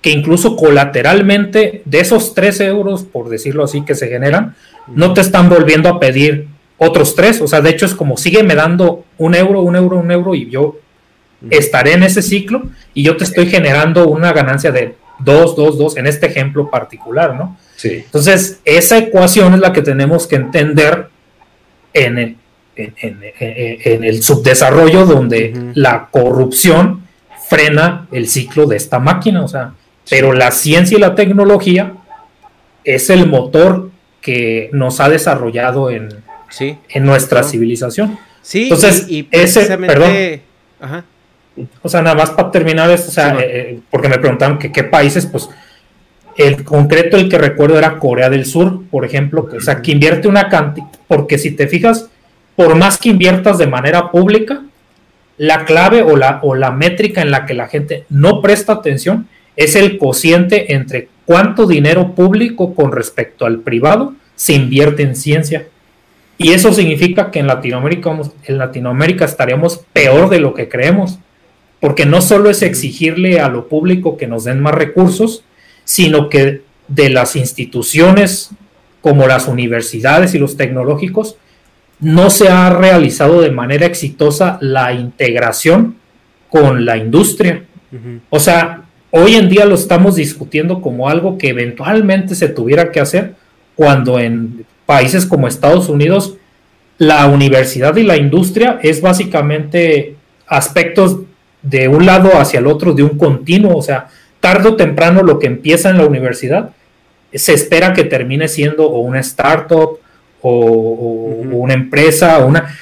que incluso colateralmente de esos 3 euros, por decirlo así, que se generan, no te están volviendo a pedir otros tres. O sea, de hecho es como sígueme dando un euro, un euro, un euro y yo estaré en ese ciclo y yo te estoy generando una ganancia de dos, dos, dos en este ejemplo particular, ¿no? Sí. Entonces, esa ecuación es la que tenemos que entender en el, en, el subdesarrollo donde la corrupción frena el ciclo de esta máquina, o sea, pero la ciencia y la tecnología es el motor que nos ha desarrollado en, en nuestra civilización. Sí, entonces, y, ese, perdón, o sea, nada más para terminar esto, o sea, eh, eh, porque me preguntaron que qué países, pues, el concreto, el que recuerdo era Corea del Sur, por ejemplo, que, o sea, que invierte una cantidad, porque si te fijas, por más que inviertas de manera pública, la clave o la, o la métrica en la que la gente no presta atención es el cociente entre cuánto dinero público con respecto al privado se invierte en ciencia. Y eso significa que en Latinoamérica, en Latinoamérica estaríamos peor de lo que creemos, porque no solo es exigirle a lo público que nos den más recursos, sino que de las instituciones como las universidades y los tecnológicos, no se ha realizado de manera exitosa la integración con la industria. O sea, hoy en día lo estamos discutiendo como algo que eventualmente se tuviera que hacer cuando en países como Estados Unidos, la universidad y la industria es básicamente aspectos de un lado hacia el otro de un continuo, o sea, tarde o temprano lo que empieza en la universidad se espera que termine siendo o una startup o, una empresa o una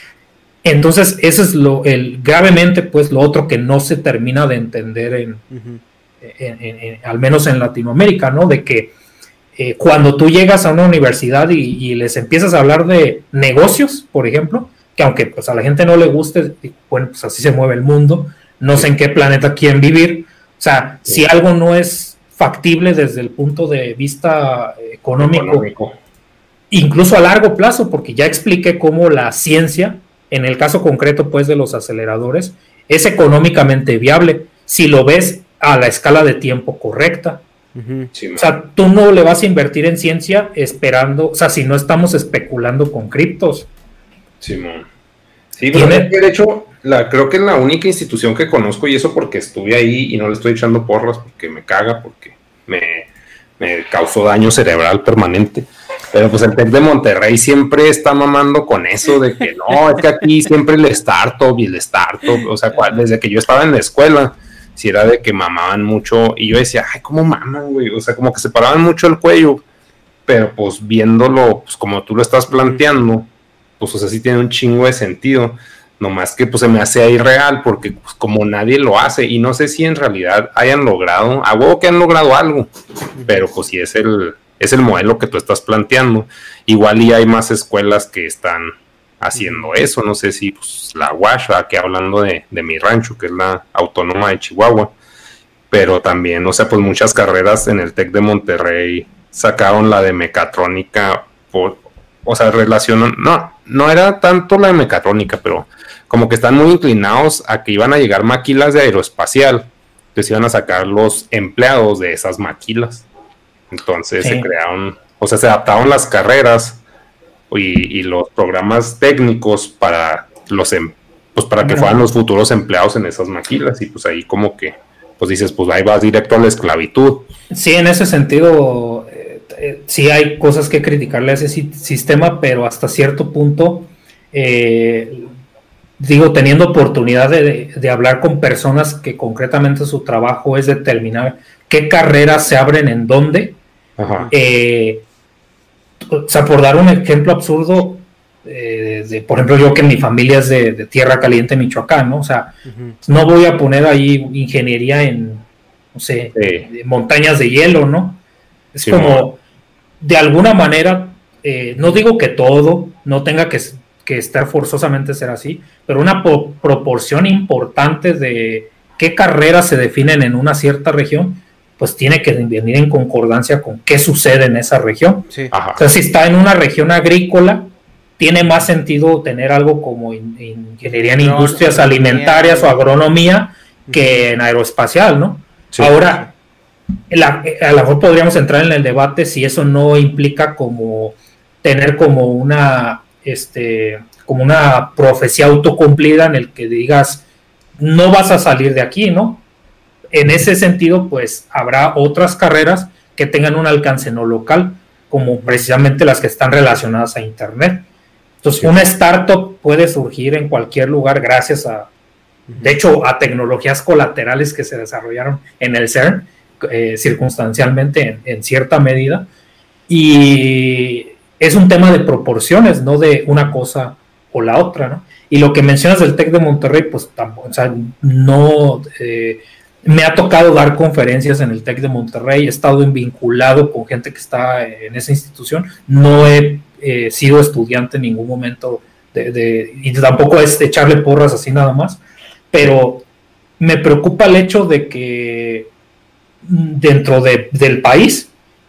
entonces eso es lo el gravemente pues lo otro que no se termina de entender en, al menos en Latinoamérica, ¿no? De que eh, cuando tú llegas a una universidad y, les empiezas a hablar de negocios, por ejemplo, que aunque pues, a la gente no le guste, bueno, pues así se mueve el mundo, no sé en qué planeta quieren vivir, o sea, si algo no es factible desde el punto de vista económico, incluso a largo plazo, porque ya expliqué cómo la ciencia, en el caso concreto pues de los aceleradores, es económicamente viable si lo ves a la escala de tiempo correcta. O sea, tú no le vas a invertir en ciencia esperando, o sea, si no estamos especulando con criptos. Simón. Sí, bueno, de hecho, la, creo que es la única institución que conozco y eso porque estuve ahí y no le estoy echando porras porque me caga, porque me, me causó daño cerebral permanente. Pero pues el TEC de Monterrey siempre está mamando con eso de que no, es que aquí siempre el startup y el startup, o sea, desde que yo estaba en la escuela, si era de que mamaban mucho y yo decía, ay, ¿cómo maman, güey? O sea, como que se paraban mucho el cuello, pero pues viéndolo, pues como tú lo estás planteando, pues o sea, sí tiene un chingo de sentido. Nomás que pues se me hace irreal porque pues, como nadie lo hace y no sé si en realidad hayan logrado, a huevo que han logrado algo, pero pues si es el, es el modelo que tú estás planteando. Igual y hay más escuelas que están haciendo eso. No sé si pues, la Washa, que hablando de, mi rancho, que es la autónoma de Chihuahua, pero también, o sea, pues muchas carreras en el TEC de Monterrey sacaron la de mecatrónica, por, o sea, relacionan, no, no era tanto la de mecatrónica, pero como que están muy inclinados a que iban a llegar maquilas de aeroespacial, entonces iban a sacar los empleados de esas maquilas. Entonces se crearon, o sea, se adaptaron las carreras y, los programas técnicos para los em, pues para que fueran los futuros empleados en esas maquilas. Y pues ahí como que pues dices pues ahí vas directo a la esclavitud. Sí en ese sentido eh, eh, sí hay cosas que criticarle a ese sistema pero hasta cierto punto eh, digo teniendo oportunidad de, de, hablar con personas que concretamente su trabajo es determinar qué carreras se abren en dónde eh, o sea, por dar un ejemplo absurdo, eh, de, por ejemplo, yo que mi familia es de, Tierra Caliente, Michoacán, ¿no? O sea, no voy a poner ahí ingeniería en, no sé, montañas de hielo, ¿no? Es como, de alguna manera, eh, no digo que todo no tenga que, que estar forzosamente ser así, pero una proporción importante de qué carreras se definen en una cierta región pues tiene que venir en concordancia con qué sucede en esa región. O sea, si está en una región agrícola, tiene más sentido tener algo como ingeniería en industrias alimentarias o agronomía que en aeroespacial, ¿no? Ahora, a lo mejor podríamos entrar en el debate si eso no implica como tener como una, este, como una profecía autocumplida en el que digas, no vas a salir de aquí, ¿no? En ese sentido, pues habrá otras carreras que tengan un alcance no local, como precisamente las que están relacionadas a Internet. Entonces, una startup puede surgir en cualquier lugar gracias a, de hecho, a tecnologías colaterales que se desarrollaron en el CERN, eh, circunstancialmente en, cierta medida. Y es un tema de proporciones, no de una cosa o la otra, ¿no? Y lo que mencionas del TEC de Monterrey, pues tampoco, o sea, no, eh, me ha tocado dar conferencias en el TEC de Monterrey, he estado vinculado con gente que está en esa institución, no he eh, sido estudiante en ningún momento de, y tampoco es echarle porras así nada más, pero me preocupa el hecho de que dentro del país,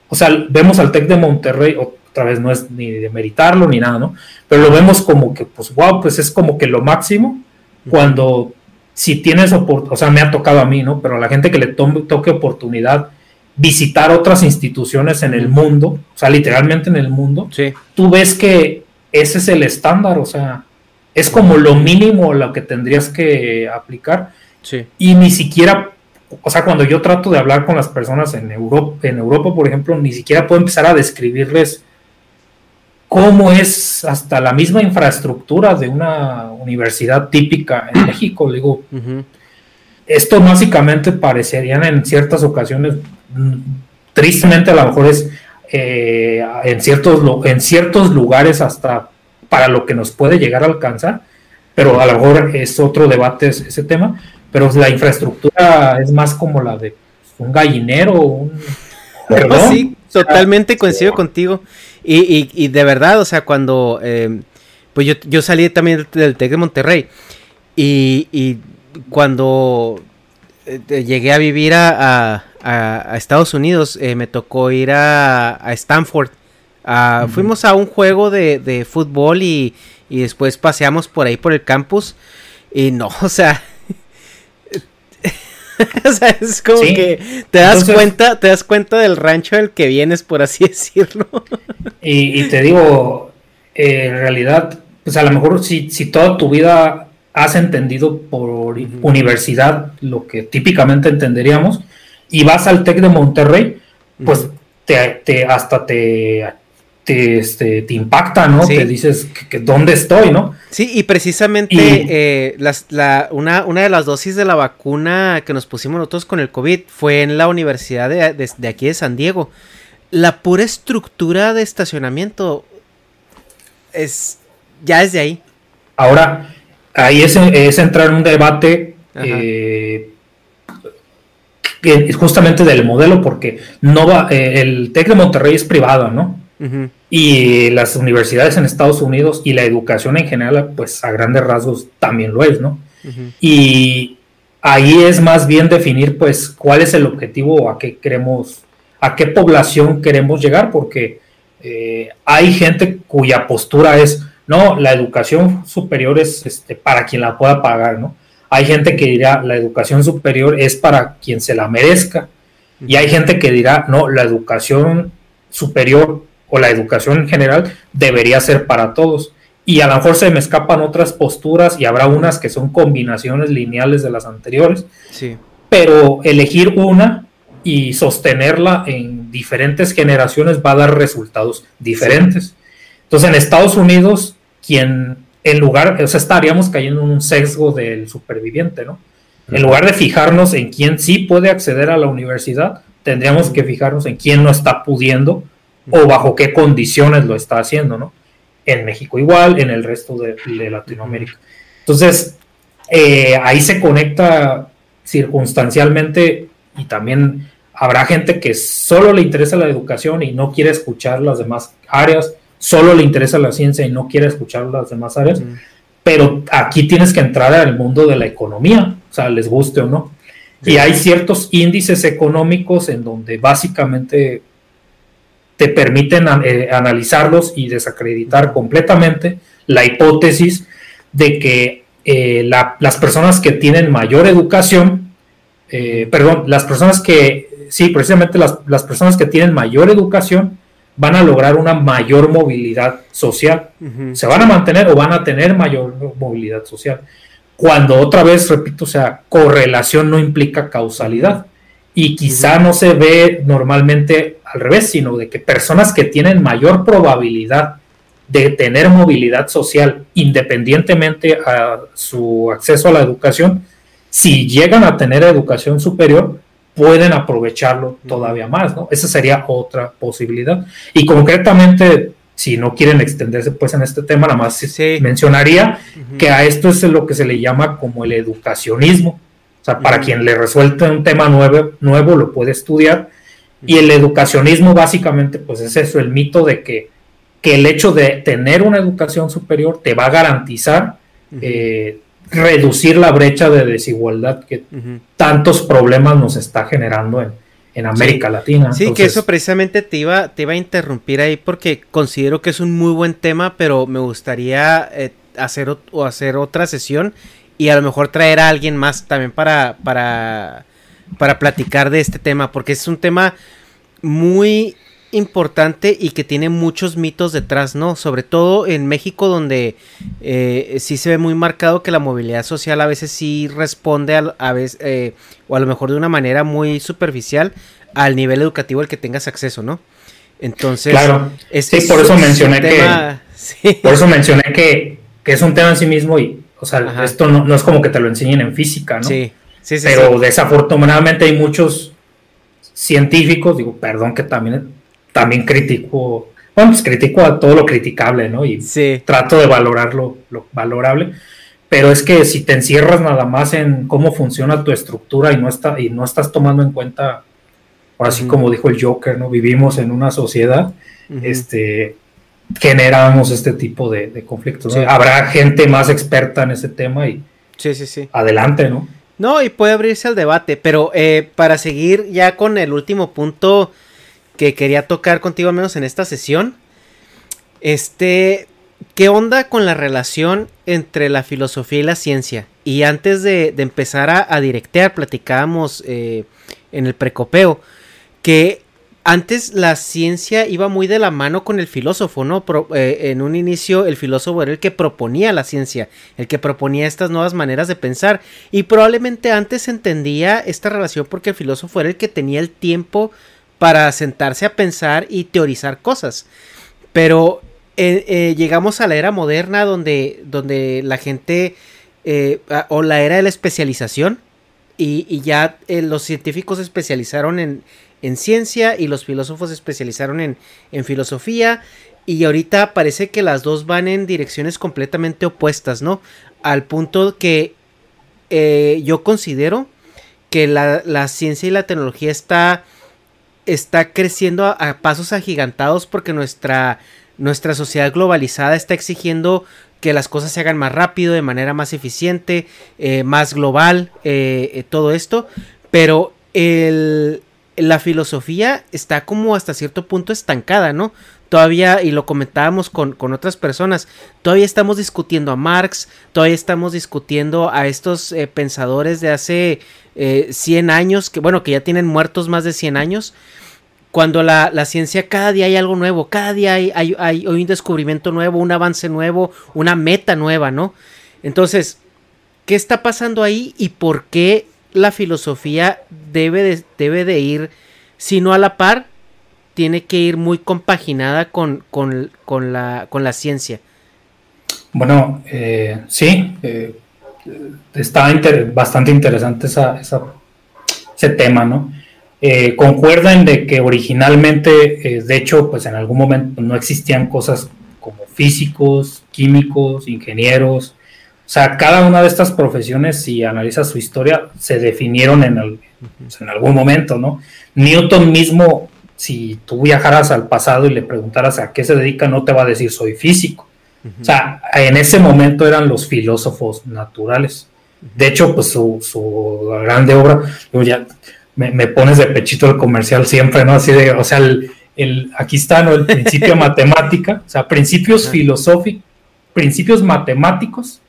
o sea, vemos al TEC de Monterrey, otra vez no es ni de meritarlo ni nada, ¿no? Pero lo vemos como que, pues, wow, pues es como que lo máximo, cuando si tienes oportunidad, o sea, me ha tocado a mí, ¿no? Pero a la gente que le toque oportunidad visitar otras instituciones en el mundo, o sea, literalmente en el mundo, tú ves que ese es el estándar, o sea, es como lo mínimo lo que tendrías que aplicar. Y ni siquiera, o sea, cuando yo trato de hablar con las personas en Europa, en Europa, por ejemplo, ni siquiera puedo empezar a describirles cómo es hasta la misma infraestructura de una universidad típica en México. Digo, esto básicamente parecerían en ciertas ocasiones, mm, tristemente a lo mejor es eh, en, ciertos, en ciertos lugares hasta para lo que nos puede llegar a alcanzar, pero a lo mejor es otro debate ese tema, pero la infraestructura es más como la de un gallinero, un... Sí, totalmente coincido contigo. Y, y, de verdad, o sea, cuando... Eh, pues yo, yo, salí también del TEC de Monterrey. Y, y cuando eh, llegué a vivir a, a, Estados Unidos, eh, me tocó ir a, a Stanford Ah, fuimos a un juego de, de fútbol y, y después paseamos por ahí por el campus. Y no, o sea, o sea, es como que te das cuenta, te das cuenta del rancho del que vienes, por así decirlo. y, te digo, eh, en realidad, pues a lo mejor si, si toda tu vida has entendido por universidad lo que típicamente entenderíamos, y vas al TEC de Monterrey, pues te, te, hasta te te, este, te impacta, ¿no? Te dices que, dónde estoy, ¿no? Sí, y precisamente eh, la, una, una, de las dosis de la vacuna que nos pusimos nosotros con el COVID fue en la universidad de, aquí de San Diego. La pura estructura de estacionamiento es ya es de ahí. Ahora, ahí es, es entrar en un debate eh, justamente del modelo, porque no va, eh, el TEC de Monterrey es privado, ¿no? Y las universidades en Estados Unidos y la educación en general, pues a grandes rasgos también lo es, ¿no? Y ahí es más bien definir, pues, cuál es el objetivo o a qué queremos, a qué población queremos llegar, porque eh, hay gente cuya postura es, no, la educación superior es este, para quien la pueda pagar, ¿no? Hay gente que dirá, la educación superior es para quien se la merezca. Y hay gente que dirá, no, la educación superior o la educación en general debería ser para todos. Y a lo mejor se me escapan otras posturas y habrá unas que son combinaciones lineales de las anteriores. Sí. Pero elegir una y sostenerla en diferentes generaciones va a dar resultados diferentes. Entonces en Estados Unidos, quien en lugar, o sea, estaríamos cayendo en un sesgo del superviviente, ¿no? En lugar de fijarnos en quién sí puede acceder a la universidad, tendríamos que fijarnos en quién no está pudiendo o bajo qué condiciones lo está haciendo, ¿no? En México igual, en el resto de, Latinoamérica. Entonces, eh, ahí se conecta circunstancialmente y también habrá gente que solo le interesa la educación y no quiere escuchar las demás áreas, solo le interesa la ciencia y no quiere escuchar las demás áreas, pero aquí tienes que entrar al mundo de la economía, o sea, les guste o no. Y hay ciertos índices económicos en donde básicamente te permiten eh, analizarlos y desacreditar completamente la hipótesis de que eh, las personas que tienen mayor educación, eh, perdón, las personas que, sí, precisamente las, las, personas que tienen mayor educación van a lograr una mayor movilidad social. Se van a mantener o van a tener mayor movilidad social. Cuando otra vez, repito, o sea, correlación no implica causalidad y quizá no se ve normalmente al revés, sino de que personas que tienen mayor probabilidad de tener movilidad social independientemente a su acceso a la educación, si llegan a tener educación superior, pueden aprovecharlo todavía más, ¿no? Esa sería otra posibilidad. Y concretamente, si no quieren extenderse pues en este tema, nada más mencionaría que a esto es lo que se le llama como el educacionismo, o sea, para quien le resuelve un tema nuevo, nuevo lo puede estudiar. Y el educacionismo básicamente, pues es eso, el mito de que, que el hecho de tener una educación superior te va a garantizar eh, reducir la brecha de desigualdad que tantos problemas nos está generando en, en América Latina. Sí, que eso precisamente te iba, te iba a interrumpir ahí porque considero que es un muy buen tema, pero me gustaría eh, hacer, o hacer otra sesión y a lo mejor traer a alguien más también para, para, para platicar de este tema, porque es un tema muy importante y que tiene muchos mitos detrás, ¿no? Sobre todo en México donde eh, sí se ve muy marcado que la movilidad social a veces sí responde a, veces, eh, o a lo mejor de una manera muy superficial al nivel educativo al que tengas acceso, ¿no? Entonces, claro, sí, por eso mencioné que, por eso mencioné que, que es un tema en sí mismo y o sea, esto no, es como que te lo enseñen en física, ¿no? Sí, sí, sí. Pero desafortunadamente hay muchos científicos, digo, perdón que también, también critico, bueno, pues critico a todo lo criticable, ¿no? Y trato de valorar lo, valorable. Pero es que si te encierras nada más en cómo funciona tu estructura y no, está, y no estás tomando en cuenta, así como dijo el Joker, ¿no? Vivimos en una sociedad, este, generamos este tipo de, conflictos. Habrá gente más experta en ese tema y sí, sí, sí. adelante, ¿no? No, y puede abrirse al debate, pero eh, para seguir ya con el último punto que quería tocar contigo, al menos en esta sesión, Este, ¿qué onda con la relación entre la filosofía y la ciencia? Y antes de, empezar a, directear, platicábamos eh, en el precopeo que antes la ciencia iba muy de la mano con el filósofo, ¿no? Eh, en un inicio el filósofo era el que proponía la ciencia, el que proponía estas nuevas maneras de pensar y probablemente antes entendía esta relación porque el filósofo era el que tenía el tiempo para sentarse a pensar y teorizar cosas. Pero eh, eh, llegamos a la era moderna donde, donde la gente, o la era de la especialización, y, ya los científicos se especializaron en, en ciencia y los filósofos se especializaron en, en filosofía y ahorita parece que las dos van en direcciones completamente opuestas, ¿no? Al punto que eh, yo considero que la, ciencia y la tecnología está, está creciendo a, pasos agigantados porque nuestra, nuestra sociedad globalizada está exigiendo que las cosas se hagan más rápido, de manera más eficiente, eh, más global, eh, todo esto. Pero el, la filosofía está como hasta cierto punto estancada, ¿no? Todavía, y lo comentábamos con, otras personas, todavía estamos discutiendo a Marx, todavía estamos discutiendo a estos eh, pensadores de hace 100 eh, años, que bueno, que ya tienen muertos más de 100 años, cuando la, ciencia cada día hay algo nuevo, cada día hay, hay, hay, un descubrimiento nuevo, un avance nuevo, una meta nueva, ¿no? Entonces, ¿qué está pasando ahí y por qué la filosofía debe de, debe de ir, si no a la par, tiene que ir muy compaginada con, la, con la ciencia. Bueno, eh, sí, eh, está bastante interesante esa, ese tema, ¿no? Eh, concuerdan de que originalmente, de hecho, pues en algún momento no existían cosas como físicos, químicos, ingenieros, sea, cada una de estas profesiones, si analizas su historia, se definieron en, pues, en algún momento, ¿no? Newton mismo, si tú viajaras al pasado y le preguntaras a qué se dedica, no te va a decir soy físico. O sea, en ese momento eran los filósofos naturales. De hecho, pues su, su grande obra, ya me, pones de pechito el comercial siempre, ¿no? Así de, o sea, el, aquí está, ¿no? El principio matemática, o sea, principios filosóficos, principios matemáticos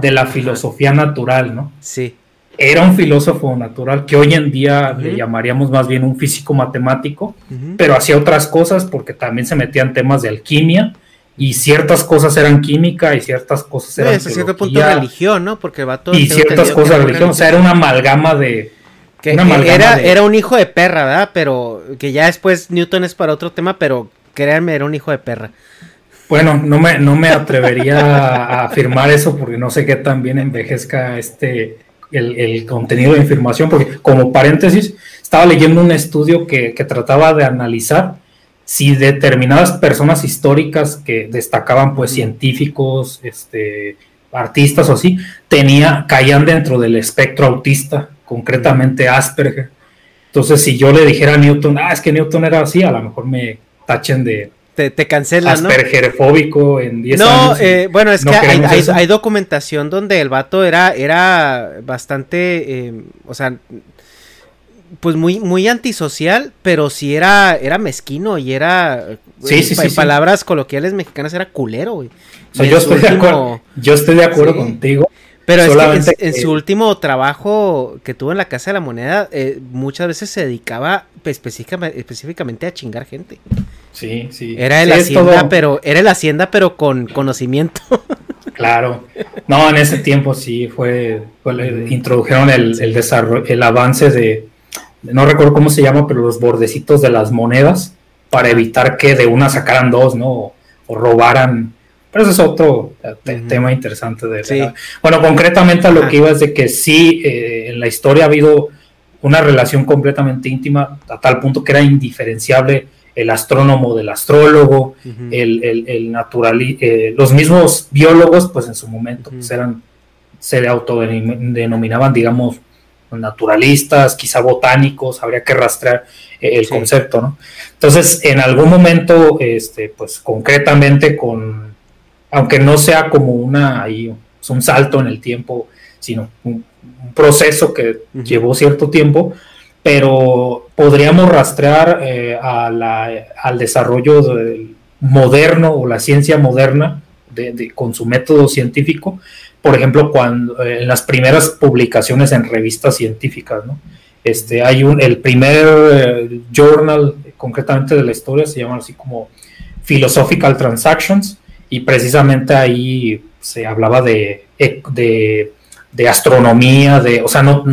de la filosofía natural, ¿no? Sí. Era un filósofo natural que hoy en día le llamaríamos más bien un físico matemático, pero hacía otras cosas porque también se metían temas de alquimia y ciertas cosas eran química y ciertas cosas eran sí, cierto punto religión, ¿no? Porque va todo y ciertas cosas religión, o sea, era una amalgama de que, era, era un hijo de perra, ¿verdad? Pero que ya después Newton es para otro tema, pero créanme, era un hijo de perra. Bueno, no me, no me atrevería a afirmar eso porque no sé qué tan bien envejezca este el, contenido de información, porque como paréntesis, estaba leyendo un estudio que, trataba de analizar si determinadas personas históricas que destacaban pues científicos, este, artistas o así, tenía, caían dentro del espectro autista, concretamente Asperger. Entonces, si yo le dijera a Newton, ah, es que Newton era así, a lo mejor me tachen de te, te cancelan, ¿no? Aspergerfóbico en 10 no, años. Eh, bueno, es que hay, documentación donde el vato era, era bastante, eh, o sea, pues muy, muy antisocial, pero sí era, era mezquino y era, sí, sí, en palabras coloquiales mexicanas, era culero, güey. yo, estoy de acuerdo, yo estoy de acuerdo contigo. Pero es que en, su último trabajo que tuvo en la Casa de la Moneda, eh, muchas veces se dedicaba específicamente a chingar gente. Sí, sí. Era el hacienda, pero era el hacienda, pero con conocimiento. Claro. No, en ese tiempo sí fue, introdujeron el, desarrollo, el avance de, no recuerdo cómo se llama, pero los bordecitos de las monedas para evitar que de una sacaran dos, ¿no? O, robaran. Pero eso es otro tema interesante de Bueno, concretamente a lo que iba es de que sí, eh, en la historia ha habido una relación completamente íntima, a tal punto que era indiferenciable el astrónomo del astrólogo, el, el, eh, los mismos biólogos, pues en su momento pues, eran, se autodenominaban, digamos, naturalistas, quizá botánicos, habría que rastrear eh, el concepto, ¿no? Entonces, en algún momento, este, pues concretamente con, aunque no sea como una, ahí, un salto en el tiempo, sino un, proceso que llevó cierto tiempo, pero podríamos rastrear eh, al desarrollo moderno o la ciencia moderna de, con su método científico, por ejemplo, cuando eh, en las primeras publicaciones en revistas científicas, ¿no? Este, hay un, el primer eh, journal, concretamente de la historia, se llama así como Philosophical Transactions, y precisamente ahí se hablaba de, de, de astronomía, de, o sea, no,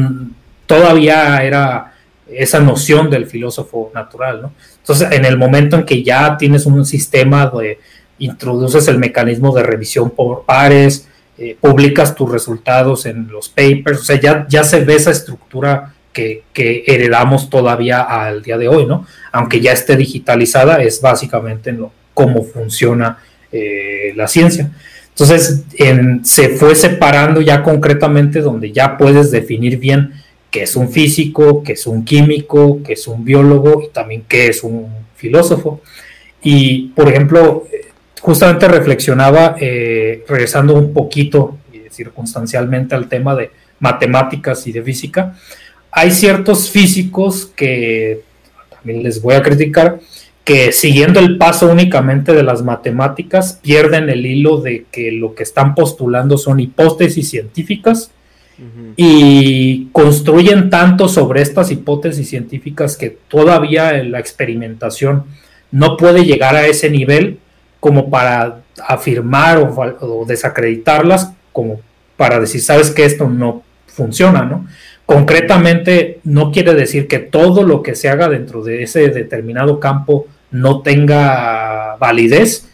todavía era esa noción del filósofo natural, ¿no? Entonces, en el momento en que ya tienes un sistema de introduces el mecanismo de revisión por pares, eh, publicas tus resultados en los papers, o sea, ya, ya se ve esa estructura que, heredamos todavía al día de hoy, ¿no? Aunque ya esté digitalizada, es básicamente en lo, cómo funciona eh, la ciencia. Entonces, se fue separando ya concretamente donde ya puedes definir bien qué es un físico, qué es un químico, qué es un biólogo y también qué es un filósofo. Y, por ejemplo, justamente reflexionaba, eh, regresando un poquito circunstancialmente al tema de matemáticas y de física, hay ciertos físicos que también les voy a criticar, que siguiendo el paso únicamente de las matemáticas pierden el hilo de que lo que están postulando son hipótesis científicas y construyen tanto sobre estas hipótesis científicas que todavía la experimentación no puede llegar a ese nivel como para afirmar o, desacreditarlas, como para decir, sabes que esto no funciona, ¿no? Concretamente, no quiere decir que todo lo que se haga dentro de ese determinado campo no tenga validez,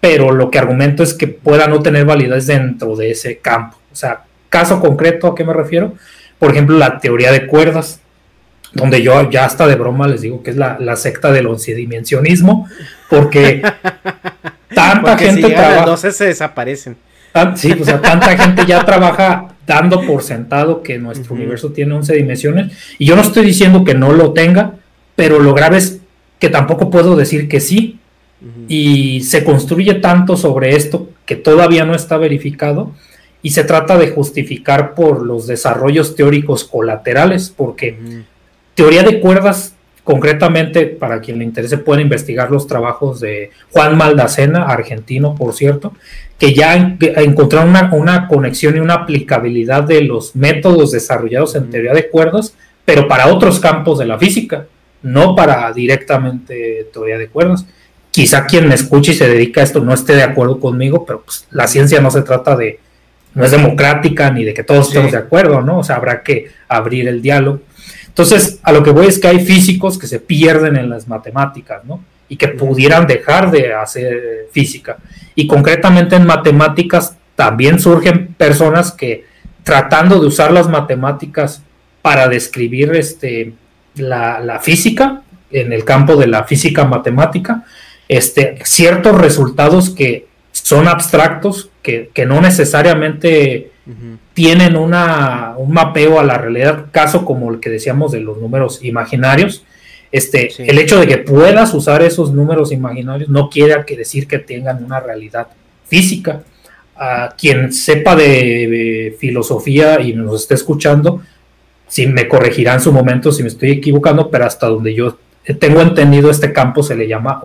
pero lo que argumento es que pueda no tener validez dentro de ese campo. O sea, caso concreto, ¿a qué me refiero? Por ejemplo, la teoría de cuerdas, donde yo ya hasta de broma les digo que es la, la secta del oncidimensionismo, porque tanta gente trabaja. se desaparecen. sí, o sea, tanta gente ya trabaja dando por sentado que nuestro universo tiene 11 dimensiones. Y yo no estoy diciendo que no lo tenga, pero lo grave es que tampoco puedo decir que sí. Y se construye tanto sobre esto que todavía no está verificado y se trata de justificar por los desarrollos teóricos colaterales, porque teoría de cuerdas Concretamente, para quien le interese, puede investigar los trabajos de Juan Maldacena, argentino, por cierto, que ya encontraron una, una, conexión y una aplicabilidad de los métodos desarrollados en teoría de cuerdas, pero para otros campos de la física, no para directamente teoría de cuerdas. Quizá quien me escuche y se dedica a esto no esté de acuerdo conmigo, pero pues, la ciencia no se trata de, no es democrática ni de que todos estemos de acuerdo, ¿no? O sea, habrá que abrir el diálogo. Entonces, a lo que voy es que hay físicos que se pierden en las matemáticas, ¿no? Y que pudieran dejar de hacer física. Y concretamente en matemáticas también surgen personas que tratando de usar las matemáticas para describir este, la, física, en el campo de la física matemática, este, ciertos resultados que son abstractos, que, que no necesariamente tienen una, un mapeo a la realidad, caso como el que decíamos de los números imaginarios. Este, El hecho de que puedas usar esos números imaginarios no quiere decir que tengan una realidad física. A quien sepa de, filosofía y nos esté escuchando, si me corregirá en su momento si me estoy equivocando, pero hasta donde yo tengo entendido este campo se le llama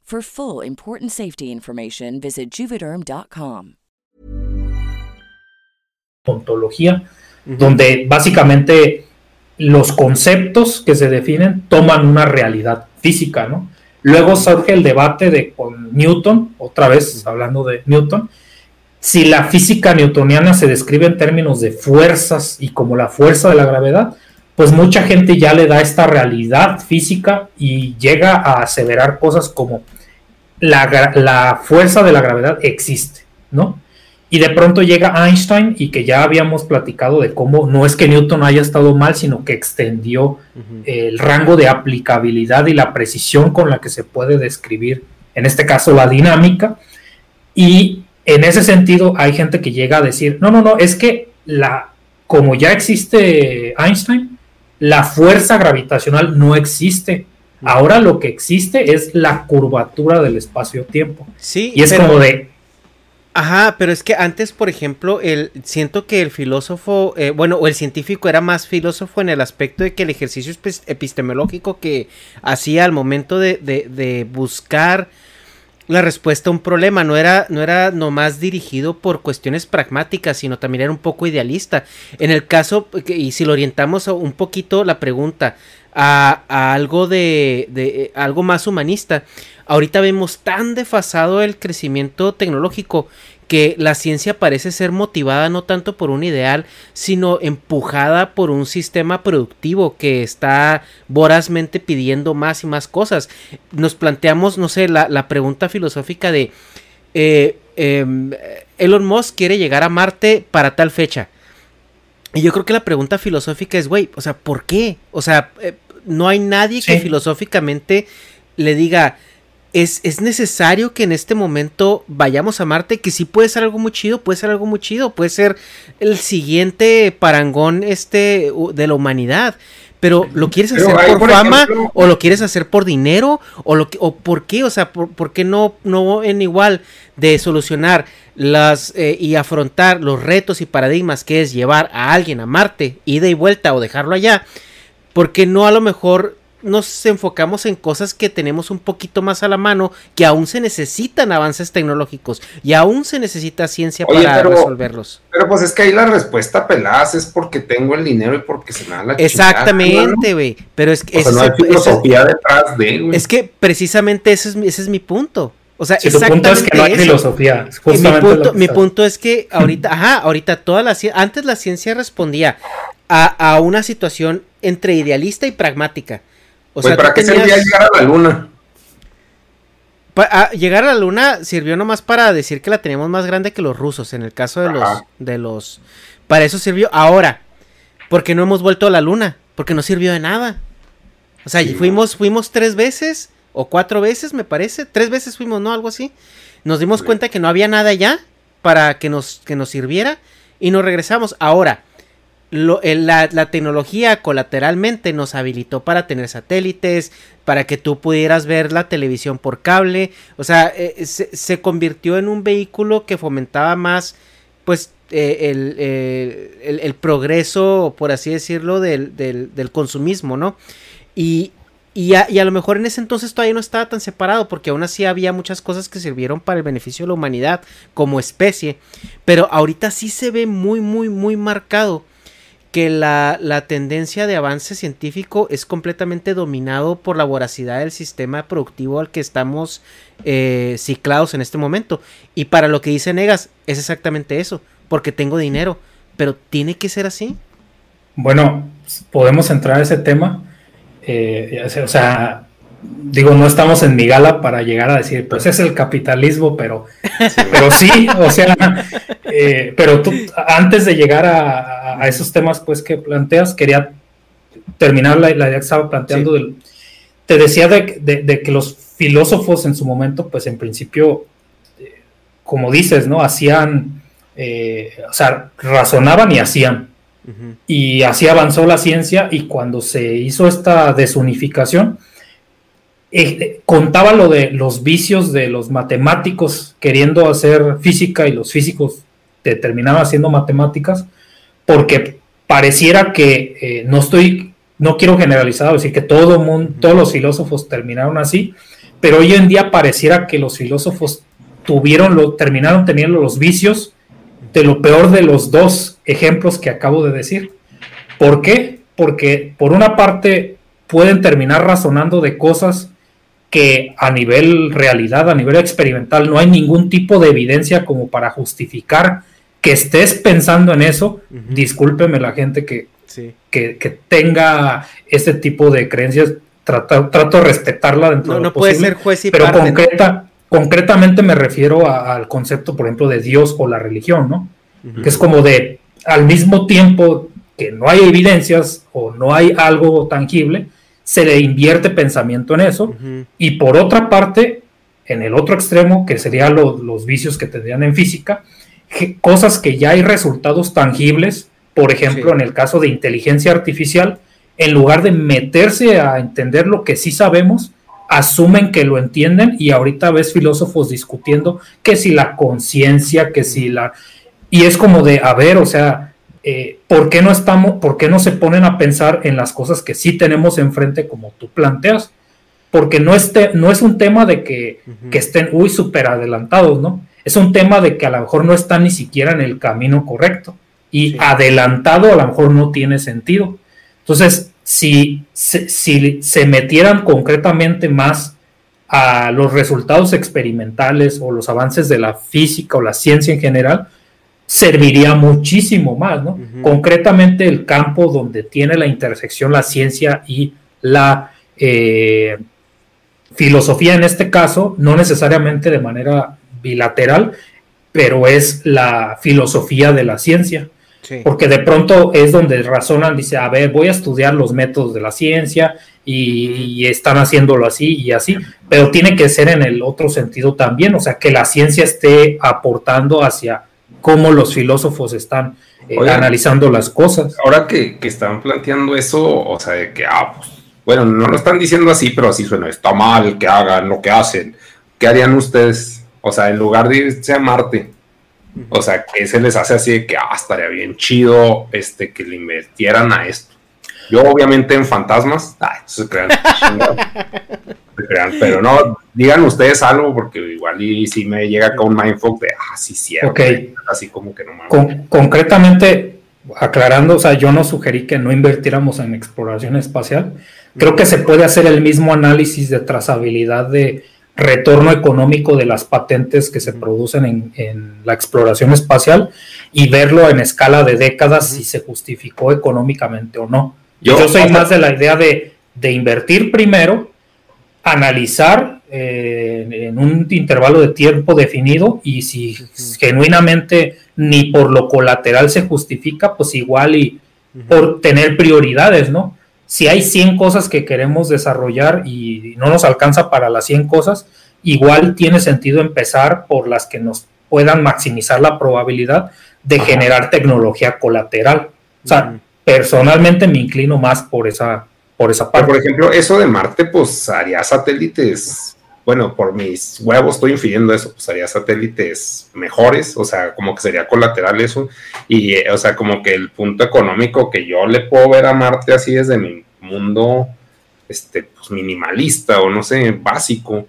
For full important safety information, visit juvederm.com. Ontología, donde básicamente los conceptos que se definen toman una realidad física, ¿no? Luego surge el debate de con Newton, otra vez hablando de Newton, si la física newtoniana se describe en términos de fuerzas y como la fuerza de la gravedad, pues mucha gente ya le da esta realidad física y llega a aseverar cosas como la, la fuerza de la gravedad existe, ¿no? Y de pronto llega Einstein y que ya habíamos platicado de cómo no es que Newton haya estado mal, sino que extendió el rango de aplicabilidad y la precisión con la que se puede describir, en este caso, la dinámica. Y en ese sentido hay gente que llega a decir, no, no, no, es que la, como ya existe Einstein, la fuerza gravitacional no existe. Ahora lo que existe es la curvatura del espacio-tiempo. Sí, y es pero- como de, Ajá, pero es que antes, por ejemplo, el, siento que el filósofo, eh, bueno, o el científico era más filósofo en el aspecto de que el ejercicio epistemológico que hacía al momento de, de- de buscar la respuesta a un problema no era, no era nomás dirigido por cuestiones pragmáticas, sino también era un poco idealista. En el caso, y si lo orientamos un poquito la pregunta a, algo de, de eh, algo más humanista, ahorita vemos tan desfasado el crecimiento tecnológico que la ciencia parece ser motivada no tanto por un ideal, sino empujada por un sistema productivo que está vorazmente pidiendo más y más cosas. Nos planteamos, no sé, la, la pregunta filosófica de eh, em, Elon Musk quiere llegar a Marte para tal fecha. Y yo creo que la pregunta filosófica es, güey, o sea, ¿por qué? O sea, eh, no hay nadie que filosóficamente le diga, es, es necesario que en este momento vayamos a Marte, que sí puede ser algo muy chido, puede ser algo muy chido, puede ser el siguiente parangón este de la humanidad. Pero lo quieres hacer por, por fama ejemplo- o lo quieres hacer por dinero o lo que- o por qué, o sea, por, por qué no no en igual de solucionar las eh, y afrontar los retos y paradigmas que es llevar a alguien a Marte, ida y vuelta o dejarlo allá, porque no a lo mejor nos enfocamos en cosas que tenemos un poquito más a la mano, que aún se necesitan avances tecnológicos y aún se necesita ciencia Oye, para pero- resolverlos. Pero pues es que ahí la respuesta pelaz es porque tengo el dinero y porque se me da la Exactamente, ¿no? güey. Pero es que O sea, no hay ese es- filosofía detrás de, güey. Es que precisamente ese es, mi- ese es mi punto. O sea, Si tu punto es que no hay eso. filosofía, mi punto, mi punto es que ahorita, ajá, ahorita toda la ciencia, antes la ciencia respondía a, a una situación entre idealista y pragmática. O Güey, sea, ¿para qué servía llegar a la luna? A- llegar a la luna sirvió nomás para decir que la teníamos más grande que los rusos, en el caso de los, de los, para eso sirvió. Ahora, porque no hemos vuelto a la luna, porque no sirvió de nada. O sea, Sí, fuimos, fuimos tres veces o cuatro veces, me parece, tres veces fuimos, ¿no? Algo así. Nos dimos Sí. cuenta que no había nada ya para que nos, que nos sirviera y nos regresamos. Ahora, lo- el- la, la tecnología colateralmente nos habilitó para tener satélites, para que tú pudieras ver la televisión por cable. O sea, eh, se, se convirtió en un vehículo que fomentaba más, pues, eh, el, eh, el- progreso, por así decirlo, del, del- consumismo, ¿no? Y, y, a, y a lo mejor en ese entonces todavía no estaba tan separado, porque aún así había muchas cosas que sirvieron para el beneficio de la humanidad como especie. Pero ahorita sí se ve muy, muy, muy marcado que la, la, tendencia de avance científico es completamente dominado por la voracidad del sistema productivo al que estamos eh, ciclados en este momento. Y para lo que dice Negas, es exactamente eso, porque tengo dinero, pero ¿tiene que ser así? Bueno, podemos entrar a ese tema. Eh, o sea, digo, no estamos en mi gala para llegar a decir, pues es el capitalismo, pero, pero sí, o sea, eh, pero tú, antes de llegar a, esos temas, pues, que planteas, quería terminar la, idea que estaba planteando. Del, te decía de, que los filósofos en su momento, pues, en principio, eh, como dices, ¿no? Hacían, eh, o sea, razonaban y hacían. Y así avanzó la ciencia y cuando se hizo esta desunificación, eh, contaba lo de los vicios de los matemáticos queriendo hacer física y los físicos terminaban haciendo matemáticas, porque pareciera que eh, no estoy, no quiero generalizar, decir que todo mundo, todos los filósofos terminaron así, pero hoy en día pareciera que los filósofos tuvieron, lo, terminaron teniendo los vicios de lo peor de los dos ejemplos que acabo de decir. ¿Por qué? Porque por una parte pueden terminar razonando de cosas que a nivel realidad, a nivel experimental, no hay ningún tipo de evidencia como para justificar que estés pensando en eso. Discúlpeme la gente que, que, tenga este tipo de creencias, trato, trato de respetarla dentro no, de lo no puede ser juez y pero concreta, concretamente me refiero al concepto, por ejemplo, de Dios o la religión, ¿no? Que es como de, al mismo tiempo que no hay evidencias o no hay algo tangible, se le invierte pensamiento en eso. Y por otra parte, en el otro extremo, que serían los vicios que tendrían en física, cosas que ya hay resultados tangibles, por ejemplo, en el caso de inteligencia artificial, en lugar de meterse a entender lo que sí sabemos, asumen que lo entienden y ahorita ves filósofos discutiendo que si la conciencia, que si la... Y es como de, a ver, o sea, eh, ¿por qué no estamos, por qué no se ponen a pensar en las cosas que sí tenemos enfrente como tú planteas? Porque no, este, no es un tema de que, estén, uy, súper adelantados, ¿no? Es un tema de que a lo mejor no están ni siquiera en el camino correcto. Y adelantado a lo mejor no tiene sentido. Entonces, si, si se metieran concretamente más a los resultados experimentales o los avances de la física o la ciencia en general, serviría muchísimo más, ¿no? Concretamente el campo donde tiene la intersección la ciencia y la eh, filosofía en este caso, no necesariamente de manera bilateral, pero es la filosofía de la ciencia. Porque de pronto es donde razonan, dice, a ver, voy a estudiar los métodos de la ciencia y, están haciéndolo así y así, pero tiene que ser en el otro sentido también, o sea, que la ciencia esté aportando hacia cómo los filósofos están eh, analizando las cosas. Ahora que, están planteando eso, o sea, de que, ah, pues, bueno, no lo están diciendo así, pero así suena, está mal que hagan lo que hacen. ¿Qué harían ustedes? O sea, en lugar de irse a Marte, o sea, ¿qué se les hace así de que, ah, estaría bien chido este, que le invirtieran a esto? Yo, obviamente, en fantasmas, ay, se crean, pero no, digan ustedes algo, porque igual y si me llega acá un mindfuck de, ah, sí, cierto, así como que no me Concretamente, aclarando, o sea, yo no sugerí que no invirtiéramos en exploración espacial. Creo que se puede hacer el mismo análisis de trazabilidad de retorno económico de las patentes que se producen en, la exploración espacial y verlo en escala de décadas si se justificó económicamente o no. Yo, soy más de la idea de, de invertir primero, analizar eh, en un intervalo de tiempo definido y si genuinamente ni por lo colateral se justifica, pues igual y por tener prioridades, ¿no? Si hay 100 cosas que queremos desarrollar y no nos alcanza para las 100 cosas, igual tiene sentido empezar por las que nos puedan maximizar la probabilidad de generar tecnología colateral. O sea, personalmente me inclino más por esa, por esa parte. por ejemplo, eso de Marte, pues haría satélites, bueno, por mis huevos estoy infiriendo eso, pues haría satélites mejores, o sea, como que sería colateral eso, y, o sea, como que el punto económico que yo le puedo ver a Marte así desde mi mundo, este, pues minimalista o no sé, básico,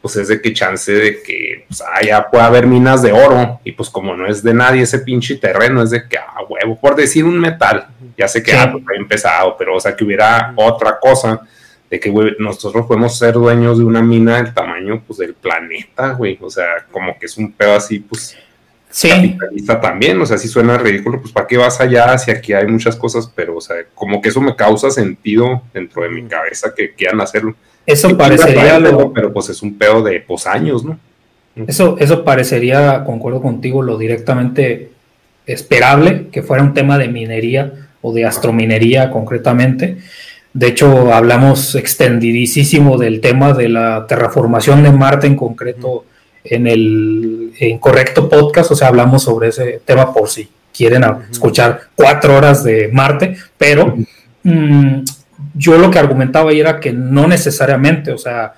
pues es de que chance de que pues, allá pueda haber minas de oro. Y pues como no es de nadie ese pinche terreno, es de que, ah, huevo, por decir un metal, ya sé que ha empezado, pero o sea que hubiera otra cosa de que, güey, nosotros podemos ser dueños de una mina del tamaño, pues, del planeta, güey, o sea, como que es un pedo así, pues, sí. capitalista también, o sea, si suena ridículo, pues, ¿para qué vas allá si aquí hay muchas cosas? Pero, o sea, como que eso me causa sentido dentro de mi cabeza que quieran hacerlo. Eso parecería lo... Pero, pues, es un pedo de, pues, años, ¿no? Eso, eso parecería, concuerdo contigo, lo directamente esperable, que fuera un tema de minería o de astrominería concretamente. De hecho, hablamos extendidísimo del tema de la terraformación de Marte en concreto en el Incorrecto Podcast, o sea, hablamos sobre ese tema por si quieren escuchar cuatro horas de Marte, pero mm, yo lo que argumentaba ahí era que no necesariamente, o sea,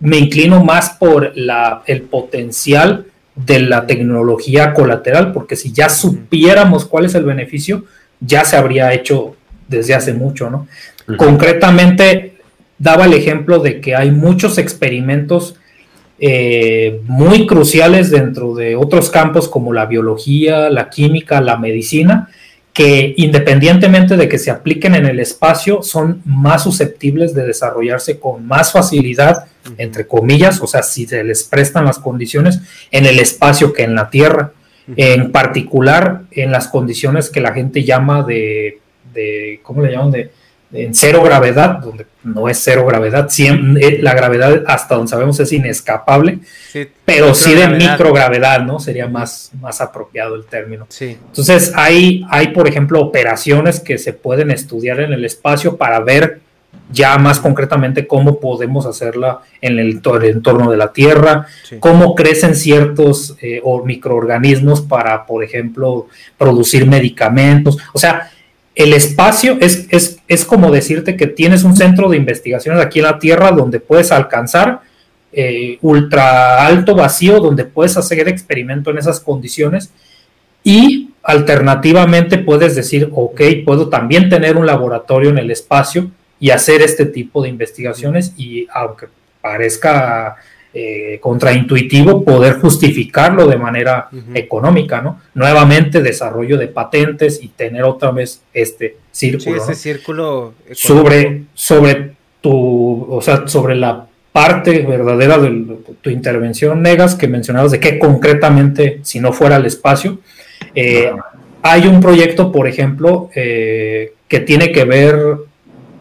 me inclino más por la, el potencial de la tecnología colateral, porque si ya supiéramos cuál es el beneficio, ya se habría hecho desde hace mucho, ¿no? Concretamente, daba el ejemplo de que hay muchos experimentos eh, muy cruciales dentro de otros campos como la biología, la química, la medicina, que independientemente de que se apliquen en el espacio, son más susceptibles de desarrollarse con más facilidad, entre comillas, o sea, si se les prestan las condiciones en el espacio que en la Tierra, en particular en las condiciones que la gente llama de, de ¿cómo le llaman? De, en cero gravedad, donde no es cero gravedad, eh, la gravedad hasta donde sabemos es inescapable, pero sí de microgravedad, ¿no? Sería más, más apropiado el término. Sí. Entonces hay, hay, por ejemplo, operaciones que se pueden estudiar en el espacio para ver ya más concretamente cómo podemos hacerla en el, entorno de la Tierra, cómo crecen ciertos eh, microorganismos para, por ejemplo, producir medicamentos. O sea, el espacio es, es, como decirte que tienes un centro de investigaciones aquí en la Tierra donde puedes alcanzar eh, ultra alto vacío, donde puedes hacer experimento en esas condiciones y alternativamente puedes decir, ok, puedo también tener un laboratorio en el espacio y hacer este tipo de investigaciones y aunque parezca eh, contraintuitivo poder justificarlo de manera económica, ¿no? Nuevamente desarrollo de patentes y tener otra vez este círculo. ese círculo sobre, sobre tu, o sea, sobre la parte verdadera de tu intervención, Negas, que mencionabas de qué concretamente, si no fuera el espacio, eh, hay un proyecto, por ejemplo, eh, que tiene que ver,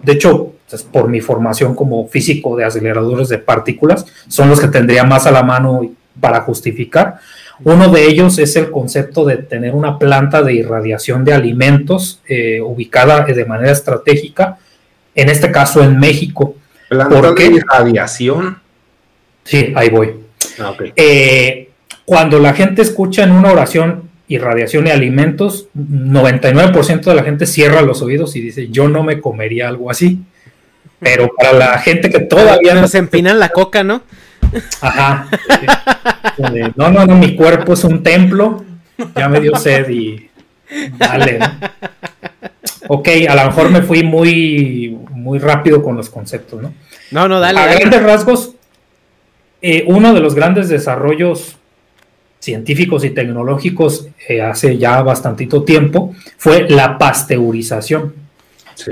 de hecho, por mi formación como físico de aceleradores de partículas, son los que tendría más a la mano para justificar. Uno de ellos es el concepto de tener una planta de irradiación de alimentos eh, ubicada de manera estratégica, en este caso en México. ¿Planta de irradiación? Sí, ahí voy. Ah, eh, cuando la gente escucha en una oración irradiación de alimentos, 99% de la gente cierra los oídos y dice, yo no me comería algo así. Pero para la gente que todavía no se empinan la coca, ¿no? Ajá. No, no, no, mi cuerpo es un templo. Ya me dio sed y dale. Ok, a lo mejor me fui muy, muy rápido con los conceptos, ¿no? No, no, dale. A grandes rasgos, eh, uno de los grandes desarrollos científicos y tecnológicos eh, hace ya bastantito tiempo fue la pasteurización.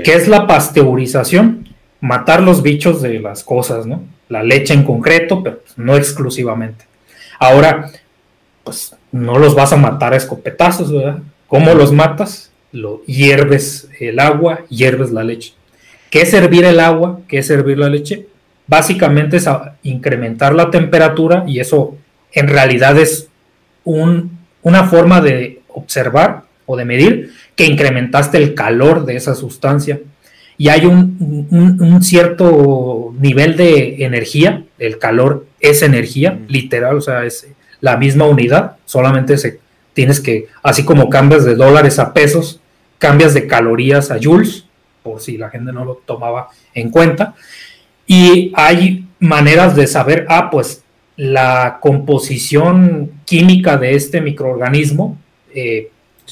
¿Qué es la pasteurización? Matar los bichos de las cosas, ¿no? La leche en concreto, pero no exclusivamente. Ahora, pues no los vas a matar a escopetazos, ¿verdad? ¿Cómo los matas? Lo hierves el agua, hierves la leche. ¿Qué es el agua? ¿Qué es la leche? Básicamente es incrementar la temperatura y eso en realidad es una forma de observar o de medir que incrementaste el calor de esa sustancia y hay un, cierto nivel de energía, el calor es energía, literal, o sea, es la misma unidad, solamente se, tienes que, así como cambias de dólares a pesos, cambias de calorías a joules, por si la gente no lo tomaba en cuenta, y hay maneras de saber, ah, pues la composición química de este microorganismo, eh,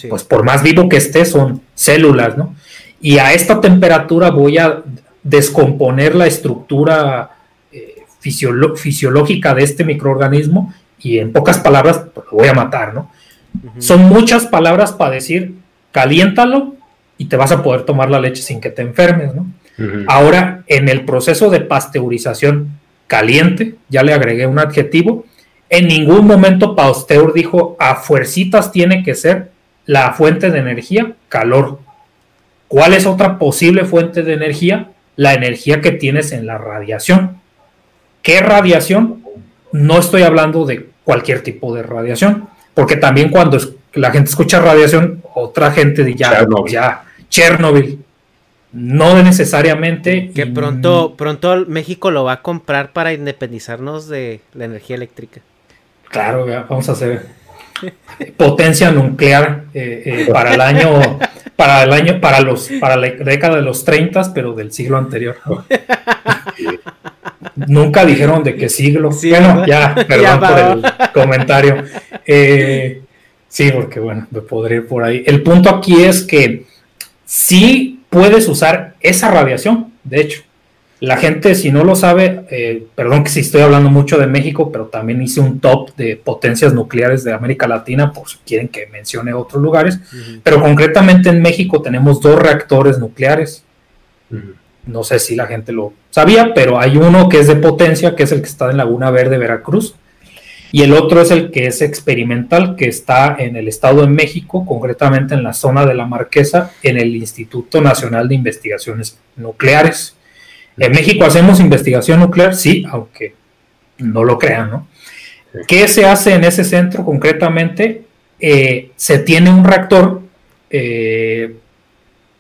pues por más vivo que esté, son células, ¿no? Y a esta temperatura voy a descomponer la estructura eh, fisiológica de este microorganismo y en pocas palabras pues, lo voy a matar, ¿no? Son muchas palabras para decir caliéntalo y te vas a poder tomar la leche sin que te enfermes, ¿no? Ahora, en el proceso de pasteurización caliente, ya le agregué un adjetivo, en ningún momento Pasteur dijo a fuercitas tiene que ser la fuente de energía calor. ¿Cuál es otra posible fuente de energía? La energía que tienes en la radiación. ¿Qué radiación? No estoy hablando de cualquier tipo de radiación, porque también cuando la gente escucha radiación, otra gente dice ya, Chernobyl. ya, Chernobyl. No necesariamente. Que pronto, pronto México lo va a comprar para independizarnos de la energía eléctrica. Claro, vamos a hacer potencia nuclear eh, eh, para el año, para el año, para los, para la década de los 30, pero del siglo anterior. Nunca dijeron de qué siglo. bueno, ya, perdón por el comentario. Eh, sí, porque bueno, me podría ir por ahí. El punto aquí es que sí puedes usar esa radiación, de hecho. La gente, si no lo sabe, eh, perdón que si estoy hablando mucho de México, pero también hice un top de potencias nucleares de América Latina, por si quieren que mencione otros lugares, pero concretamente en México tenemos dos reactores nucleares. No sé si la gente lo sabía, pero hay uno que es de potencia, que es el que está en Laguna Verde, Veracruz, y el otro es el que es experimental, que está en el Estado de México, concretamente en la zona de la Marquesa, en el Instituto Nacional de Investigaciones Nucleares. En México hacemos investigación nuclear, sí, aunque no lo crean, ¿no? ¿Qué se hace en ese centro concretamente? Eh, se tiene un reactor, eh,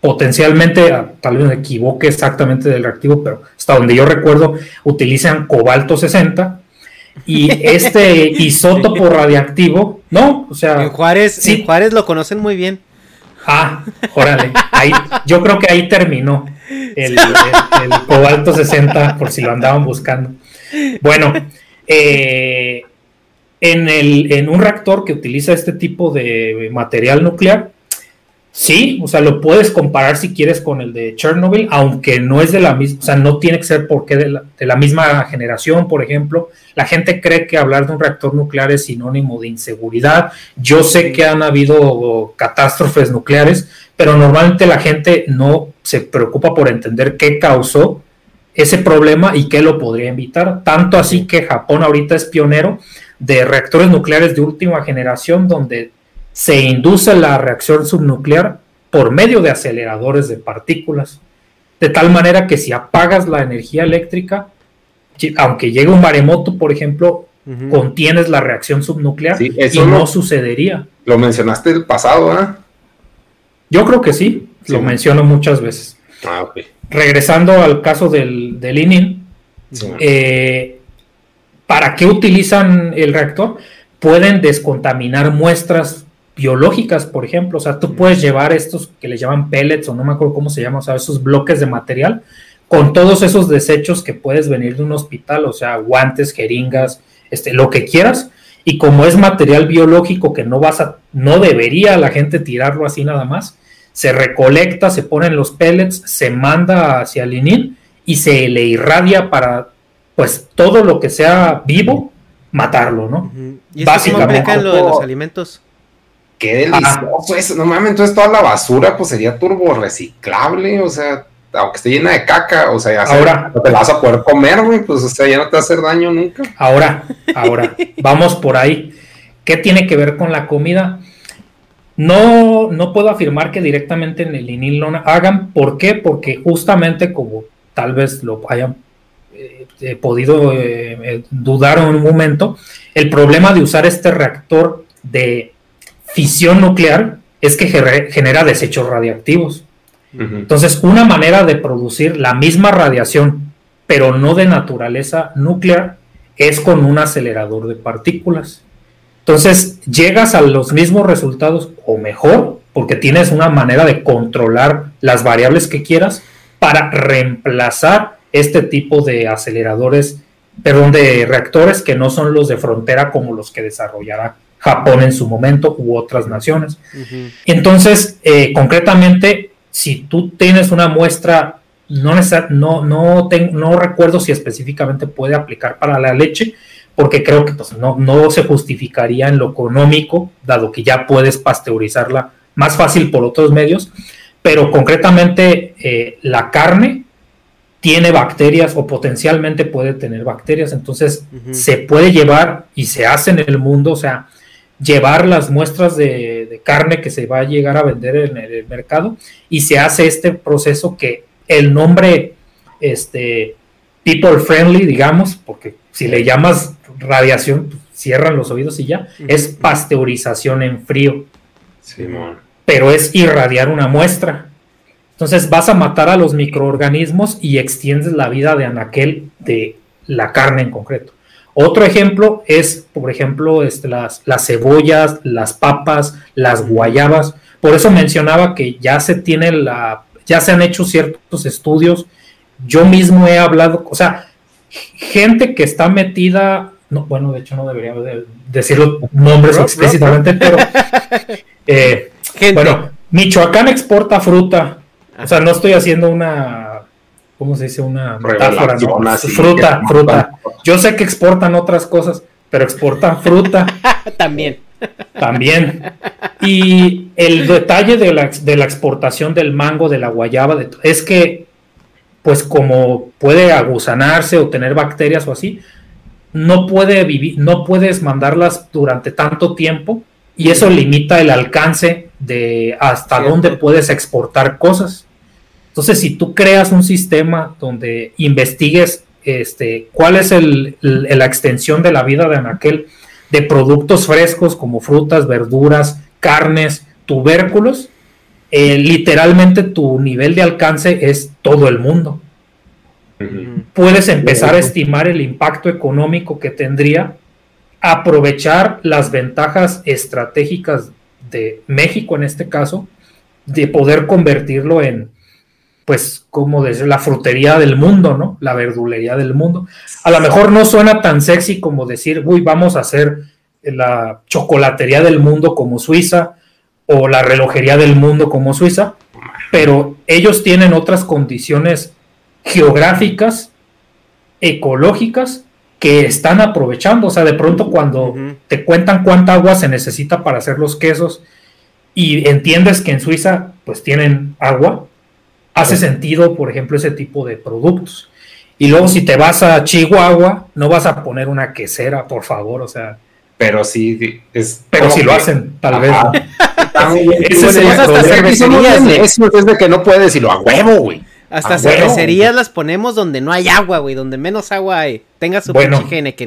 potencialmente, ah, tal vez me equivoque exactamente del reactivo, pero hasta donde yo recuerdo, utilizan cobalto 60 y este isótopo radiactivo, ¿no? O sea, en Juárez, en Juárez lo conocen muy bien. Ah, órale, ahí, yo creo que ahí terminó el, cobalto 60, por si lo andaban buscando. Bueno, eh, en, el, en un reactor que utiliza este tipo de material nuclear, Sí, o sea, lo puedes comparar si quieres con el de Chernobyl, aunque no es de la misma, o sea, no tiene que ser porque de la, de la, misma generación, por ejemplo. La gente cree que hablar de un reactor nuclear es sinónimo de inseguridad. Yo sé que han habido catástrofes nucleares, pero normalmente la gente no se preocupa por entender qué causó ese problema y qué lo podría evitar. Tanto así que Japón ahorita es pionero de reactores nucleares de última generación donde se induce la reacción subnuclear por medio de aceleradores de partículas, de tal manera que si apagas la energía eléctrica, aunque llegue un maremoto, por ejemplo, contienes la reacción subnuclear y no sucedería. Lo mencionaste el pasado, ¿ah? Yo creo que sí, lo menciono muchas veces. Ah, Regresando al caso del, del ININ, eh, ¿para qué utilizan el reactor? Pueden descontaminar muestras biológicas, por ejemplo. O sea, tú puedes llevar estos que le llaman pellets o no me acuerdo cómo se llama, o sea, esos bloques de material con todos esos desechos que puedes venir de un hospital, o sea, guantes, jeringas, este, lo que quieras. Y como es material biológico que no vas a, no debería la gente tirarlo así nada más, se recolecta, se ponen los pellets, se manda hacia el ININ y se le irradia para, pues, todo lo que sea vivo, matarlo, ¿no? ¿Y Básicamente. lo de los alimentos? Qué delicioso eso. No mames, entonces toda la basura pues sería turbo reciclable, o sea, aunque esté llena de caca, o sea, ya ahora te la vas a poder comer, güey, pues o sea, ya no te va a hacer daño nunca. Ahora, ahora, vamos por ahí. ¿Qué tiene que ver con la comida? No, no puedo afirmar que directamente en el INIL lo hagan. ¿Por qué? Porque justamente como tal vez lo hayan eh, podido eh, dudar en un momento, el problema de usar este reactor de fisión nuclear es que genera desechos radiactivos. Entonces, una manera de producir la misma radiación, pero no de naturaleza nuclear, es con un acelerador de partículas. Entonces, llegas a los mismos resultados o mejor, porque tienes una manera de controlar las variables que quieras para reemplazar este tipo de aceleradores, perdón, de reactores que no son los de frontera como los que desarrollará Japón en su momento u otras naciones. Entonces, eh, concretamente, si tú tienes una muestra no, no, no, no recuerdo si específicamente puede aplicar para la leche, porque creo que pues, no, no se justificaría en lo económico, dado que ya puedes pasteurizarla más fácil por otros medios, pero concretamente eh, la carne tiene bacterias o potencialmente puede tener bacterias, entonces se puede llevar y se hace en el mundo, o sea, llevar las muestras de, carne que se va a llegar a vender en el mercado y se hace este proceso que el nombre este people friendly digamos porque si le llamas radiación pues, cierran los oídos y ya es pasteurización en frío. Pero es irradiar una muestra. Entonces vas a matar a los microorganismos y extiendes la vida de anaquel de la carne en concreto otro ejemplo es, por ejemplo, este, las, las cebollas, las papas, las guayabas. Por eso mencionaba que ya se tiene la, ya se han hecho ciertos estudios. Yo mismo he hablado, o sea, gente que está metida, no, bueno, de hecho no debería decir los nombres explícitamente, pero eh, bueno, Michoacán exporta fruta. O sea, no estoy haciendo una ¿cómo se dice? Una metáfora, fruta, fruta. Yo sé que exportan otras cosas, pero exportan fruta. También. También. Y el detalle de la, de la, exportación del mango, de la guayaba, es que, pues como puede aguzanarse o tener bacterias o así, no puede vivir, no puedes mandarlas durante tanto tiempo y eso limita el alcance de hasta dónde puedes exportar cosas. Entonces, si tú creas un sistema donde investigues este, cuál es la extensión de la vida de anaquel de productos frescos como frutas, verduras, carnes, tubérculos, eh, literalmente tu nivel de alcance es todo el mundo. Puedes empezar a estimar el impacto económico que tendría aprovechar las ventajas estratégicas de México en este caso, de poder convertirlo en, pues, como decir, la frutería del mundo, ¿no? La verdulería del mundo. A lo mejor no suena tan sexy como decir, uy, vamos a hacer la chocolatería del mundo como Suiza o la relojería del mundo como Suiza, pero ellos tienen otras condiciones geográficas, ecológicas, que están aprovechando. O sea, de pronto cuando te cuentan cuánta agua se necesita para hacer los quesos y entiendes que en Suiza pues tienen agua, hace sentido, por ejemplo, ese tipo de productos. Y luego si te vas a Chihuahua, no vas a poner una quesera, por favor, o sea. Pero sí, es. Pero si lo hacen, tal vez. Ese es hasta cervecerías. Eso es de que no puedes decirlo a huevo, güey. Hasta cervecerías las ponemos donde no hay agua, güey, donde menos agua hay. Tenga su bueno,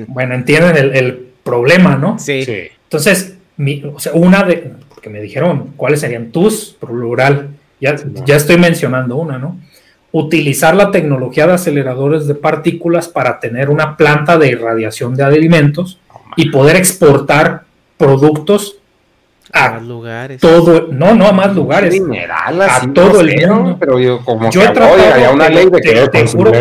Bueno, entienden el, problema, ¿no? Sí. Entonces, o sea, una de. Porque me dijeron cuáles serían tus, plural ya, ya estoy mencionando una, ¿no? Utilizar la tecnología de aceleradores de partículas para tener una planta de irradiación de alimentos y poder exportar productos a, más lugares. todo, no, no a más lugares, a todo el mundo. Pero yo, como yo he tratado, una ley de que te, juro,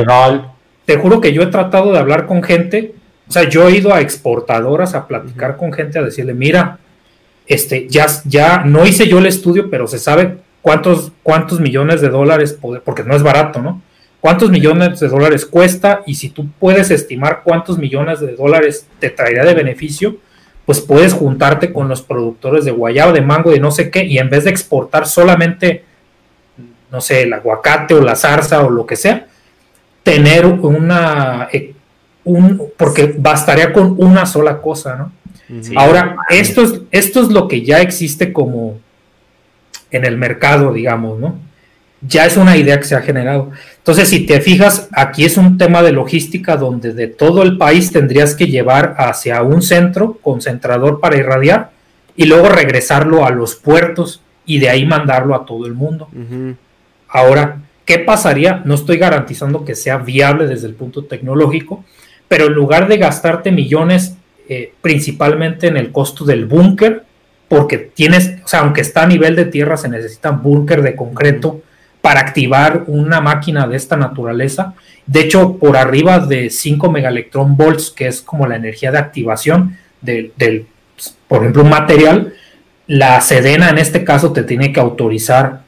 te juro que yo he tratado de hablar con gente, o sea, yo he ido a exportadoras a platicar con gente a decirle, mira, este, ya, ya no hice yo el estudio, pero se sabe cuántos, cuántos millones de dólares, porque no es barato, ¿no? ¿Cuántos millones de dólares cuesta? Y si tú puedes estimar cuántos millones de dólares te traería de beneficio, pues puedes juntarte con los productores de guayaba, de mango, de no sé qué, y en vez de exportar solamente, no sé, el aguacate o la zarza o lo que sea, tener una, eh, un, porque bastaría con una sola cosa, ¿no? Ahora, esto es, esto es lo que ya existe como, en el mercado, digamos, ¿no? Ya es una idea que se ha generado. Entonces, si te fijas, aquí es un tema de logística donde de todo el país tendrías que llevar hacia un centro concentrador para irradiar y luego regresarlo a los puertos y de ahí mandarlo a todo el mundo. Ahora, ¿qué pasaría? No estoy garantizando que sea viable desde el punto tecnológico, pero en lugar de gastarte millones eh, principalmente en el costo del búnker, porque tienes, o sea, aunque está a nivel de tierra, se necesita un búnker de concreto para activar una máquina de esta naturaleza. De hecho, por arriba de 5 megaelectron volts, que es como la energía de activación del, por ejemplo, un material, la Sedena en este caso te tiene que autorizar,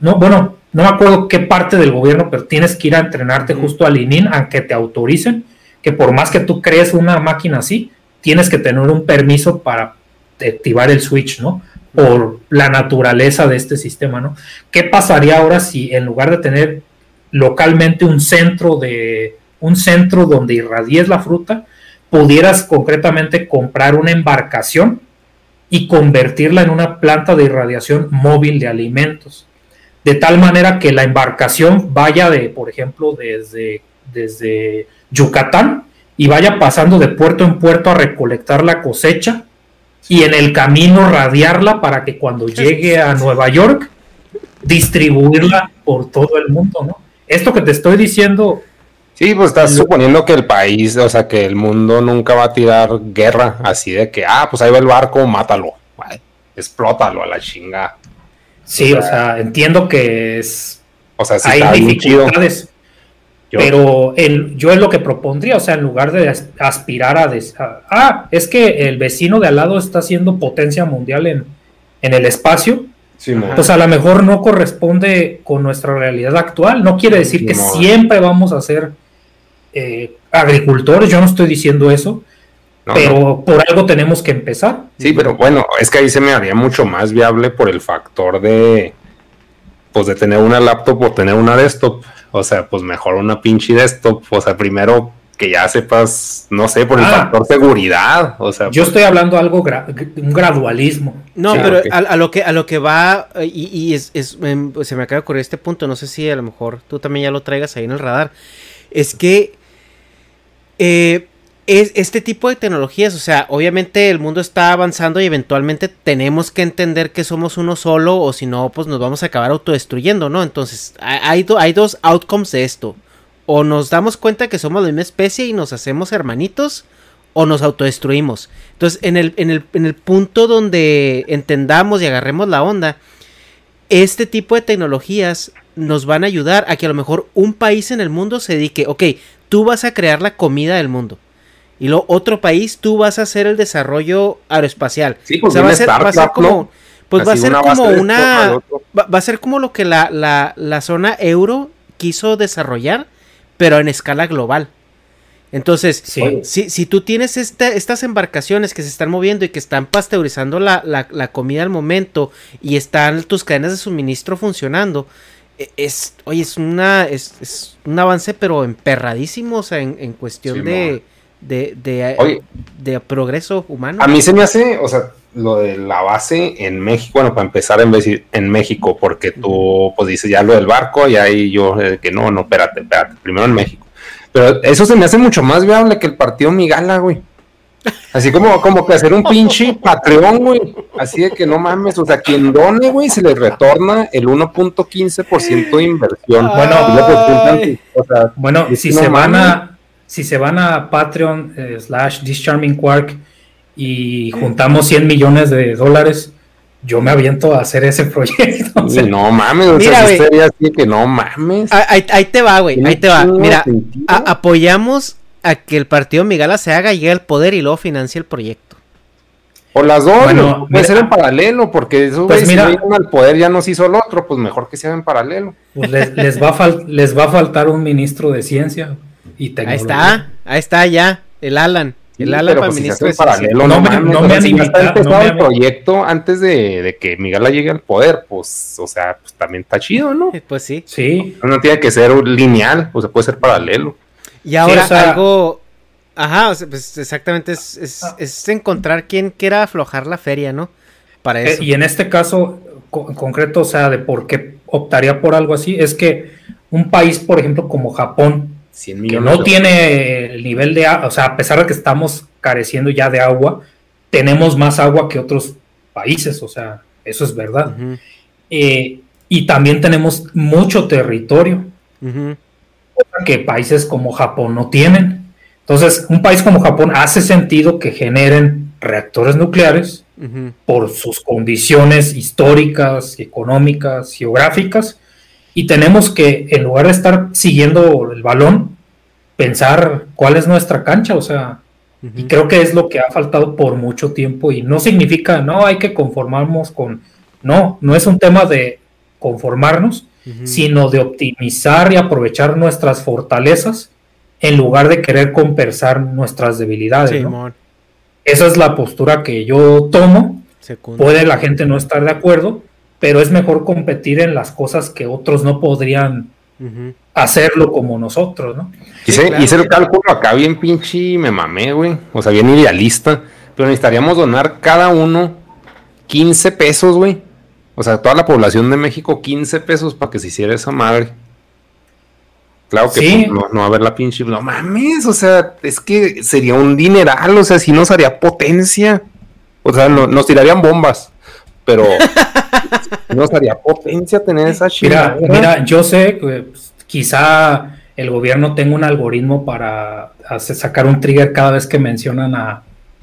no, bueno, no me acuerdo qué parte del gobierno, pero tienes que ir a entrenarte justo al ININ, aunque te autoricen, que por más que tú crees una máquina así, tienes que tener un permiso para activar el switch, ¿no? Por la naturaleza de este sistema, ¿no? ¿Qué pasaría ahora si en lugar de tener localmente un centro de un centro donde irradies la fruta, pudieras concretamente comprar una embarcación y convertirla en una planta de irradiación móvil de alimentos? de tal manera que la embarcación vaya de, por ejemplo, desde, desde Yucatán y vaya pasando de puerto en puerto a recolectar la cosecha y en el camino radiarla para que cuando llegue a Nueva York distribuirla por todo el mundo, ¿no? Esto que te estoy diciendo. Sí, pues estás suponiendo que el país, o sea, que el mundo nunca va a tirar guerra así de que, ah, pues ahí va el barco, mátalo, explótalo a la chinga. Sí, o sea, entiendo que es. O sea, hay dificultades. Pero el, yo es lo que propondría, o sea, en lugar de aspirar a, Ah, es que el vecino de al lado está haciendo potencia mundial en, en el espacio. pues a lo mejor no corresponde con nuestra realidad actual. No quiere decir que siempre vamos a ser eh, agricultores, yo no estoy diciendo eso, pero por algo tenemos que empezar. Sí, pero bueno, es que ahí se me haría mucho más viable por el factor de, pues de tener una laptop o tener una desktop. O sea, pues mejor una pinche desktop. O sea, primero que ya sepas, no sé, por el ah. factor seguridad. O sea, yo estoy hablando algo un gradualismo. No, pero a, lo que a lo que va y, es, em, pues, se me acaba de ocurrir este punto. No sé si a lo mejor tú también ya lo traigas ahí en el radar. Es que eh, es este tipo de tecnologías, o sea, obviamente el mundo está avanzando y eventualmente tenemos que entender que somos uno solo o si no, pues nos vamos a acabar autodestruyendo, ¿no? Entonces, hay, hay dos outcomes de esto. O nos damos cuenta que somos la misma especie y nos hacemos hermanitos, o nos autodestruimos. Entonces, en el, en el, en el punto donde entendamos y agarremos la onda, este tipo de tecnologías nos van a ayudar a que a lo mejor un país en el mundo se dedique, ok, tú vas a crear la comida del mundo y luego otro país, tú vas a hacer el desarrollo aeroespacial. Sí, pues va, a ser, como, pues va a ser como una, va, a ser como lo que la, la, la, zona euro quiso desarrollar, pero en escala global. Entonces, si, si, tú tienes este, estas embarcaciones que se están moviendo y que están pasteurizando la, la, comida al momento y están tus cadenas de suministro funcionando, e, es, oye, es una, es, es un avance pero emperradísimo, o sea, en, en cuestión de de, de, de progreso humano. A mí se me hace, o sea, lo de la base en México, bueno, para empezar en, en México, porque tú, pues dices ya lo del barco, y ahí yo, eh, que no, no, espérate, espérate, primero en México. Pero eso se me hace mucho más viable que el partido Migala, güey. Así como, como que hacer un pinche Patreon, güey. Así de que no mames, o sea, quien done, güey, se le retorna el 1.15% de inversión. Bueno, bueno, si se van a si se van a Patreon eh, slash This Charming Quark y juntamos 100 millones de dólares, yo me aviento a hacer ese proyecto. no mames, o sea, sería así que no mames. Ahí, te va, güey, ahí te va. Mira, apoyamos a que el partido Migala se haga, llegue al poder y luego financie el proyecto. O las dos, bueno, puede ser en paralelo, porque eso, pues mira, si al poder ya nos hizo el otro, pues mejor que sea en paralelo. Pues les, va a les va a faltar un ministro de ciencia. Ahí está, ahí está ya, el Alan. El Alan para pues ministro paralelo, no, me, no, me han invitado, el proyecto antes de, que Miguel llegue al poder, pues, o sea, pues también está chido, ¿no? Pues sí. Sí. No tiene que ser lineal, o sea, puede ser paralelo. Y ahora algo, ajá, pues exactamente es, es, encontrar quién quiera aflojar la feria, ¿no? Para eh, eso. y en este caso, en concreto, o sea, de por qué optaría por algo así, es que un país, por ejemplo, como Japón, que no tiene el nivel de agua, o sea, a pesar de que estamos careciendo ya de agua, tenemos más agua que otros países, o sea, eso es verdad. Eh, y también tenemos mucho territorio, que países como Japón no tienen. Entonces, un país como Japón hace sentido que generen reactores nucleares por sus condiciones históricas, económicas, geográficas, y tenemos que, en lugar de estar siguiendo el balón, pensar cuál es nuestra cancha, o sea, y creo que es lo que ha faltado por mucho tiempo y no significa, no, hay que conformarnos con, no, no es un tema de conformarnos, sino de optimizar y aprovechar nuestras fortalezas en lugar de querer compensar nuestras debilidades. ¿no? Esa es la postura que yo tomo. Puede la gente no estar de acuerdo, pero es mejor competir en las cosas que otros no podrían hacerlo como nosotros, ¿no? Hice, el cálculo acá bien pinche me mamé, güey. O sea, bien idealista. Pero necesitaríamos donar cada uno 15 pesos, güey. O sea, toda la población de México 15 pesos para que se hiciera esa madre. Claro que Sí. pues, no, no va a haber la pinche. No mames, o sea, es que sería un dineral, o sea, si nos haría potencia. O sea, no- nos tirarían bombas, pero nos haría potencia tener esa Mira, chingada. mira, yo sé que pues, quizá el gobierno tenga un algoritmo para hacer- sacar un trigger cada vez que mencionan a,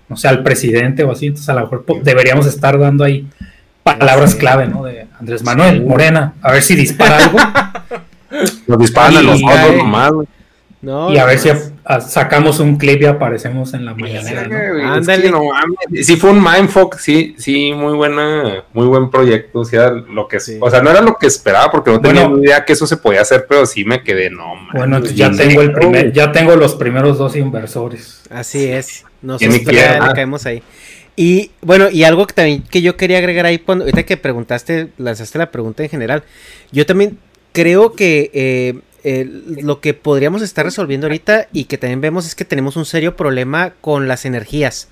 no sé, al presidente o así, entonces a lo mejor deberíamos estar dando ahí palabras clave, ¿no? De Andrés Manuel Sí. Morena, a ver si dispara algo Nos disparan a los ojos nomás, güey. y a ver si sacamos un clip y aparecemos en la mañanera, ¿no? Es que no Sí fue un mindfuck, sí, sí, muy buena, muy buen proyecto. O sea, lo que, o sea, no era lo que esperaba porque no tenía Bueno. ni idea que eso se podía hacer, pero sí me quedé, no mames. Bueno, entonces ya tengo el primer, ya tengo los primeros dos inversores. Así es. Nosotros ya le caemos ahí. Y bueno, y algo que también que yo quería agregar ahí, cuando, ahorita que preguntaste, lanzaste la pregunta en general, yo también creo que eh, lo que podríamos estar resolviendo ahorita y que también vemos es que tenemos un serio problema con las energías.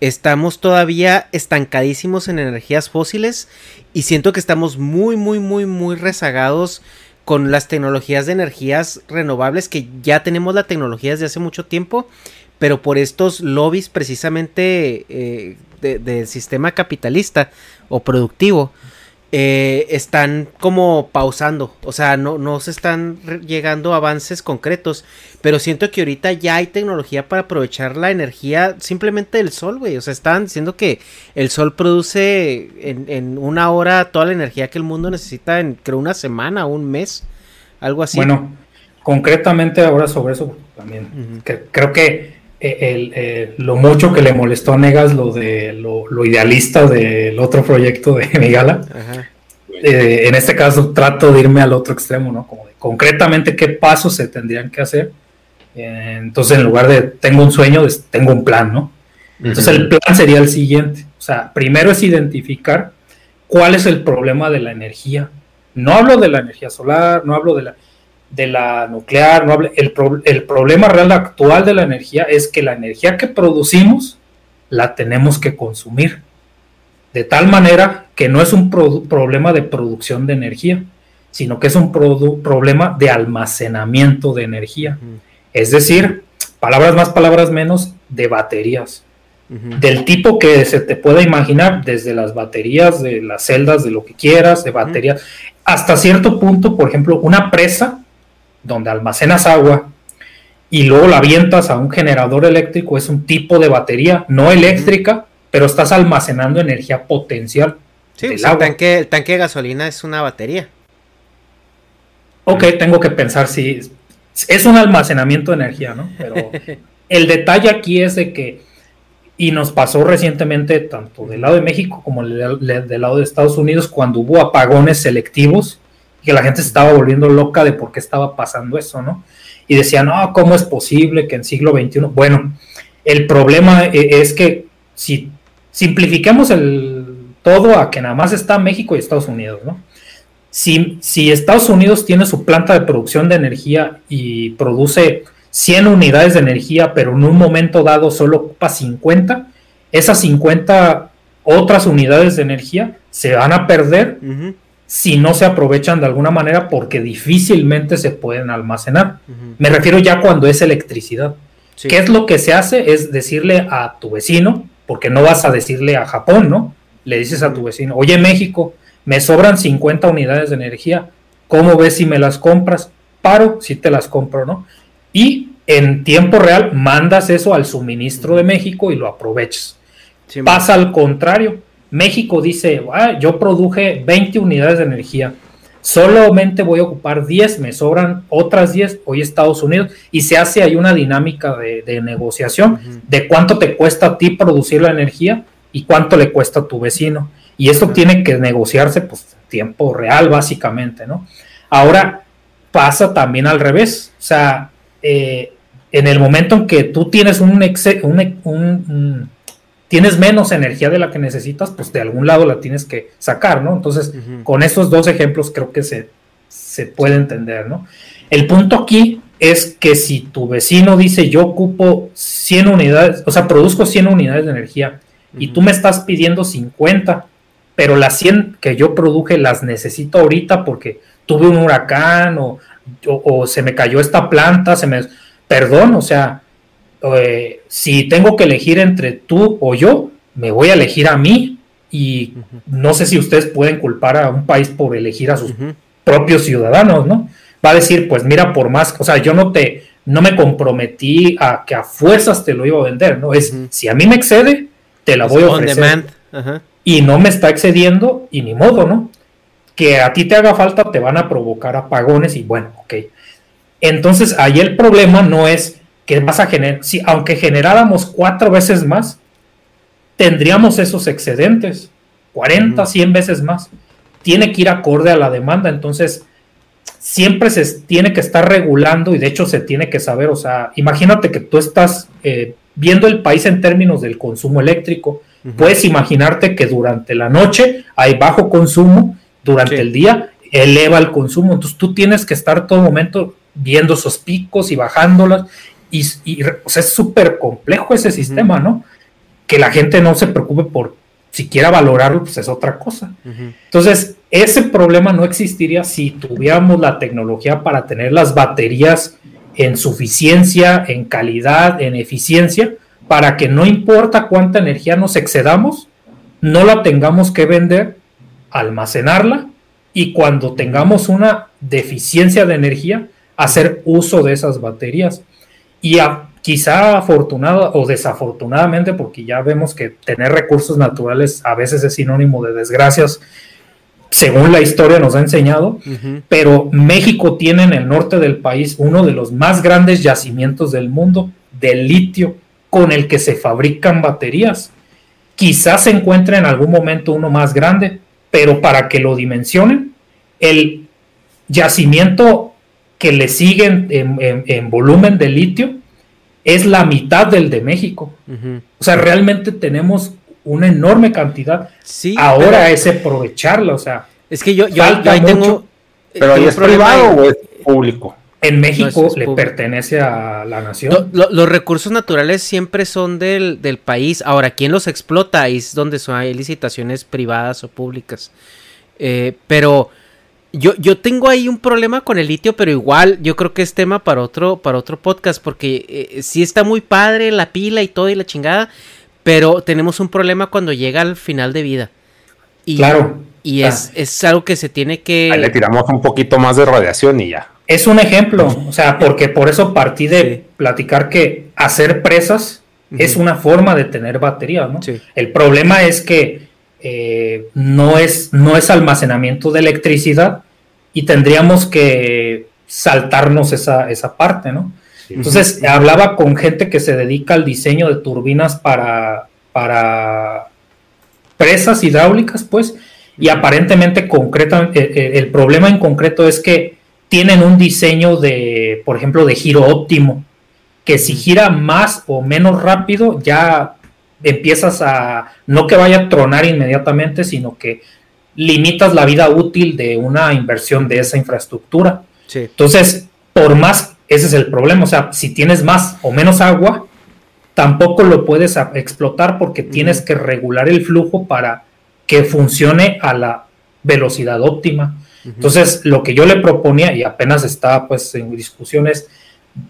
Estamos todavía estancadísimos en energías fósiles y siento que estamos muy, muy, muy, muy rezagados con las tecnologías de energías renovables que ya tenemos la tecnología desde hace mucho tiempo, pero por estos lobbies precisamente eh, de- del sistema capitalista o productivo eh, están como pausando, o sea, no, no se están llegando a avances concretos, pero siento que ahorita ya hay tecnología para aprovechar la energía simplemente del sol, güey, o sea, están diciendo que el sol produce en, en una hora toda la energía que el mundo necesita en, creo, una semana un mes, algo así. Bueno, concretamente ahora sobre eso también. que- creo que el, eh, lo mucho que le molestó a Negas lo de lo, lo idealista del otro proyecto de Migala. Ajá. eh, en este caso trato de irme al otro extremo, ¿no? Como de concretamente qué pasos se tendrían que hacer. Eh, entonces, en lugar de tengo un sueño, tengo un plan, ¿no? Entonces, el plan sería el siguiente. O sea, primero es identificar cuál es el problema de la energía. No hablo de la energía solar, no hablo de la, de la nuclear, no hablo, el, pro- el problema real actual de la energía es que la energía que producimos la tenemos que consumir. De tal manera que no es un produ- problema de producción de energía, sino que es un produ- problema de almacenamiento de energía. Es decir, palabras más, palabras menos, de baterías. Del tipo que se te pueda imaginar, desde las baterías de las celdas, de lo que quieras, de baterías, hasta cierto punto, por ejemplo, una presa donde almacenas agua y luego la avientas a un generador eléctrico, es un tipo de batería, no eléctrica, pero estás almacenando energía potencial. Sí, del o sea, el tanque, el tanque de gasolina es una batería. Ok, tengo que pensar si es un almacenamiento de energía, ¿no? Pero el detalle aquí es de que, y nos pasó recientemente tanto del lado de México como del, del lado de Estados Unidos, cuando hubo apagones selectivos, que la gente se estaba volviendo loca de por qué estaba pasando eso, ¿no? Y decían, no, ¿cómo es posible que en siglo XXI? Bueno, el problema e- es que si simplifiquemos el todo a que nada más está México y Estados Unidos, ¿no? Si, si Estados Unidos tiene su planta de producción de energía y produce 100 unidades de energía, pero en un momento dado solo ocupa 50, esas 50 otras unidades de energía se van a perder si no se aprovechan de alguna manera porque difícilmente se pueden almacenar. Me refiero ya cuando es electricidad. ¿Qué es lo que se hace? Es decirle a tu vecino, porque no vas a decirle a Japón, ¿no? Le dices a tu vecino, oye México, me sobran 50 unidades de energía, ¿cómo ves si me las compras? Paro, si te las compro, ¿no? Y en tiempo real mandas eso al suministro de México y lo aprovechas. Pasa al contrario. México dice, "Ah, yo produje 20 unidades de energía, solamente voy a ocupar 10, me sobran otras 10, hoy Estados Unidos, y se hace ahí una dinámica de, de negociación de cuánto te cuesta a ti producir la energía y cuánto le cuesta a tu vecino. Y esto tiene que negociarse pues en tiempo real, básicamente, ¿no? Ahora pasa también al revés. O sea, eh, en el momento en que tú tienes un, un, tienes menos energía de la que necesitas, pues de algún lado la tienes que sacar, ¿no? Entonces, con estos dos ejemplos creo que se, se puede entender, ¿no? El punto aquí es que si tu vecino dice yo ocupo 100 unidades, o sea, produzco 100 unidades de energía y tú me estás pidiendo 50, pero las 100 que yo produje las necesito ahorita porque tuve un huracán o, o, se me cayó esta planta, se me... Perdón, o sea, eh, si tengo que elegir entre tú o yo, me voy a elegir a mí y no sé si ustedes pueden culpar a un país por elegir a sus propios ciudadanos, ¿no? Va a decir, pues mira, por más, o sea, yo no te, no me comprometí a que a fuerzas te lo iba a vender, ¿no? Es, si a mí me excede, te la voy a ofrecer. Y no me está excediendo y ni modo, ¿no? Que a ti te haga falta, te van a provocar apagones y bueno, ok. Entonces, ahí el problema no es que vas a generar, si aunque generáramos cuatro veces más, tendríamos esos excedentes, 40, 100 veces más. Tiene que ir acorde a la demanda, entonces siempre se tiene que estar regulando y de hecho se tiene que saber, o sea, imagínate que tú estás eh, viendo el país en términos del consumo eléctrico, puedes imaginarte que durante la noche hay bajo consumo, durante el día eleva el consumo, entonces tú tienes que estar todo momento viendo esos picos y bajándolas. Y, o sea, es súper complejo ese sistema, ¿no? Que la gente no se preocupe por siquiera valorarlo, pues es otra cosa. Entonces, ese problema no existiría si tuviéramos la tecnología para tener las baterías en suficiencia, en calidad, en eficiencia, para que no importa cuánta energía nos excedamos, no la tengamos que vender, almacenarla y cuando tengamos una deficiencia de energía, hacer uso de esas baterías. Y quizá afortunado o desafortunadamente, porque ya vemos que tener recursos naturales a veces es sinónimo de desgracias, según la historia nos ha enseñado, pero México tiene en el norte del país uno de los más grandes yacimientos del mundo de litio con el que se fabrican baterías. Quizás se encuentre en algún momento uno más grande, pero para que lo dimensionen, el yacimiento que le siguen en, volumen de litio es la mitad del de México. O sea, realmente tenemos una enorme cantidad. Sí, Ahora es aprovecharla, o sea. Es que yo, yo, ahí tengo. Pero ahí es privado o es público. En México le pertenece a la nación. los recursos naturales siempre son del, del, país. Ahora, ¿quién los explota? es donde son, hay licitaciones privadas o públicas. Eh, pero yo, yo tengo ahí un problema con el litio, pero igual yo creo que es tema para otro, para otro podcast, porque eh, sí está muy padre la pila y todo y la chingada, pero tenemos un problema cuando llega al final de vida. Y, claro. Y es, es algo que se tiene que... Ahí le tiramos un poquito más de radiación y ya. Es un ejemplo, o sea, porque por eso partí de platicar que hacer presas es una forma de tener batería, ¿no? El problema es que eh, no, es, no es almacenamiento de electricidad y tendríamos que saltarnos esa, esa parte, ¿no? Entonces, hablaba con gente que se dedica al diseño de turbinas para, para presas hidráulicas, pues, y aparentemente concreta, eh, eh, el problema en concreto es que tienen un diseño de, por ejemplo, de giro óptimo, que si gira más o menos rápido, ya empiezas a, no que vaya a tronar inmediatamente, sino que limitas la vida útil de una inversión de esa infraestructura. Entonces, por más, ese es el problema, o sea, si tienes más o menos agua, tampoco lo puedes explotar porque tienes que regular el flujo para que funcione a la velocidad óptima. Entonces, lo que yo le proponía, y apenas está pues en discusiones,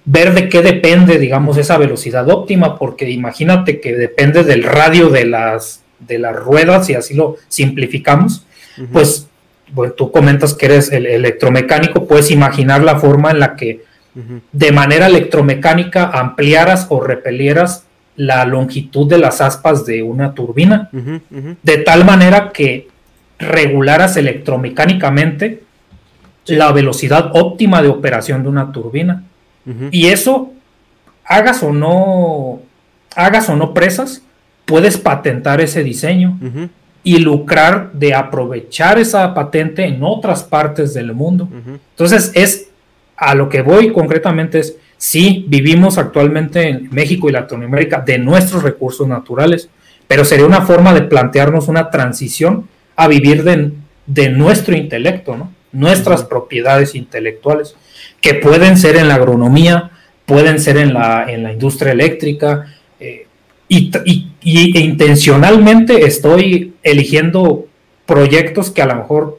ver de qué depende, digamos, esa velocidad óptima, porque imagínate que depende del radio de las, de las ruedas, y así lo simplificamos, pues bueno, tú comentas que eres el electromecánico, puedes imaginar la forma en la que de manera electromecánica ampliaras o repelieras la longitud de las aspas de una turbina, de tal manera que regularas electromecánicamente la velocidad óptima de operación de una turbina. Y eso, hagas o no, hagas o no presas, puedes patentar ese diseño y lucrar de aprovechar esa patente en otras partes del mundo. Entonces, es a lo que voy concretamente es, sí, vivimos actualmente en México y Latinoamérica de nuestros recursos naturales, pero sería una forma de plantearnos una transición a vivir de, de nuestro intelecto, ¿no? nuestras propiedades intelectuales, que pueden ser en la agronomía, pueden ser en la, en la industria eléctrica, eh, y, y, intencionalmente estoy eligiendo proyectos que a lo mejor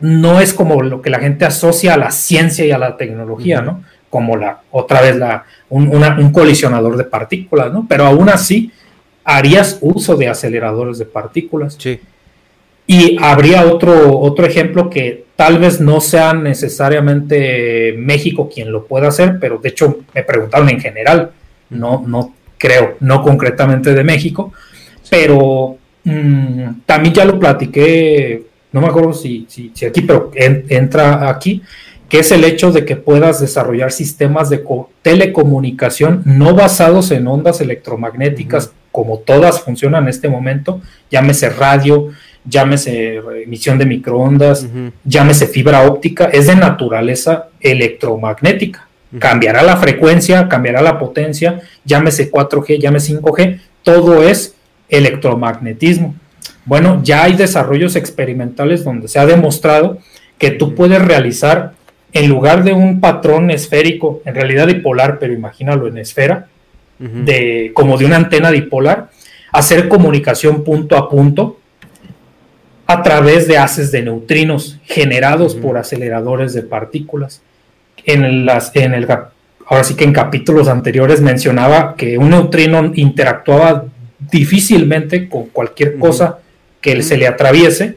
no es como lo que la gente asocia a la ciencia y a la tecnología, ¿no? Como la, otra vez, la, un, un colisionador de partículas, ¿no? Pero aún así, harías uso de aceleradores de partículas. Sí. Y habría otro, otro ejemplo que tal vez no sea necesariamente México quien lo pueda hacer, pero de hecho me preguntaron en general, no, no creo, no concretamente de México, pero mm, también ya lo platiqué, no me acuerdo si, si, aquí, pero entra aquí, que es el hecho de que puedas desarrollar sistemas de telecomunicación no basados en ondas electromagnéticas, como todas funcionan en este momento, llámese radio, llámese emisión de microondas, llámese fibra óptica, es de naturaleza electromagnética. Cambiará la frecuencia, cambiará la potencia, llámese 4G, llámese 5G, todo es electromagnetismo. Bueno, ya hay desarrollos experimentales donde se ha demostrado que tú puedes realizar, en lugar de un patrón esférico, en realidad dipolar, pero imagínalo en esfera, de, como de una antena dipolar, hacer comunicación punto a punto a través de haces de neutrinos generados por aceleradores de partículas. En, las, en el, ahora sí que en capítulos anteriores mencionaba que un neutrino interactuaba difícilmente con cualquier cosa que se le atraviese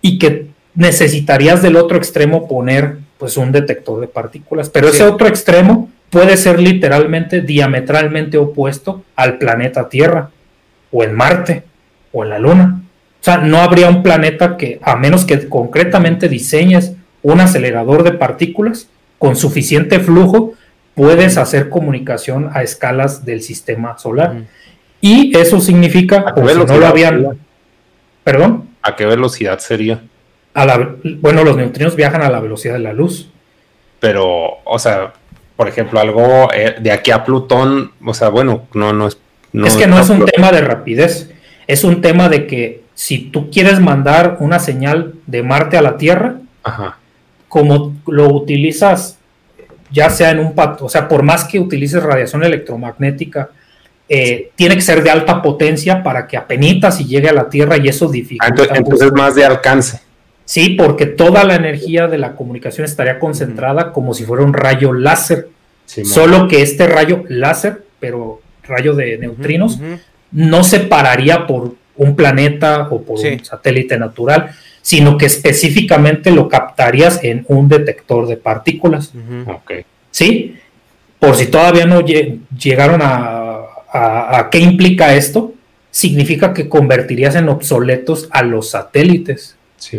y que necesitarías del otro extremo poner pues un detector de partículas, pero ese otro extremo puede ser literalmente diametralmente opuesto al planeta Tierra o en Marte o en la Luna. O sea, no habría un planeta que, a menos que concretamente diseñes un acelerador de partículas con suficiente flujo, puedes hacer comunicación a escalas del sistema solar. Y eso significa, o si no lo habían... ¿Perdón? ¿A qué velocidad sería? A la, bueno, los neutrinos viajan a la velocidad de la luz. Pero, o sea, por ejemplo, algo eh, de aquí a Plutón, o sea, bueno, no, no es... es que no es un tema de rapidez, es un tema de que si tú quieres mandar una señal de Marte a la Tierra, como lo utilizas, ya sea en un o sea, por más que utilices radiación electromagnética, eh, tiene que ser de alta potencia para que apenas y llegue a la Tierra y eso dificulta. Ah, entonces, entonces más de alcance. Sí, porque toda la energía de la comunicación estaría concentrada como si fuera un rayo láser. Solo que este rayo láser, pero rayo de neutrinos, no se pararía por un planeta o por un satélite natural, sino que específicamente lo captarías en un detector de partículas. ¿Sí? Por si todavía no llegaron a, a, qué implica esto, significa que convertirías en obsoletos a los satélites. Sí,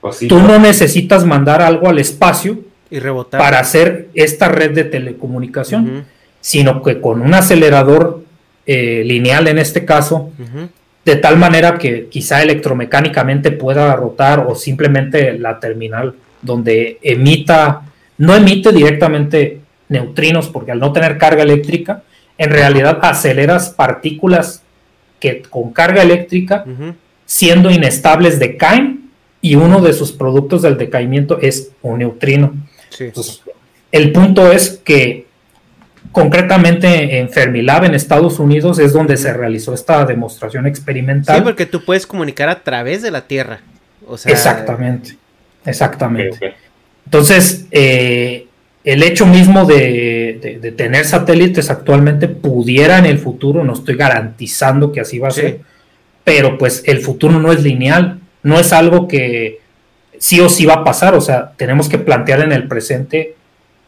pues Tú no necesitas mandar algo al espacio y rebotar. para hacer esta red de telecomunicación, sino que con un acelerador eh, lineal en este caso, de tal manera que quizá electromecánicamente pueda rotar o simplemente la terminal donde emita, no emite directamente neutrinos porque al no tener carga eléctrica, en realidad aceleras partículas que con carga eléctrica, siendo inestables, decaen y uno de sus productos del decaimiento es un neutrino. el punto es que concretamente en Fermilab en Estados Unidos es donde se realizó esta demostración experimental. Sí, porque tú puedes comunicar a través de la Tierra. exactamente, exactamente. Entonces, eh, el hecho mismo de, tener satélites actualmente pudiera en el futuro, no estoy garantizando que así va a ser, pero pues el futuro no es lineal, no es algo que sí o sí va a pasar, o sea, tenemos que plantear en el presente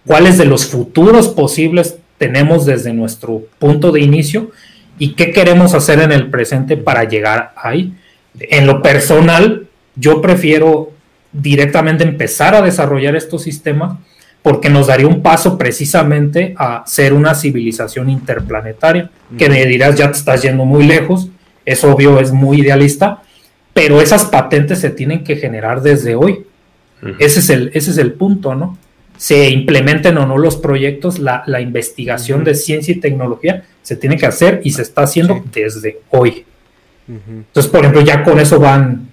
cuáles de los futuros posibles tenemos desde nuestro punto de inicio y qué queremos hacer en el presente para llegar ahí. En lo personal, yo prefiero directamente empezar a desarrollar estos sistemas porque nos daría un paso precisamente a ser una civilización interplanetaria, que me dirás ya te estás yendo muy lejos, es obvio, es muy idealista, pero esas patentes se tienen que generar desde hoy. ese, es el, ese es el punto, ¿no? Se implementen o no los proyectos, la, investigación de ciencia y tecnología se tiene que hacer y se está haciendo desde hoy. Entonces, por ejemplo, ya con eso van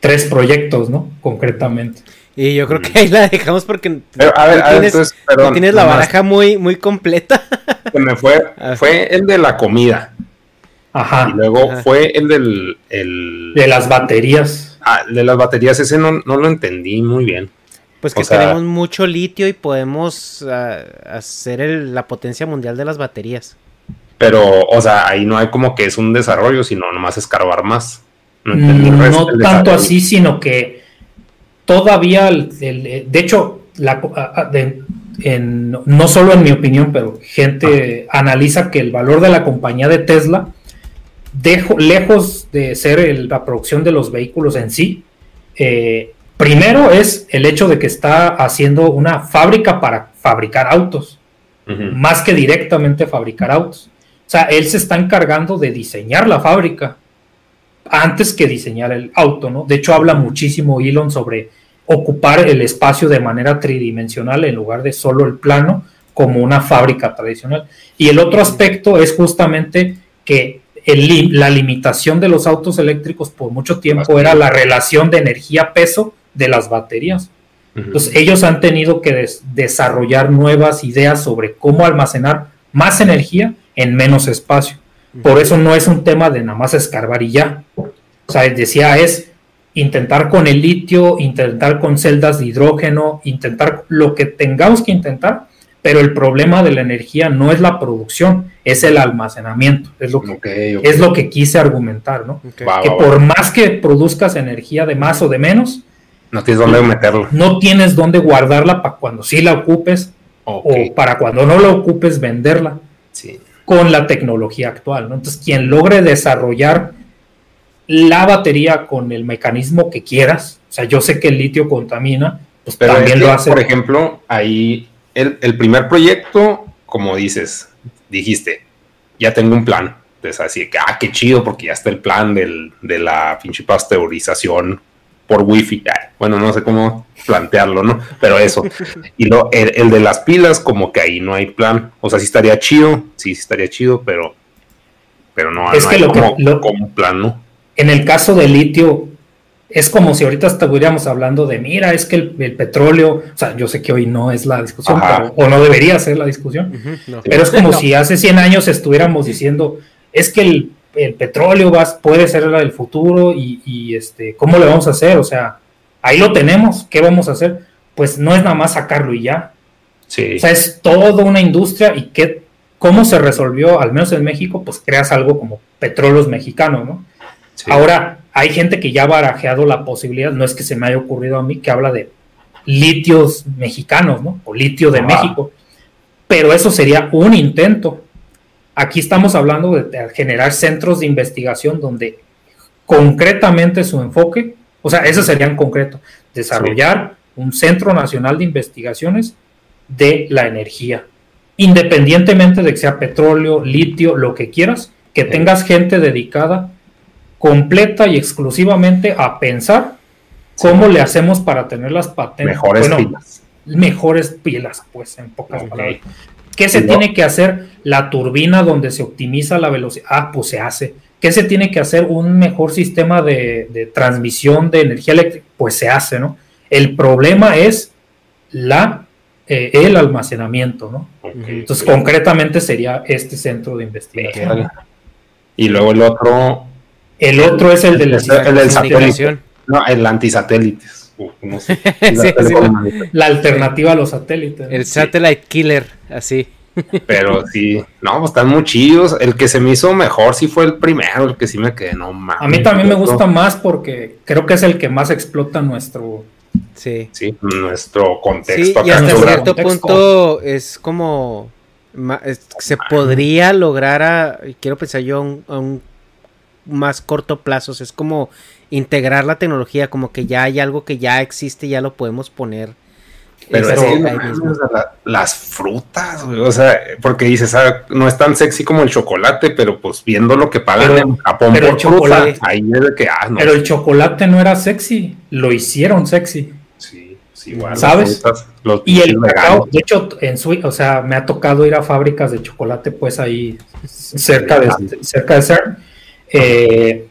tres proyectos, ¿no? Concretamente. Y yo creo que ahí la dejamos porque a ver, tienes, tienes la baraja muy, muy completa. Se me fue, fue el de la comida. Ajá. Y luego fue el del... El... De las baterías. Ah, de las baterías, ese no, lo entendí muy bien. Pues que tenemos mucho litio y podemos ah, hacer la potencia mundial de las baterías. Pero, o sea, ahí no hay como que es un desarrollo, sino nomás escarbar más. No, mm, tanto así, sino que todavía, de hecho, la, no solo en mi opinión, pero gente analiza que el valor de la compañía de Tesla, lejos de ser la producción de los vehículos en sí, eh, primero es el hecho de que está haciendo una fábrica para fabricar autos, más que directamente fabricar autos. O sea, él se está encargando de diseñar la fábrica antes que diseñar el auto, ¿no? De hecho, habla muchísimo Elon sobre ocupar el espacio de manera tridimensional en lugar de solo el plano como una fábrica tradicional. Y el otro aspecto es justamente que el, la limitación de los autos eléctricos por mucho tiempo era la relación de energía-peso de las baterías. Entonces ellos han tenido que desarrollar nuevas ideas sobre cómo almacenar más energía en menos espacio. Por eso no es un tema de nada más escarbar y ya. O sea, decía, es intentar con el litio, intentar con celdas de hidrógeno, intentar lo que tengamos que intentar, pero el problema de la energía no es la producción, es el almacenamiento, es lo que, Es lo que quise argumentar, ¿no? que por más que produzcas energía de más o de menos, no tienes dónde meterla. No tienes dónde guardarla para cuando sí la ocupes o para cuando no la ocupes venderla. Con la tecnología actual, ¿no? Entonces, quien logre desarrollar la batería con el mecanismo que quieras. O sea, yo sé que el litio contamina, pues Pero también lo hace. Por ejemplo, ahí el, primer proyecto, como dices, dijiste, ya tengo un plan. Entonces, así que, ah, qué chido, porque ya está el plan del, de la pinche pasteurización por wifi. bueno, no sé cómo plantearlo, ¿no? Pero eso. Y lo, el, de las pilas, como que ahí no hay plan. O sea, sí estaría chido, sí, sí estaría chido, pero, pero no, es que hay lo como, que, como un plan, ¿no? en el caso del litio, es como si ahorita estuviéramos hablando de, mira, es que el, petróleo, o sea, yo sé que hoy no es la discusión, o no debería ser la discusión, pero es como si hace 100 años estuviéramos diciendo, es que el, petróleo va, puede ser la del futuro y, este, ¿cómo le vamos a hacer? O sea, ahí lo tenemos, ¿qué vamos a hacer? Pues no es nada más sacarlo y ya. Sí. O sea, es toda una industria y qué, cómo se resolvió, al menos en México, pues creas algo como petróleos mexicanos, ¿no? Ahora, hay gente que ya ha barajeado la posibilidad, no es que se me haya ocurrido a mí, que habla de litios mexicanos, ¿no? O litio de México. Pero eso sería un intento. Aquí estamos hablando de, generar centros de investigación donde concretamente su enfoque, o sea, eso sería en concreto, desarrollar un centro nacional de investigaciones de la energía, independientemente de que sea petróleo, litio, lo que quieras, que tengas gente dedicada completa y exclusivamente a pensar cómo le hacemos para tener las patentes. Mejores pilas. Mejores pilas, pues, en pocas palabras. ¿Qué se tiene que hacer? La turbina donde se optimiza la velocidad. Ah, pues se hace. ¿Qué se tiene que hacer? Un mejor sistema de, transmisión de energía eléctrica. Pues se hace, ¿no? El problema es la, eh, el almacenamiento, ¿no? Entonces, concretamente sería este centro de investigación. Y luego el otro, el otro es el, del satélite. No, el La alternativa a los satélites. El satellite killer, así. Pero sí, no, pues están muy chidos. El que se me hizo mejor sí fue el primero, el que sí me quedé, no más. A mí también me gusta más porque creo que es el que más explota nuestro. Sí. Sí, nuestro contexto. Sí, y hasta cierto punto es como. Se podría lograr a. Quiero pensar yo a un más corto plazo. es como integrar la tecnología, como que ya hay algo que ya existe, ya lo podemos poner Pero es que la- las frutas, güey, o sea, porque dices, ah, no es tan sexy como el chocolate, pero pues viendo lo que pagan Pero- en Japón pero por el fruta, chocolate- ahí es de que, ah, no. Pero el chocolate no era sexy, lo hicieron sexy. Sí, sí, igual. ¿Sabes? las frutas, los Y el cacao, de hecho, en su, o sea, me ha tocado ir a fábricas de chocolate, pues ahí cerca de, cerca de CERN. Eh,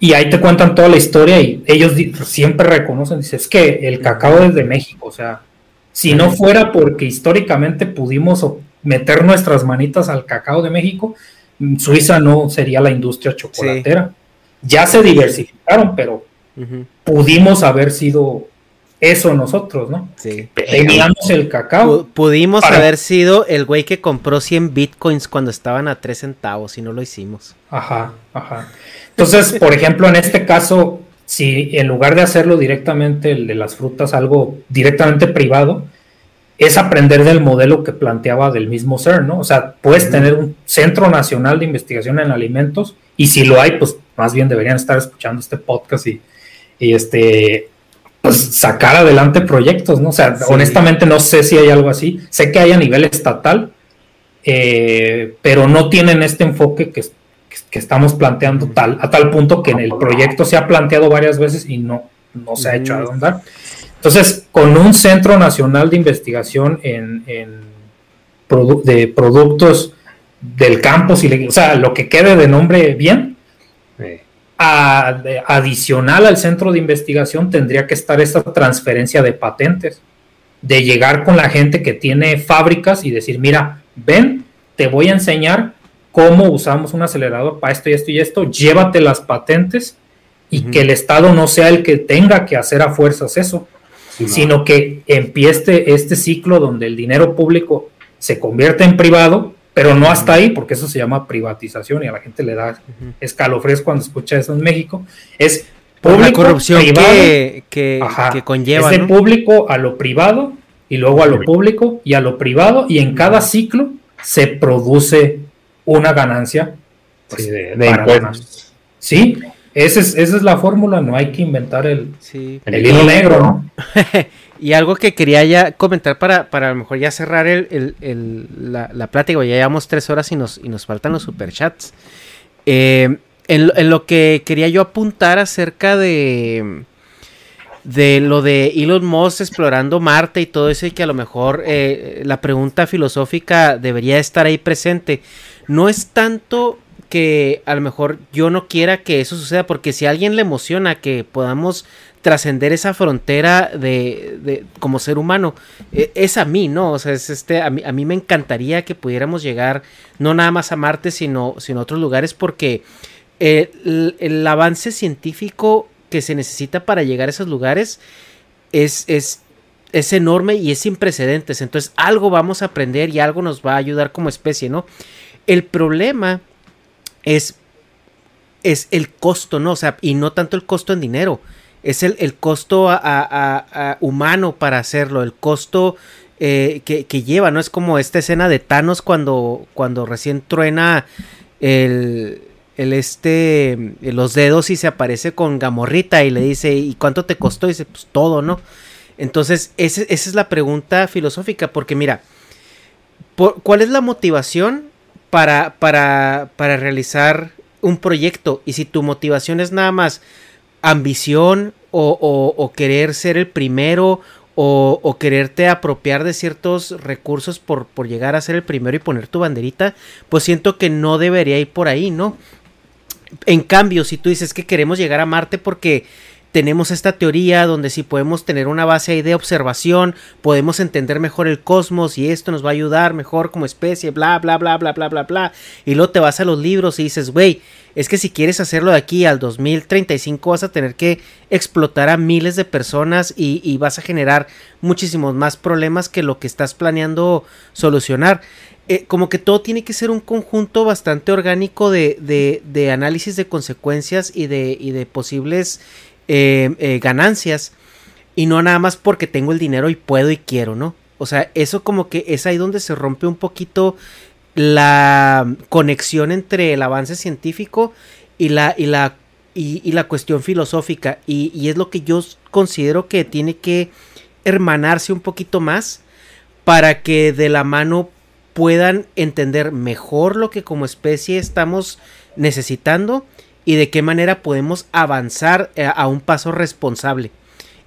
y ahí te cuentan toda la historia y ellos siempre reconocen, dice, es que el cacao es de México, o sea, si no fuera porque históricamente pudimos meter nuestras manitas al cacao de México, mm, Suiza no sería la industria chocolatera. Ya se diversificaron, pero pudimos haber sido eso nosotros, ¿no? Sí. Teníamos el cacao. Pu- pudimos Para- haber sido el güey que compró 100 bitcoins cuando estaban a 3 centavos y no lo hicimos. Ajá, ajá. Entonces, por ejemplo, en este caso, si en lugar de hacerlo directamente, el de las frutas, algo directamente privado, es aprender del modelo que planteaba del mismo CERN, ¿no? O sea, puedes tener un Centro Nacional de Investigación en Alimentos y si lo hay, pues más bien deberían estar escuchando este podcast y, y este, pues sacar adelante proyectos, ¿no? O sea, Sí. honestamente no sé si hay algo así. Sé que hay a nivel estatal, eh, pero no tienen este enfoque que, que- que estamos planteando tal, a tal punto que en el proyecto se ha planteado varias veces y no, no se ha hecho Ujú. andar. Entonces, con un Centro Nacional de Investigación en, en produ- de productos del campo, si le- o sea, lo que quede de nombre bien. A- adicional al centro de investigación tendría que estar esta transferencia de patentes, de llegar con la gente que tiene fábricas y decir, mira, ven, te voy a enseñar cómo usamos un acelerador para esto y esto y esto, llévate las patentes y que el Estado no sea el que tenga que hacer a fuerzas eso, Sí, no. sino que empiece este ciclo donde el dinero público se convierte en privado, pero no hasta ahí, porque eso se llama privatización y a la gente le da escalofríos cuando escucha eso en México. Es la público, corrupción privado, que, que, ajá, que conlleva. es de ¿no? público a lo privado y luego a lo público y a lo privado y en cada ciclo se produce una ganancia. pues, Sí, de, de impuestos. Sí, esa es, esa es la fórmula, no hay que inventar el, Sí. el hilo negro, ¿no? Y algo que quería ya comentar para, para a lo mejor ya cerrar el, el- el- la, la plática, ya llevamos tres horas y nos, y nos faltan los superchats. Eh, en, en lo que quería yo apuntar acerca de, de lo de Elon Musk explorando Marte y todo eso, y que a lo mejor eh, la pregunta filosófica debería estar ahí presente. No es tanto que a lo mejor yo no quiera que eso suceda, porque si a alguien le emociona que podamos trascender esa frontera de, de- como ser humano e- es a mí no o sea es este a mí, a mí me encantaría que pudiéramos llegar no nada más a Marte sino sino a otros lugares porque eh, el, el avance científico que se necesita para llegar a esos lugares es, es, es enorme y es sin precedentes. Entonces algo vamos a aprender y algo nos va a ayudar como especie, ¿no? El problema es, es el costo, ¿no? O sea, y no tanto el costo en dinero. Es el, el costo a- a- a- humano para hacerlo, el costo eh, que, que lleva, ¿no? Es como esta escena de Thanos cuando, cuando recién truena el, el este, los dedos y se aparece con Gamorrita y le dice, ¿y cuánto te costó? Y dice, pues todo, ¿no? Entonces, esa es la pregunta filosófica, porque mira, por- ¿cuál es la motivación para, para, para realizar un proyecto? Y si tu motivación es nada más ambición o, o- o querer ser el primero o, o quererte apropiar de ciertos recursos por, por llegar a ser el primero y poner tu banderita, pues siento que no debería ir por ahí, ¿no? En cambio, si tú dices que queremos llegar a Marte porque tenemos esta teoría donde si podemos tener una base ahí de observación, podemos entender mejor el cosmos y esto nos va a ayudar mejor como especie, bla, bla, bla, bla, bla, bla, bla. Y luego te vas a los libros y dices, güey, es que si quieres hacerlo de aquí al 2035 vas a tener que explotar a miles de personas y, vas a generar muchísimos más problemas que lo que estás planeando solucionar. Eh, como que todo tiene que ser un conjunto bastante orgánico de, análisis de consecuencias y de posibles eh, eh, ganancias. Y no nada más porque tengo el dinero y puedo y quiero, ¿no? O sea, eso como que es ahí donde se rompe un poquito la conexión entre el avance científico y la, y la, y, la cuestión filosófica. Y es lo que yo considero que tiene que hermanarse un poquito más para que de la mano puedan entender mejor lo que como especie estamos necesitando y de qué manera podemos avanzar eh, a un paso responsable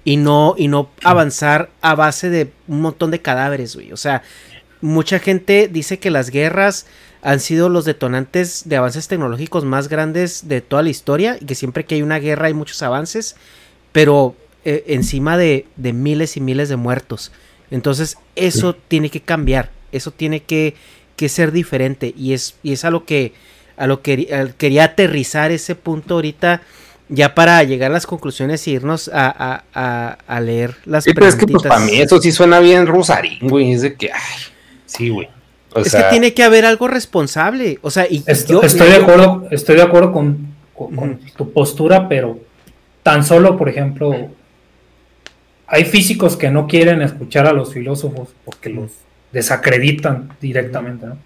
y no y no avanzar a base de un montón de cadáveres, güey. O sea, mucha gente dice que las guerras han sido los detonantes de avances tecnológicos más grandes de toda la historia y que siempre que hay una guerra hay muchos avances, pero eh, encima de, de, miles y miles de muertos. Entonces eso tiene que cambiar, eso tiene que, que, ser diferente y es, y es a lo que, a lo que quería aterrizar ese punto ahorita ya para llegar a las conclusiones y irnos a, a, a, leer las sí, pero es que pues para mí eso sí suena bien rosarín, güey, es de que, ay, sí, güey. es que tiene que haber algo responsable. O sea, y estoy, estoy de acuerdo, estoy de acuerdo con, con, tu postura, pero tan solo, por ejemplo, hay físicos que no quieren escuchar a los filósofos porque los desacreditan directamente, ¿no?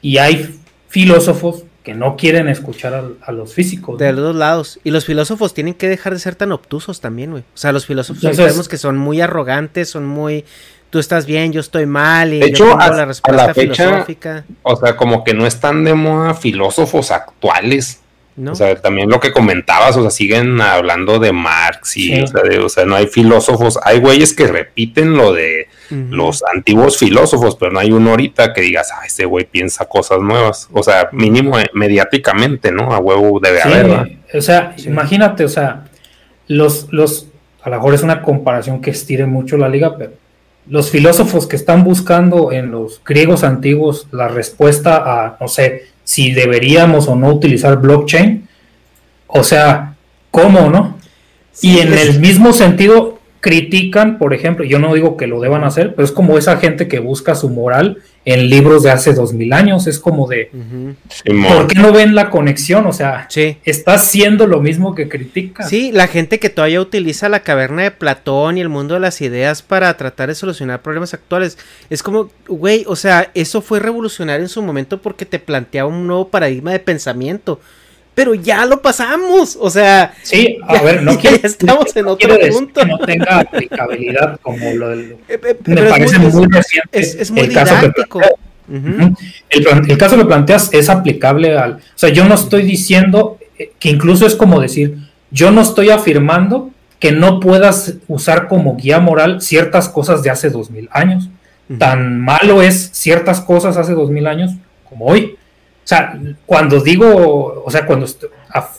Y hay filósofos que no quieren escuchar a, los físicos. De los dos lados. Y los filósofos tienen que dejar de ser tan obtusos también, güey. O sea, los filósofos sabemos que son muy arrogantes, son muy tú estás bien, yo estoy mal y de hecho, la respuesta la fecha, filosófica. O sea, como que no están de moda filósofos actuales. ¿No? O sea, también lo que comentabas, o sea, siguen hablando de Marx y, o, sea, no hay filósofos, hay güeyes que repiten lo de los antiguos filósofos, pero no hay uno ahorita que digas, ah, ese güey piensa cosas nuevas. O sea, mínimo eh, mediáticamente, ¿no? A huevo debe haber. O sea, imagínate, o sea, los, los, a lo mejor es una comparación que estire mucho la liga, pero los filósofos que están buscando en los griegos antiguos la respuesta a, no sé, si deberíamos o no utilizar blockchain, o sea, ¿cómo, no? y en el mismo sentido, critican, por ejemplo, yo no digo que lo deban hacer, pero es como esa gente que busca su moral en libros de hace dos mil años, es como de, ¿por qué no ven la conexión? O sea, está haciendo lo mismo que critica. Sí, la gente que todavía utiliza la caverna de Platón y el mundo de las ideas para tratar de solucionar problemas actuales, es como, güey, o sea, eso fue revolucionario en su momento porque te planteaba un nuevo paradigma de pensamiento pero ya lo pasamos, o sea, sí, a ver, no quiero, estamos en otro punto. Que no tenga aplicabilidad como lo del, eh, eh, me parece muy, reciente. Es, muy el caso didáctico. el, caso que planteas es aplicable al, o sea, yo no estoy diciendo eh, que incluso es como decir, yo no estoy afirmando que no puedas usar como guía moral ciertas cosas de hace dos mil años. Tan malo es ciertas cosas hace dos mil años como hoy. O sea, cuando digo, o sea, cuando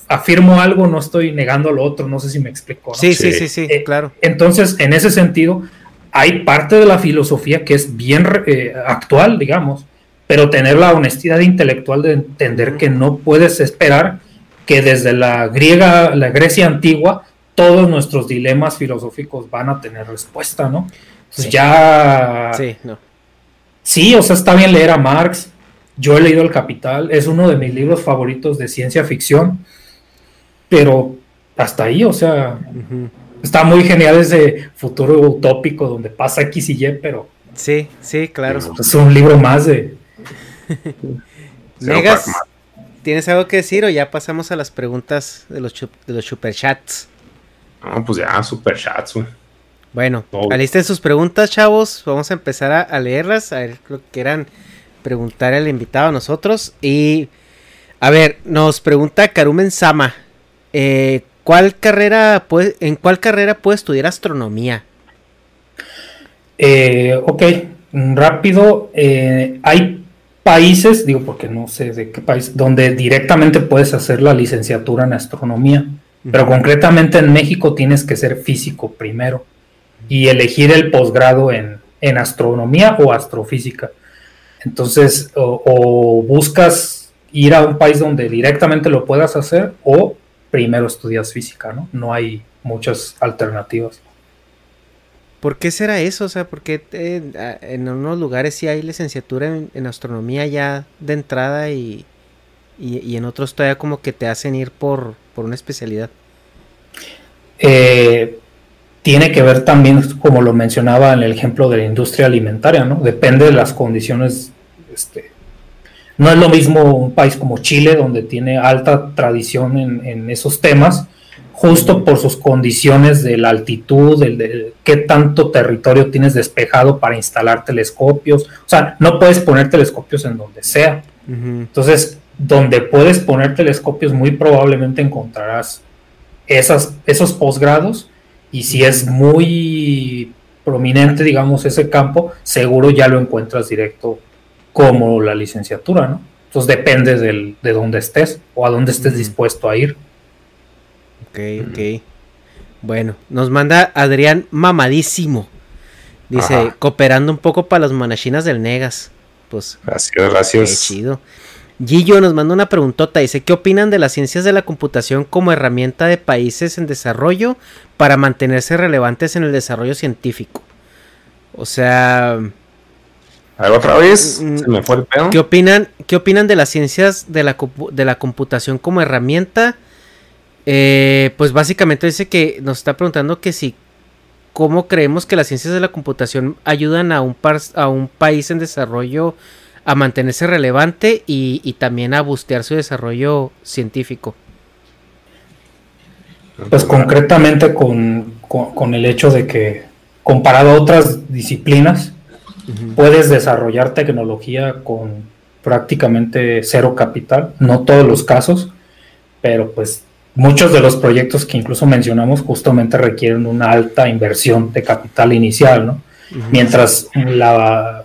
afirmo algo, no estoy negando lo otro, no sé si me explico. Sí, sí, sí, sí, eh, claro. Entonces, en ese sentido, hay parte de la filosofía que es bien eh, actual, digamos, pero tener la honestidad intelectual de entender que no puedes esperar que desde la griega, la Grecia antigua, todos nuestros dilemas filosóficos van a tener respuesta, ¿no? Pues ya. Sí, no. Sí, o sea, está bien leer a Marx, yo he leído El Capital, es uno de mis libros favoritos de ciencia ficción, pero hasta ahí, o sea, está muy genial ese futuro utópico donde pasa X y Y, pero... Sí, sí, claro. Es un libro más de... Negas, ¿tienes algo que decir o ya pasamos a las preguntas de los, de los superchats? No, pues ya, superchats, Bueno, alisten sus preguntas, chavos. Vamos a empezar a, a leerlas, a ver lo que eran preguntar al invitado a nosotros. Y a ver, nos pregunta Karumen Sama. Eh, ¿cuál carrera puede, ¿En cuál carrera puede estudiar astronomía? Eh, ok, rápido. Eh, hay países, digo porque no sé de qué país, donde directamente puedes hacer la licenciatura en astronomía. Pero concretamente en México tienes que ser físico primero y elegir el posgrado en, en astronomía o astrofísica. Entonces, o, buscas ir a un país donde directamente lo puedas hacer o primero estudias física, ¿no? No hay muchas alternativas. ¿Por qué será eso? O sea, porque eh, en unos lugares sí hay licenciatura en, astronomía ya de entrada y, en otros todavía como que te hacen ir por, por una especialidad? Eh, tiene que ver también, como lo mencionaba en el ejemplo de la industria alimentaria, ¿no? Depende de las condiciones. Este, no es lo mismo un país como Chile, donde tiene alta tradición en, esos temas, justo por sus condiciones de la altitud, el de qué tanto territorio tienes despejado para instalar telescopios. O sea, no puedes poner telescopios en donde sea. Entonces, donde puedes poner telescopios, muy probablemente encontrarás esas, esos posgrados. Y si es muy prominente, digamos, ese campo, seguro ya lo encuentras directo como la licenciatura, ¿no? Entonces depende del, de dónde estés o a dónde estés dispuesto a ir. Ok, ok. Bueno, nos manda Adrián mamadísimo. Dice, cooperando un poco para las manachinas del Negas. Pues. Gracias, gracias. Qué chido. Gillo nos manda una preguntota. Dice, ¿qué opinan de las ciencias de la computación como herramienta de países en desarrollo para mantenerse relevantes en el desarrollo científico? O sea... otra vez? Mm, Se me fue el pedo. ¿Qué opinan, qué opinan de las ciencias de la, de la computación como herramienta eh, pues básicamente dice que nos está preguntando que si cómo creemos que las ciencias de la computación ayudan a un, a un país en desarrollo a mantenerse relevante y, también a bustear su desarrollo científico. Pues concretamente con, el hecho de que comparado a otras disciplinas, puedes desarrollar tecnología con prácticamente cero capital, no todos los casos, pero pues muchos de los proyectos que incluso mencionamos justamente requieren una alta inversión de capital inicial, ¿no? Mientras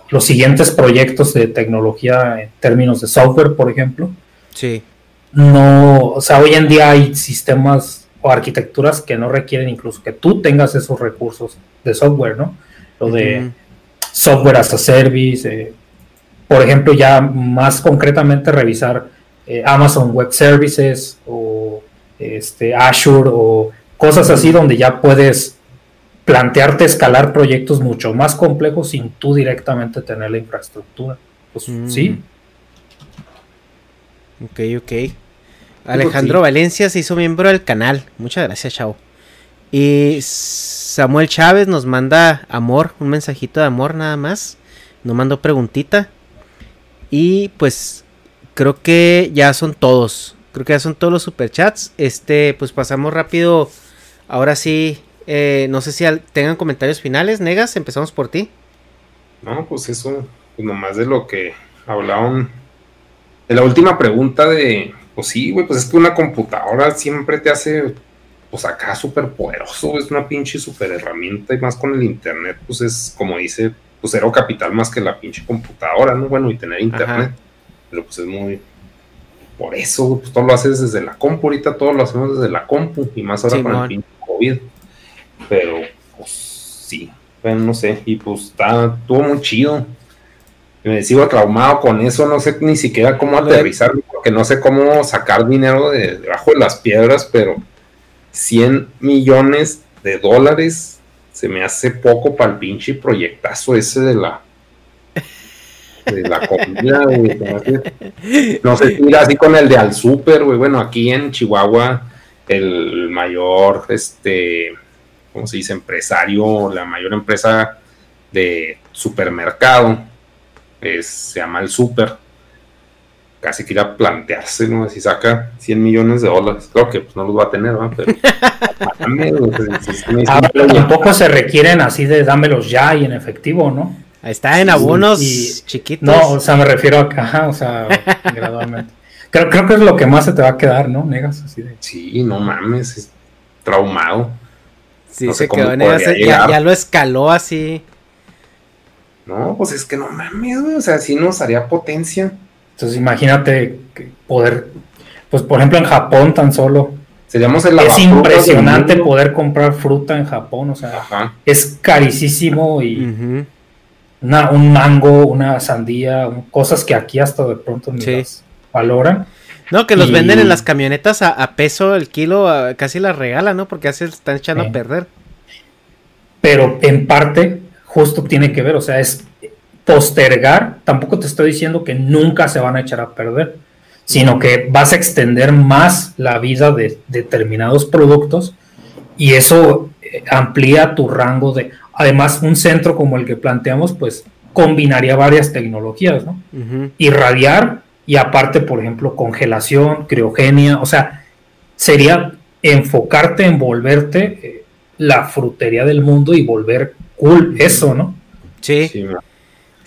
los siguientes proyectos de tecnología en términos de software, por ejemplo, sí. no, o sea, hoy en día hay sistemas o arquitecturas que no requieren incluso que tú tengas esos recursos de software, ¿no? Lo de software as a service, eh, por ejemplo, ya más concretamente revisar eh, Amazon Web Services o este, Azure o cosas así donde ya puedes plantearte escalar proyectos mucho más complejos sin tú directamente tener la infraestructura. Pues mm. sí. Ok, ok. Alejandro Valencia se hizo miembro del canal. Muchas gracias, chao. Y Samuel Chávez nos manda amor, un mensajito de amor nada más. Nos mandó preguntita. Y pues creo que ya son todos. Creo que ya son todos los superchats. Este, pues pasamos rápido. Ahora sí, eh, no sé si tengan comentarios finales. Negas, empezamos por ti. No, pues eso, pues nomás de lo que hablaban. De la última pregunta de, pues sí, güey, pues es que una computadora siempre te hace, pues acá súper poderoso, es una pinche super herramienta y más con el internet, pues es como dice, pues cero capital más que la pinche computadora, ¿no? Bueno, y tener internet, pero pues es muy, por eso, pues todo lo haces desde la compu, ahorita todo lo hacemos desde la compu, y más ahora con el pinche COVID. Pero, pues sí, bueno, no sé, y pues está, estuvo muy chido. Me sigo traumado con eso, no sé ni siquiera cómo aterrizar, porque no sé cómo sacar dinero de debajo de las piedras, pero 100 millones de dólares se me hace poco para el pinche proyectazo ese de la de la comida, No sé si así con el de al super, güey. Bueno, aquí en Chihuahua, el mayor, este, ¿cómo se dice? Empresario, la mayor empresa de supermercado, es, se llama el Super. Casi que a plantearse, ¿no? Si saca 100 millones de dólares. Claro que pues, no los va a tener, ¿no? Pero. tampoco se requieren así de dámelos ya y en efectivo, ¿no? Está en abonos chiquitos. No, o sea, me refiero a o sea, gradualmente. Creo, creo que es lo que más se te va a quedar, ¿no? Negas, así de. Sí, no mames, es traumado. Sí, se quedó Negas, ya, lo escaló así. No, pues es que no mames, güey, o sea, sí nos haría potencia. Entonces imagínate poder, pues por ejemplo en Japón tan solo. Seríamos el Es impresionante poder comprar fruta en Japón, o sea, es carísimo y un mango, una sandía, cosas que aquí hasta de pronto ni las valoran. No, que los venden en las camionetas a, peso el kilo, casi las regalan, ¿no? Porque así están echando a perder. Pero en parte, justo tiene que ver, o sea, es postergar, tampoco te estoy diciendo que nunca se van a echar a perder, sino que vas a extender más la vida de determinados productos y eso eh, amplía tu rango de, Además, un centro como el que planteamos, pues combinaría varias tecnologías, ¿no? Irradiar y aparte, por ejemplo, congelación, criogenia, o sea, sería enfocarte en volverte eh, la frutería del mundo y volver cool eso, ¿no? Sí. Sí.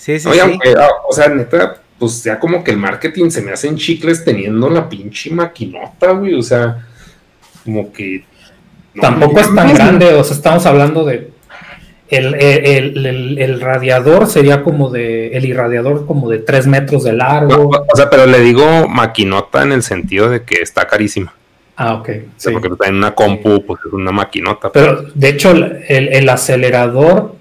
Sí, sí, Oye, sí. aunque, ah, o sea, neta, pues ya como que el marketing se me hacen chicles teniendo la pinche maquinota, güey. O sea, como que. no Tampoco es tan grande, o sea, estamos hablando de. El, el- el- el radiador sería como de. El irradiador como de 3 metros de largo. O sea, pero le digo maquinota en el sentido de que está carísima. Ah, ok. O sea, porque está en una compu, pues es una maquinota. Pero de hecho, el, el acelerador.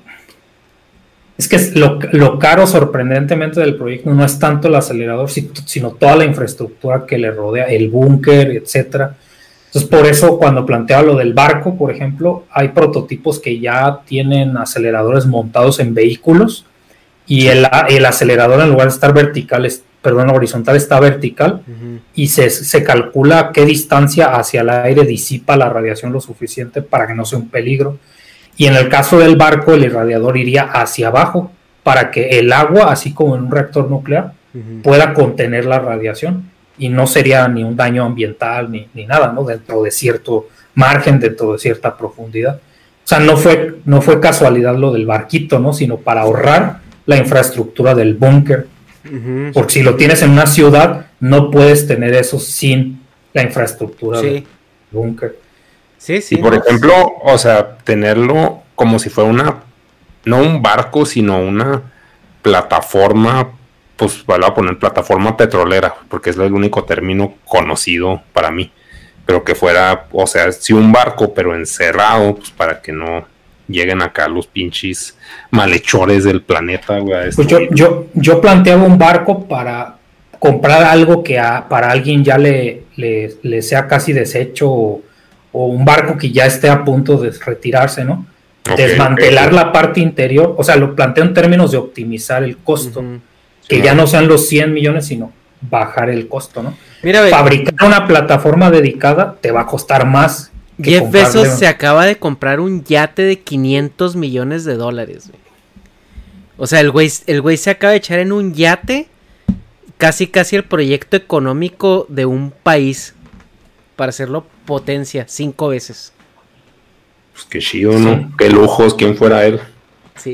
Es que es lo, lo caro, sorprendentemente, del proyecto no es tanto el acelerador, si- sino toda la infraestructura que le rodea, el búnker, etcétera. Entonces, por eso, cuando planteaba lo del barco, por ejemplo, hay prototipos que ya tienen aceleradores montados en vehículos y el, el acelerador, en lugar de estar vertical, es- perdón, horizontal, está vertical y se, se calcula qué distancia hacia el aire disipa la radiación lo suficiente para que no sea un peligro. Y en el caso del barco, el irradiador iría hacia abajo para que el agua, así como en un reactor nuclear, pueda contener la radiación y no sería ni un daño ambiental ni, ni nada, ¿no? Dentro de cierto margen, dentro de cierta profundidad. O sea, no fue, no fue casualidad lo del barquito, ¿no? Sino para ahorrar la infraestructura del búnker. Ujú. Porque si lo tienes en una ciudad, no puedes tener eso sin la infraestructura Sí. del búnker. Sí, sí. Y por no, ejemplo, o sea, tenerlo como si fuera una, no un barco, sino una plataforma, pues voy a poner plataforma petrolera, porque es el único término conocido para mí. Pero que fuera, o sea, sí un barco, pero encerrado, pues para que no lleguen acá los pinches malhechores del planeta, güey. a Pues yo, yo, yo planteaba un barco para comprar algo que a- para alguien ya le, le, le sea casi deshecho o, o un barco que ya esté a punto de retirarse, ¿no? Desmantelar la parte interior, o sea, lo planteo en términos de optimizar el costo, que Sí, ya no. sean los 100 millones, sino bajar el costo, ¿no? Mira, ve, Fabricar una plataforma dedicada te va a costar más. que Jeff Bezos se acaba de comprar un yate de 500 millones de dólares. güey. O sea, el güey, el güey se acaba de echar en un yate casi casi el proyecto económico de un país para hacerlo potencia cinco veces. Pues qué chido, ¿no? Qué lujos, quién fuera él. Sí.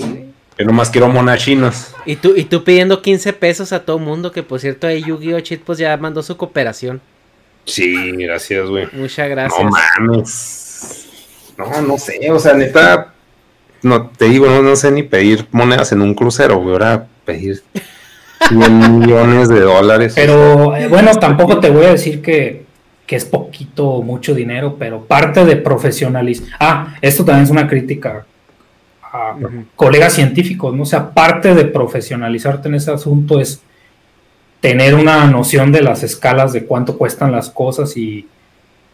Yo nomás quiero monas chinas. Y tú, y tú pidiendo 15 pesos a todo mundo, que por cierto ahí Yu-Gi-Oh! Cheat pues ya mandó su cooperación. Sí, gracias, güey. Muchas gracias. No mames. No, no sé, o sea, neta, no te digo, no, no sé ni pedir monedas en un crucero, güey, ahora pedir 100 millones de dólares. Pero eh, bueno, tampoco te voy a decir que, que es poquito o mucho dinero, pero parte de profesionalismo. Ah, esto también es una crítica a colegas científicos, ¿no? O sea, parte de profesionalizarte en ese asunto es tener una noción de las escalas de cuánto cuestan las cosas y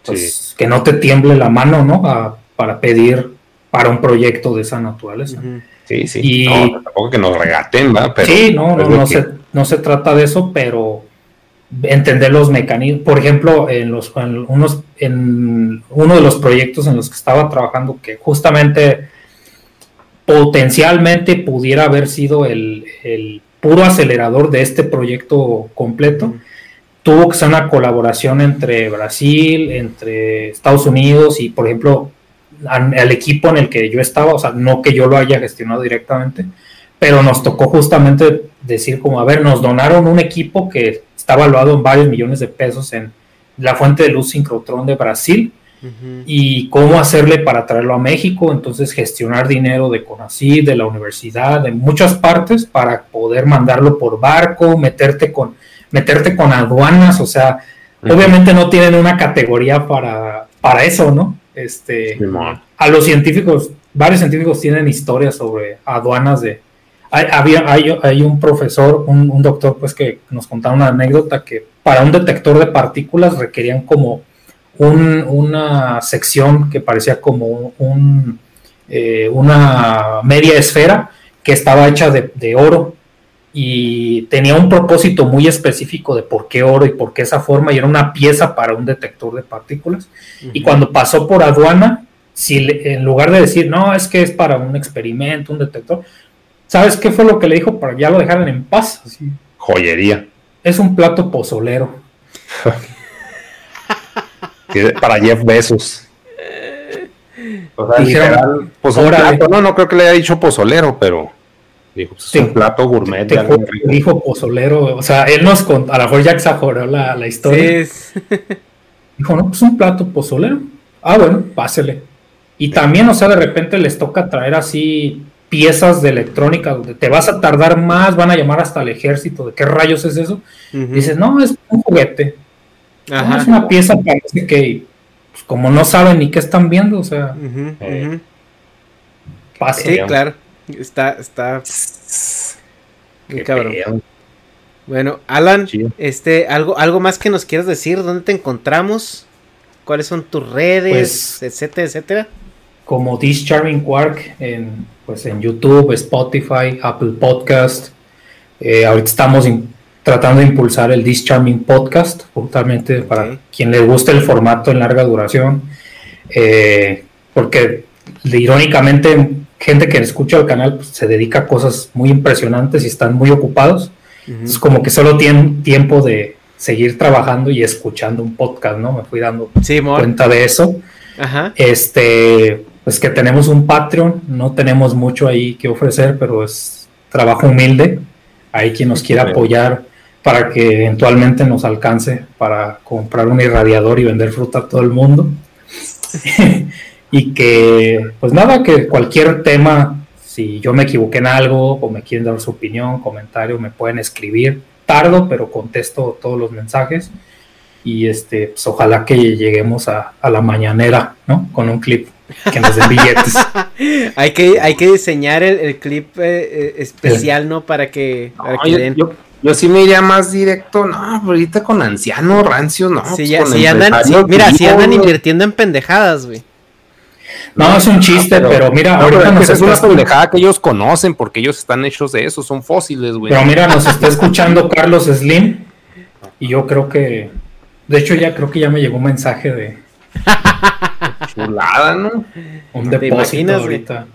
pues, que no te tiemble la mano, ¿no? A- para pedir para un proyecto de esa naturaleza. Sí, sí. Y- No, tampoco que nos regaten, ¿va? Pero sí, no, no, no que- se, no se trata de eso, pero entender los mecanismos. Por ejemplo, en, los, en, unos, en uno de los proyectos en los que estaba trabajando, que justamente potencialmente pudiera haber sido el, el puro acelerador de este proyecto completo, tuvo que ser una colaboración entre Brasil, entre Estados Unidos y, por ejemplo, al, al equipo en el que yo estaba, o sea, no que yo lo haya gestionado directamente, pero nos tocó justamente decir como, a ver, nos donaron un equipo que está evaluado en varios millones de pesos en la fuente de luz sincrotrón de Brasil y cómo hacerle para traerlo a México, entonces gestionar dinero de CONACYT, de la universidad, de muchas partes para poder mandarlo por barco, meterte con meterte con aduanas, o sea, obviamente no tienen una categoría para, para eso, ¿no? Este, a los científicos, varios científicos tienen historias sobre aduanas de... Hay, había, hay, hay un profesor, un, un doctor, pues que nos contaba una anécdota que para un detector de partículas requerían como un- una sección que parecía como un, eh, una media esfera que estaba hecha de, de oro y tenía un propósito muy específico de por qué oro y por qué esa forma y era una pieza para un detector de partículas. Y cuando pasó por aduana si le- en lugar de decir no es que es para un experimento un detector sabes qué fue lo que le dijo para que ya lo dejaran en paz Así, Joyería. es un plato pozolero para Jeff Bezos. O sea, Dijeron, literal, pues un órale. plato, no, no creo que le haya dicho pozolero, pero dijo, pues, es Sí. un plato gourmet. Te dijo pozolero, o sea, él nos contó, a lo mejor ya exageró la, la historia. Dijo, no, pues un plato pozolero. Ah, bueno, pásele. Y también, o sea, de repente les toca traer así piezas de electrónica donde te vas a tardar más, van a llamar hasta el ejército, ¿de qué rayos es eso? Dices, no, es un juguete. No, es una pieza qué, y, pues, como no saben ni qué están viendo, o sea, Eh, pasa. Sí, claro. Está, está. Qué cabrón. Bueno, Alan, este, algo, algo más que nos quieras decir, ¿dónde te encontramos? ¿Cuáles son tus redes? Pues- etcétera, etcétera. Como This Charming Quark en, pues en YouTube, Spotify, Apple Podcast. Eh, ahorita estamos in- tratando de impulsar el This Charming Podcast, justamente para quien le guste el formato en larga duración. Eh, porque irónicamente, gente que escucha el canal pues, se dedica a cosas muy impresionantes y están muy ocupados. Es como que solo tienen tiempo de seguir trabajando y escuchando un podcast, ¿no? Me fui dando cuenta de eso. Ajá. Este, pues que tenemos un Patreon, no tenemos mucho ahí que ofrecer, pero es trabajo humilde. Hay quien nos quiera apoyar para que eventualmente nos alcance para comprar un irradiador y vender fruta a todo el mundo. y que, pues nada, que cualquier tema, si yo me equivoqué en algo o me quieren dar su opinión, comentario, me pueden escribir. Tardo, pero contesto todos los mensajes. Y este, pues ojalá que lleguemos a, a la mañanera, ¿no? Con un clip que nos den billetes. hay, que, hay que diseñar el, el clip eh, eh, especial, ¿no? Para que, para No, que yo, den. yo- yo sí me iría más directo, no, ahorita con ancianos, rancios, no. Pues ya, si andan, mira, si andan invirtiendo en pendejadas, güey. No, es un chiste, pero, mira, no, ahorita pero nos es una pendejada que ellos conocen porque ellos están hechos de eso, son fósiles, güey. Pero mira, nos está escuchando Carlos Slim y yo creo que, de hecho ya creo que ya me llegó un mensaje de Chulada, ¿no? un ¿Te depósito imaginas, ahorita.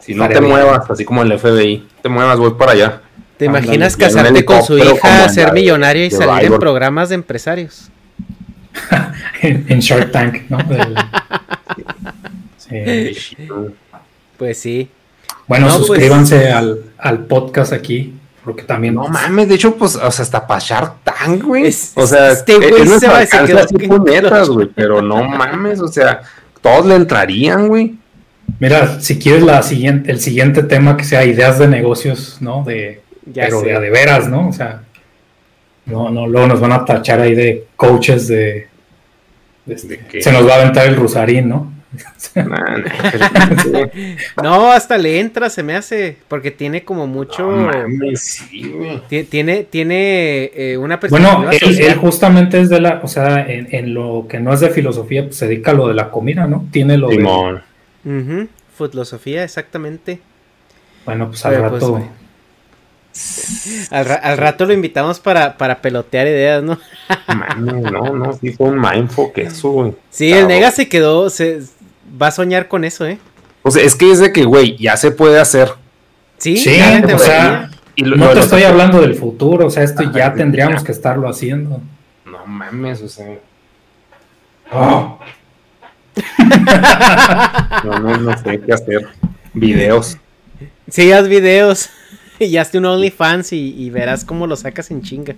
Si no te bien. muevas, así como el FBI, te muevas, voy para allá. ¿Te imaginas casarte con su hija, ser la millonario y salir en programas de empresarios? en, en Shark Tank, ¿no? Del- Sí. Pues sí. Bueno, No, pues- suscríbanse al, al podcast aquí, porque también No mames, de hecho, pues, o sea, hasta para Shark Tank, güey. Es- O sea, este es- güey es se va- quedó así que- güey, pero no mames, o sea, todos le entrarían, güey. Mira, si quieres la siguiente, el siguiente tema que sea ideas de negocios, ¿no? De, Ya pero sé. de de veras, ¿no? O sea, no, no, luego nos van a tachar ahí de coaches de, de este, qué? se nos va a aventar el Rusarín, ¿no? No, hasta le entra, se me hace, porque tiene como mucho... No mames, sí, güey. ti- Tiene, tiene eh, una perspectiva Bueno, él, justamente es de la, o sea, en, en lo que no es de filosofía, pues se dedica a lo de la comida, ¿no? Tiene lo de. Ujú, Filosofía, exactamente. bueno, pues al pues, rato, güey. Al, ra- al rato lo invitamos para, para pelotear ideas, ¿no? Mames, no, no, sí fue un mindfuck eso, güey. Sí, el nega se quedó, se va a soñar con eso, ¿eh? O sea, es que es de que, güey, ya se puede hacer. Sí, sí, o sea, Y lo- no lo- te lo- estoy hablando del futuro, o sea, esto ya tendríamos ya. que estarlo haciendo. No mames, o sea. Oh. No, no, no sé qué hacer. Videos. Sí, haz videos y hazte un OnlyFans y, y verás cómo lo sacas en chinga.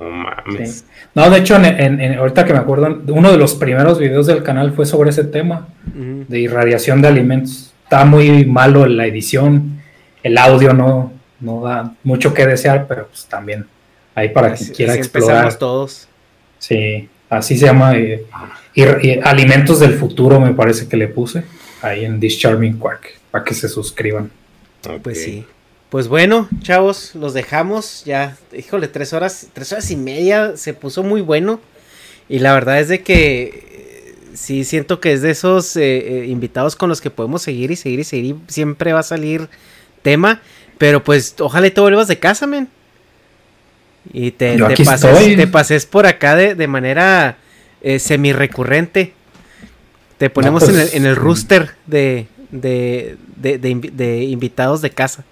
No mames. Sí. No, de hecho, en, en- en- ahorita que me acuerdo, uno de los primeros videos del canal fue sobre ese tema de irradiación de alimentos. Está muy malo la edición, el audio no, no da mucho que desear, pero pues también ahí para quien quiera así explorar. todos. Sí, así se llama. eh, ir- eh, alimentos del futuro, me parece que le puse ahí en This Charming Quark, para que se suscriban. Pues Ok. sí. Pues bueno, chavos, los dejamos. Ya, híjole, tres horas, tres horas y media se puso muy bueno. Y la verdad es de que eh, sí siento que es de esos eh, eh, invitados con los que podemos seguir y seguir y seguir. y siempre va a salir tema. Pero pues ojalá te vuelvas de casa, men. Y te, pases, te pases por acá de, de manera eh, semi-recurrente. Te ponemos pues, en, el, en el mm. rooster de, de, de, de invi- de invitados de casa.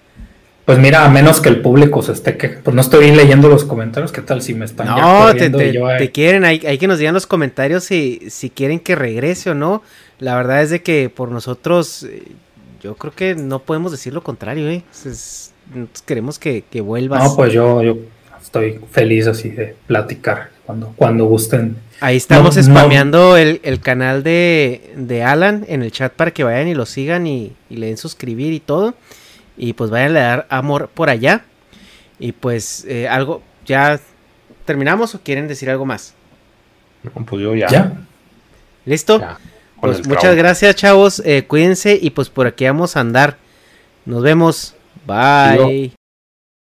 Pues mira, a menos que el público se esté que pues no estoy leyendo los comentarios, ¿qué tal si me están No, te, te, quieren, hay, hay, que nos digan los comentarios si, si quieren que regrese o no. La verdad es de que por nosotros, eh, yo creo que no podemos decir lo contrario, ¿eh? queremos que, que vuelvas. No, pues yo, yo estoy feliz así de platicar cuando, cuando gusten. Ahí estamos spameando el, el, canal de, de, Alan en el chat para que vayan y lo sigan y, y, le den suscribir y todo. Y pues vayan a dar amor por allá. Y pues eh, algo, ¿ya terminamos o quieren decir algo más? No, pues yo ya. ¿Ya? ¿Listo? pues muchas gracias chavos, eh, cuídense y pues por aquí vamos a andar. Nos vemos. Bye.